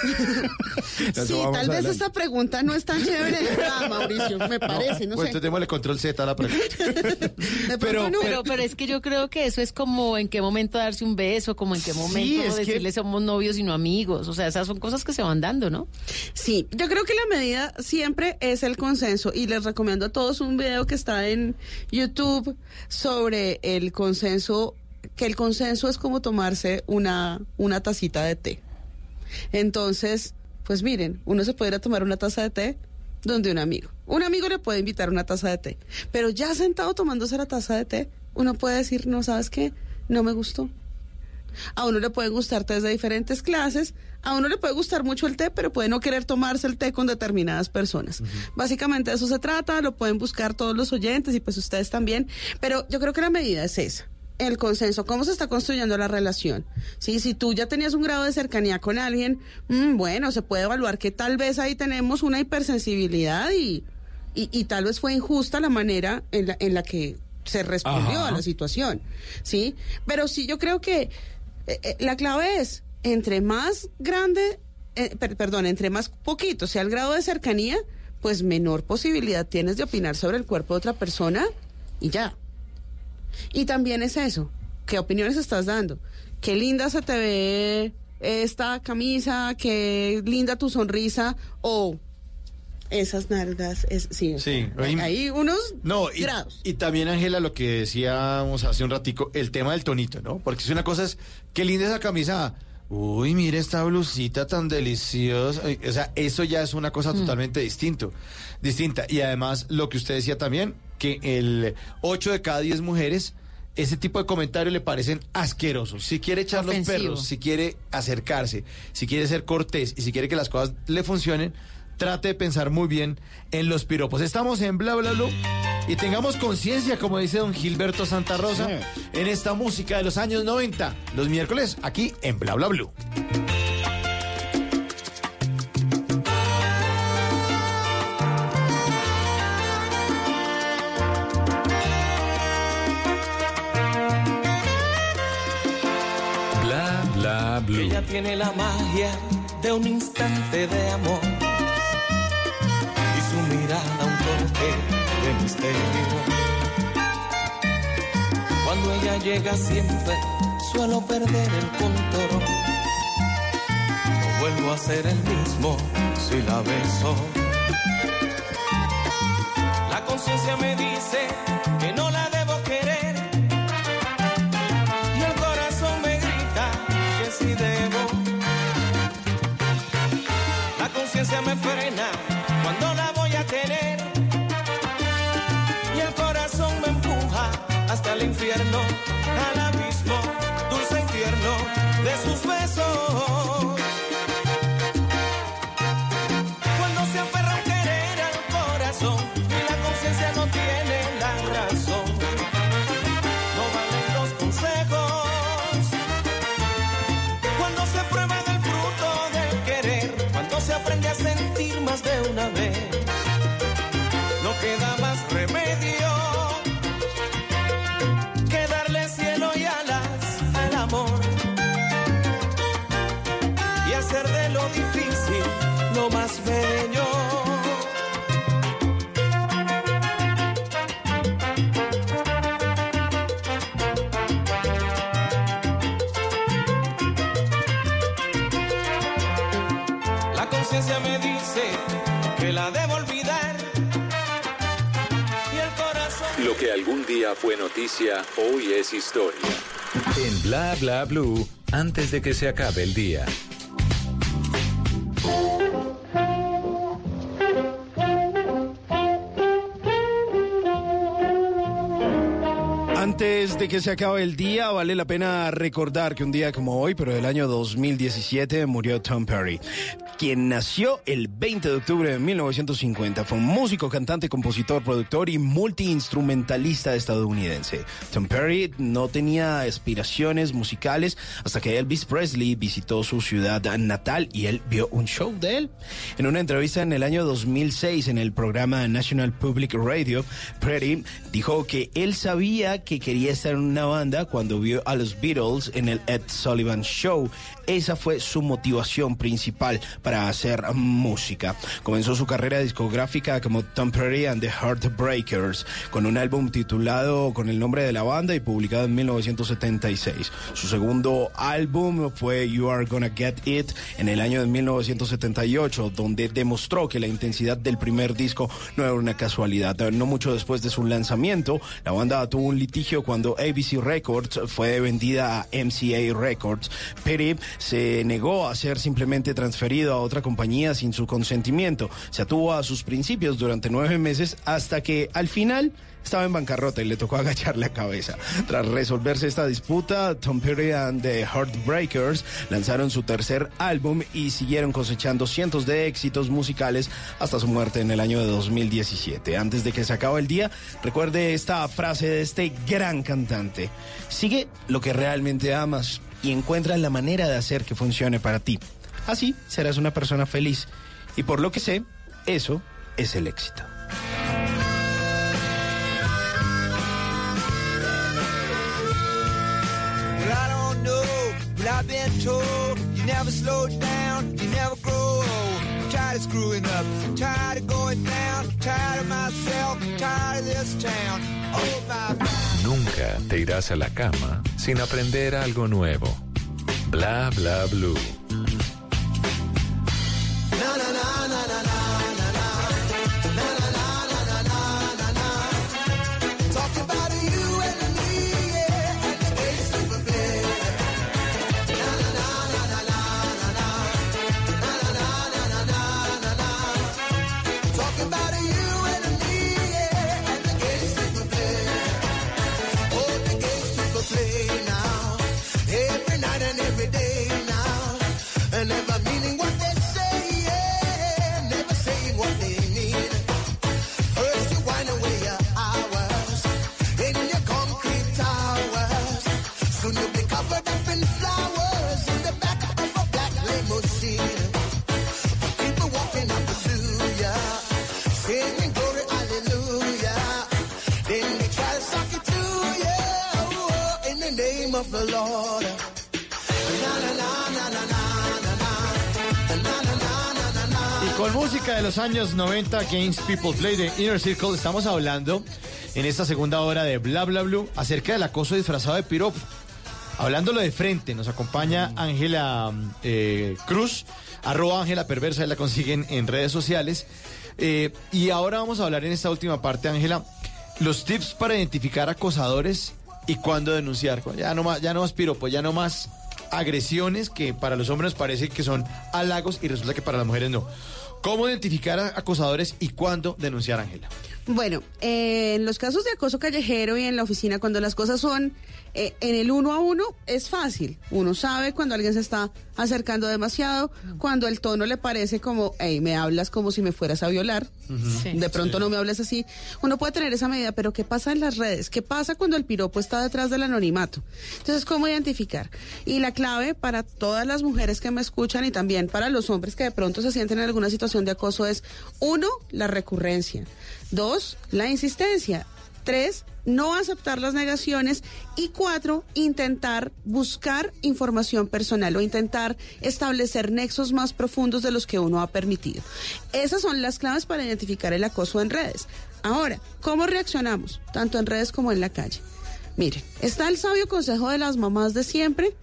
sí, tal vez esta pregunta no es tan chévere verdad, Mauricio, me parece, no, pues sé. entonces démosle control Z a la pregunta. No. Pero, pero es que yo creo que eso es como en qué momento darse un beso, como en qué momento que- decirle somos novios y no amigos. O sea, esas son cosas que se van dando, ¿no? Sí, yo creo que la medida siempre es el consenso y les recomiendo a todos un video que está en YouTube sobre el consenso, que el consenso es como tomarse una, una tacita de té. Entonces, pues miren, uno se puede ir a tomar una taza de té donde un amigo. Un amigo le puede invitar una taza de té, pero ya sentado tomándose la taza de té, uno puede decir, no, ¿sabes qué? No me gustó. A uno le pueden gustar tés de diferentes clases, a uno le puede gustar mucho el té, pero puede no querer tomarse el té con determinadas personas. Básicamente de eso se trata, lo pueden buscar todos los oyentes y pues ustedes también, pero yo creo que la medida es esa. El consenso, cómo se está construyendo la relación. Sí, si tú ya tenías un grado de cercanía con alguien, mm, bueno, se puede evaluar que tal vez ahí tenemos una hipersensibilidad y, y, y tal vez fue injusta la manera en la, en la que se respondió Ajá. a la situación, ¿sí? Pero sí, yo creo que eh, eh, la clave es, entre más grande, eh, per- perdón, entre más poquito sea el grado de cercanía, pues menor posibilidad tienes de opinar sobre el cuerpo de otra persona y ya. Y también es eso, ¿qué opiniones estás dando? Qué linda se te ve esta camisa, qué linda tu sonrisa, o esas nalgas, es, sí, Sí, hay, ahí- hay unos No, y, grados. y también, Ángela, lo que decíamos hace un ratico, el tema del tonito, ¿no? Porque si una cosa es, qué linda esa camisa. Uy, mire esta blusita tan deliciosa. O sea, eso ya es una cosa totalmente distinto, distinta. Y además, lo que usted decía también, que el 8 de cada 10 mujeres, ese tipo de comentarios le parecen asquerosos. Si quiere echar los perros, si quiere acercarse, si quiere ser cortés y si quiere que las cosas le funcionen, trate de pensar muy bien en los piropos. Estamos en Bla Bla Blue y tengamos conciencia, como dice don Gilberto Santa Rosa, en esta música de los años 90, los miércoles, aquí en Bla Bla Blue. Bla bla blue. Ella tiene la magia de un instante de amor mirada un toque de misterio. Cuando ella llega siempre suelo perder el control. No vuelvo a ser el mismo si la beso. La conciencia me dice que no la debo querer y el corazón me grita que sí debo. La conciencia me frena la fue noticia, hoy es historia. En Bla Bla Blue, antes de que se acabe el día. Antes de que se acabe el día, vale la pena recordar que un día como hoy, pero del año 2017, murió Tom Perry, quien nació el 20 de octubre de 1950. Fue un músico, cantante, compositor, productor y multiinstrumentalista estadounidense. Tom Perry no tenía aspiraciones musicales hasta que Elvis Presley visitó su ciudad natal y él vio un show de él. En una entrevista en el año 2006 en el programa National Public Radio, Perry dijo que él sabía que quería estar en una banda cuando vio a los Beatles en el Ed Sullivan Show. Esa fue su motivación principal hacer música. Comenzó su carrera discográfica como Tom Perry and the Heartbreakers, con un álbum titulado con el nombre de la banda y publicado en 1976. Su segundo álbum fue You Are Gonna Get It en el año de 1978, donde demostró que la intensidad del primer disco no era una casualidad. No mucho después de su lanzamiento, la banda tuvo un litigio cuando ABC Records fue vendida a MCA Records. Perry se negó a ser simplemente transferido a otra compañía sin su consentimiento. Se atuvo a sus principios durante nueve meses hasta que al final estaba en bancarrota y le tocó agachar la cabeza. Tras resolverse esta disputa, Tom Petty and the Heartbreakers lanzaron su tercer álbum y siguieron cosechando cientos de éxitos musicales hasta su muerte en el año de 2017. Antes de que se acabe el día, recuerde esta frase de este gran cantante. Sigue lo que realmente amas y encuentra la manera de hacer que funcione para ti. Así serás una persona feliz. Y por lo que sé, eso es el éxito. Well, I don't know, but I've been told you never slow down, you never grow old. I'm tired of screwing up, tired of going down, tired of myself, tired of this town. Oh, my, my. Nunca te irás a la cama sin aprender algo nuevo. Bla bla blue. Na, na, na, na, na, música de los años 90, Games People Play de Inner Circle, estamos hablando en esta segunda hora de Bla Bla Blue acerca del acoso disfrazado de piropo. Hablándolo de frente, nos acompaña Ángela eh, Cruz, arroba Ángela Perversa, la consiguen en redes sociales. Eh, y ahora vamos a hablar en esta última parte, Ángela, los tips para identificar acosadores y cuándo denunciar. Ya no más, ya no más piropo, ya no más agresiones que para los hombres parece que son halagos y resulta que para las mujeres no. ¿Cómo identificar a acosadores y cuándo denunciar, Ángela? Bueno, eh, en los casos de acoso callejero y en la oficina, cuando las cosas son eh, en el uno a uno, es fácil. Uno sabe cuando alguien se está acercando demasiado, cuando el tono le parece como, hey, me hablas como si me fueras a violar. Sí. De pronto no me hables así. Uno puede tener esa medida, pero ¿qué pasa en las redes? ¿Qué pasa cuando el piropo está detrás del anonimato? Entonces, ¿cómo identificar? Y la clave para todas las mujeres que me escuchan y también para los hombres que de pronto se sienten en alguna situación de acoso es, uno, la recurrencia. Dos, la insistencia. Tres, no aceptar las negaciones. Y cuatro, intentar buscar información personal o intentar establecer nexos más profundos de los que uno ha permitido. Esas son las claves para identificar el acoso en redes. Ahora, ¿cómo reaccionamos? Tanto en redes como en la calle. Miren, está el sabio consejo de las mamás de siempre,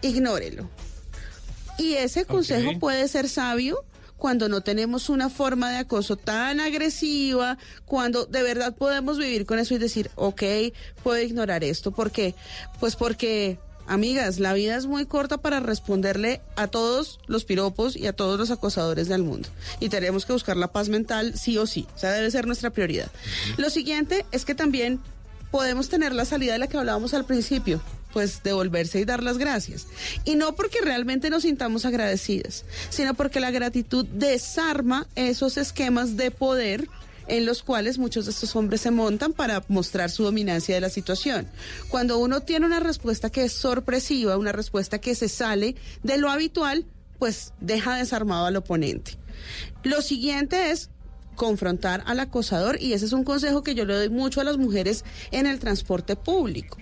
ignórelo. Y ese consejo puede ser sabio cuando no tenemos una forma de acoso tan agresiva, cuando de verdad podemos vivir con eso y decir, ok, puedo ignorar esto. ¿Por qué? Pues porque, amigas, la vida es muy corta para responderle a todos los piropos y a todos los acosadores del mundo. Y tenemos que buscar la paz mental sí o sí. O sea, debe ser nuestra prioridad. Lo siguiente es que también podemos tener la salida de la que hablábamos al principio, pues devolverse y dar las gracias. Y no porque realmente nos sintamos agradecidas, sino porque la gratitud desarma esos esquemas de poder en los cuales muchos de estos hombres se montan para mostrar su dominancia de la situación. Cuando uno tiene una respuesta que es sorpresiva, una respuesta que se sale de lo habitual, pues deja desarmado al oponente. Lo siguiente es confrontar al acosador y ese es un consejo que yo le doy mucho a las mujeres en el transporte público.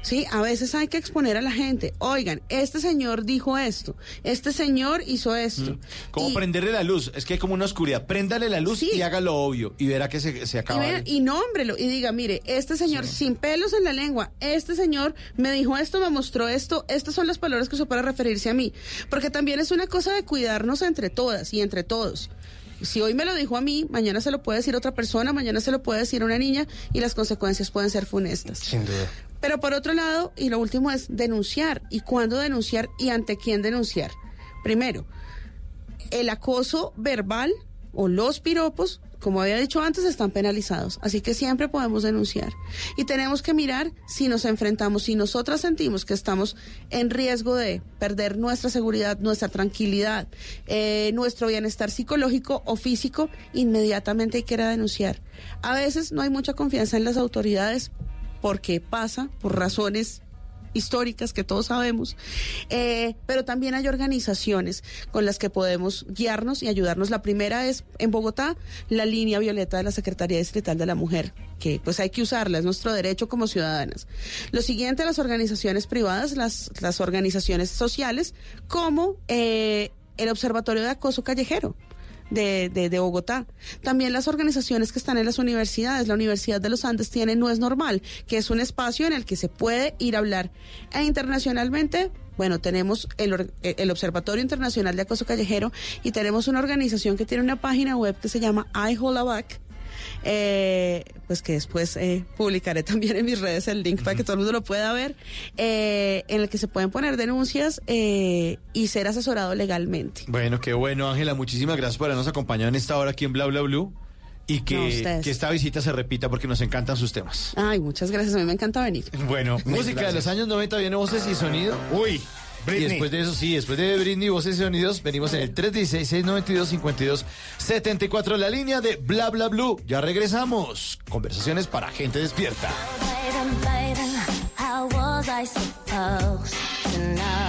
Sí, a veces hay que exponer a la gente. Oigan, este señor dijo esto, este señor hizo esto. ¿Cómo Y- prenderle la luz? Es que hay como una oscuridad. Préndale la luz y haga lo obvio. Y verá que se, se Y, acaba. vea, y nómbrelo y diga, mire, este señor sin pelos en la lengua, este señor me dijo esto, me mostró esto, estas son las palabras que usó para referirse a mí. Porque también es una cosa de cuidarnos entre todas y entre todos. Si hoy me lo dijo a mí, mañana se lo puede decir otra persona, mañana se lo puede decir una niña y las consecuencias pueden ser funestas. Sin duda. Pero por otro lado, y lo último es denunciar. ¿Y cuándo denunciar y ante quién denunciar? Primero, el acoso verbal o los piropos como había dicho antes, están penalizados. Así que siempre podemos denunciar. Y tenemos que mirar si nos enfrentamos, si nosotras sentimos que estamos en riesgo de perder nuestra seguridad, nuestra tranquilidad, eh, nuestro bienestar psicológico o físico, inmediatamente hay que ir a denunciar. A veces no hay mucha confianza en las autoridades porque pasa por razones históricas que todos sabemos, eh, pero también hay organizaciones con las que podemos guiarnos y ayudarnos. La primera es en Bogotá, la línea violeta de la Secretaría Distrital de la Mujer, que pues hay que usarla, es nuestro derecho como ciudadanas. Lo siguiente, las organizaciones privadas, las, las organizaciones sociales, como eh, el Observatorio de Acoso Callejero de, de, de, Bogotá. También las organizaciones que están en las universidades. La Universidad de los Andes tiene No es Normal, que es un espacio en el que se puede ir a hablar. E internacionalmente, bueno, tenemos el, el Observatorio Internacional de Acoso Callejero y tenemos una organización que tiene una página web que se llama I Hold a Back. Eh, pues que después eh, publicaré también en mis redes el link para que todo el mundo lo pueda ver, eh, en el que se pueden poner denuncias eh, y ser asesorado legalmente. Bueno, qué bueno, Ángela. Muchísimas gracias por habernos acompañado en esta hora aquí en Bla Bla Blue. Y que, que esta visita se repita porque nos encantan sus temas. Ay, muchas gracias, a mí me encanta venir. Bueno, música de los años 90 viene voces y sonido. Uy. Y Britney. después de eso, sí, después de Britney, voces y sonidos, venimos en el 316-692-5274, la línea de Bla Bla Blue. Ya regresamos. Conversaciones para gente despierta. Baby, was I supposed to know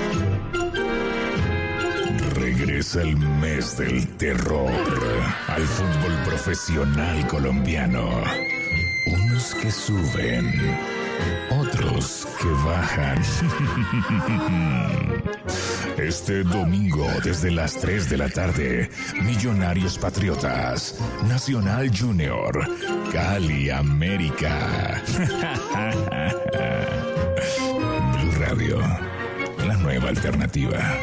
Regresa el mes del terror al fútbol profesional colombiano. Unos que suben, otros que bajan. Este domingo desde las 3 de la tarde, Millonarios Patriotas, Nacional Junior, Cali América. Blue Radio, la nueva alternativa.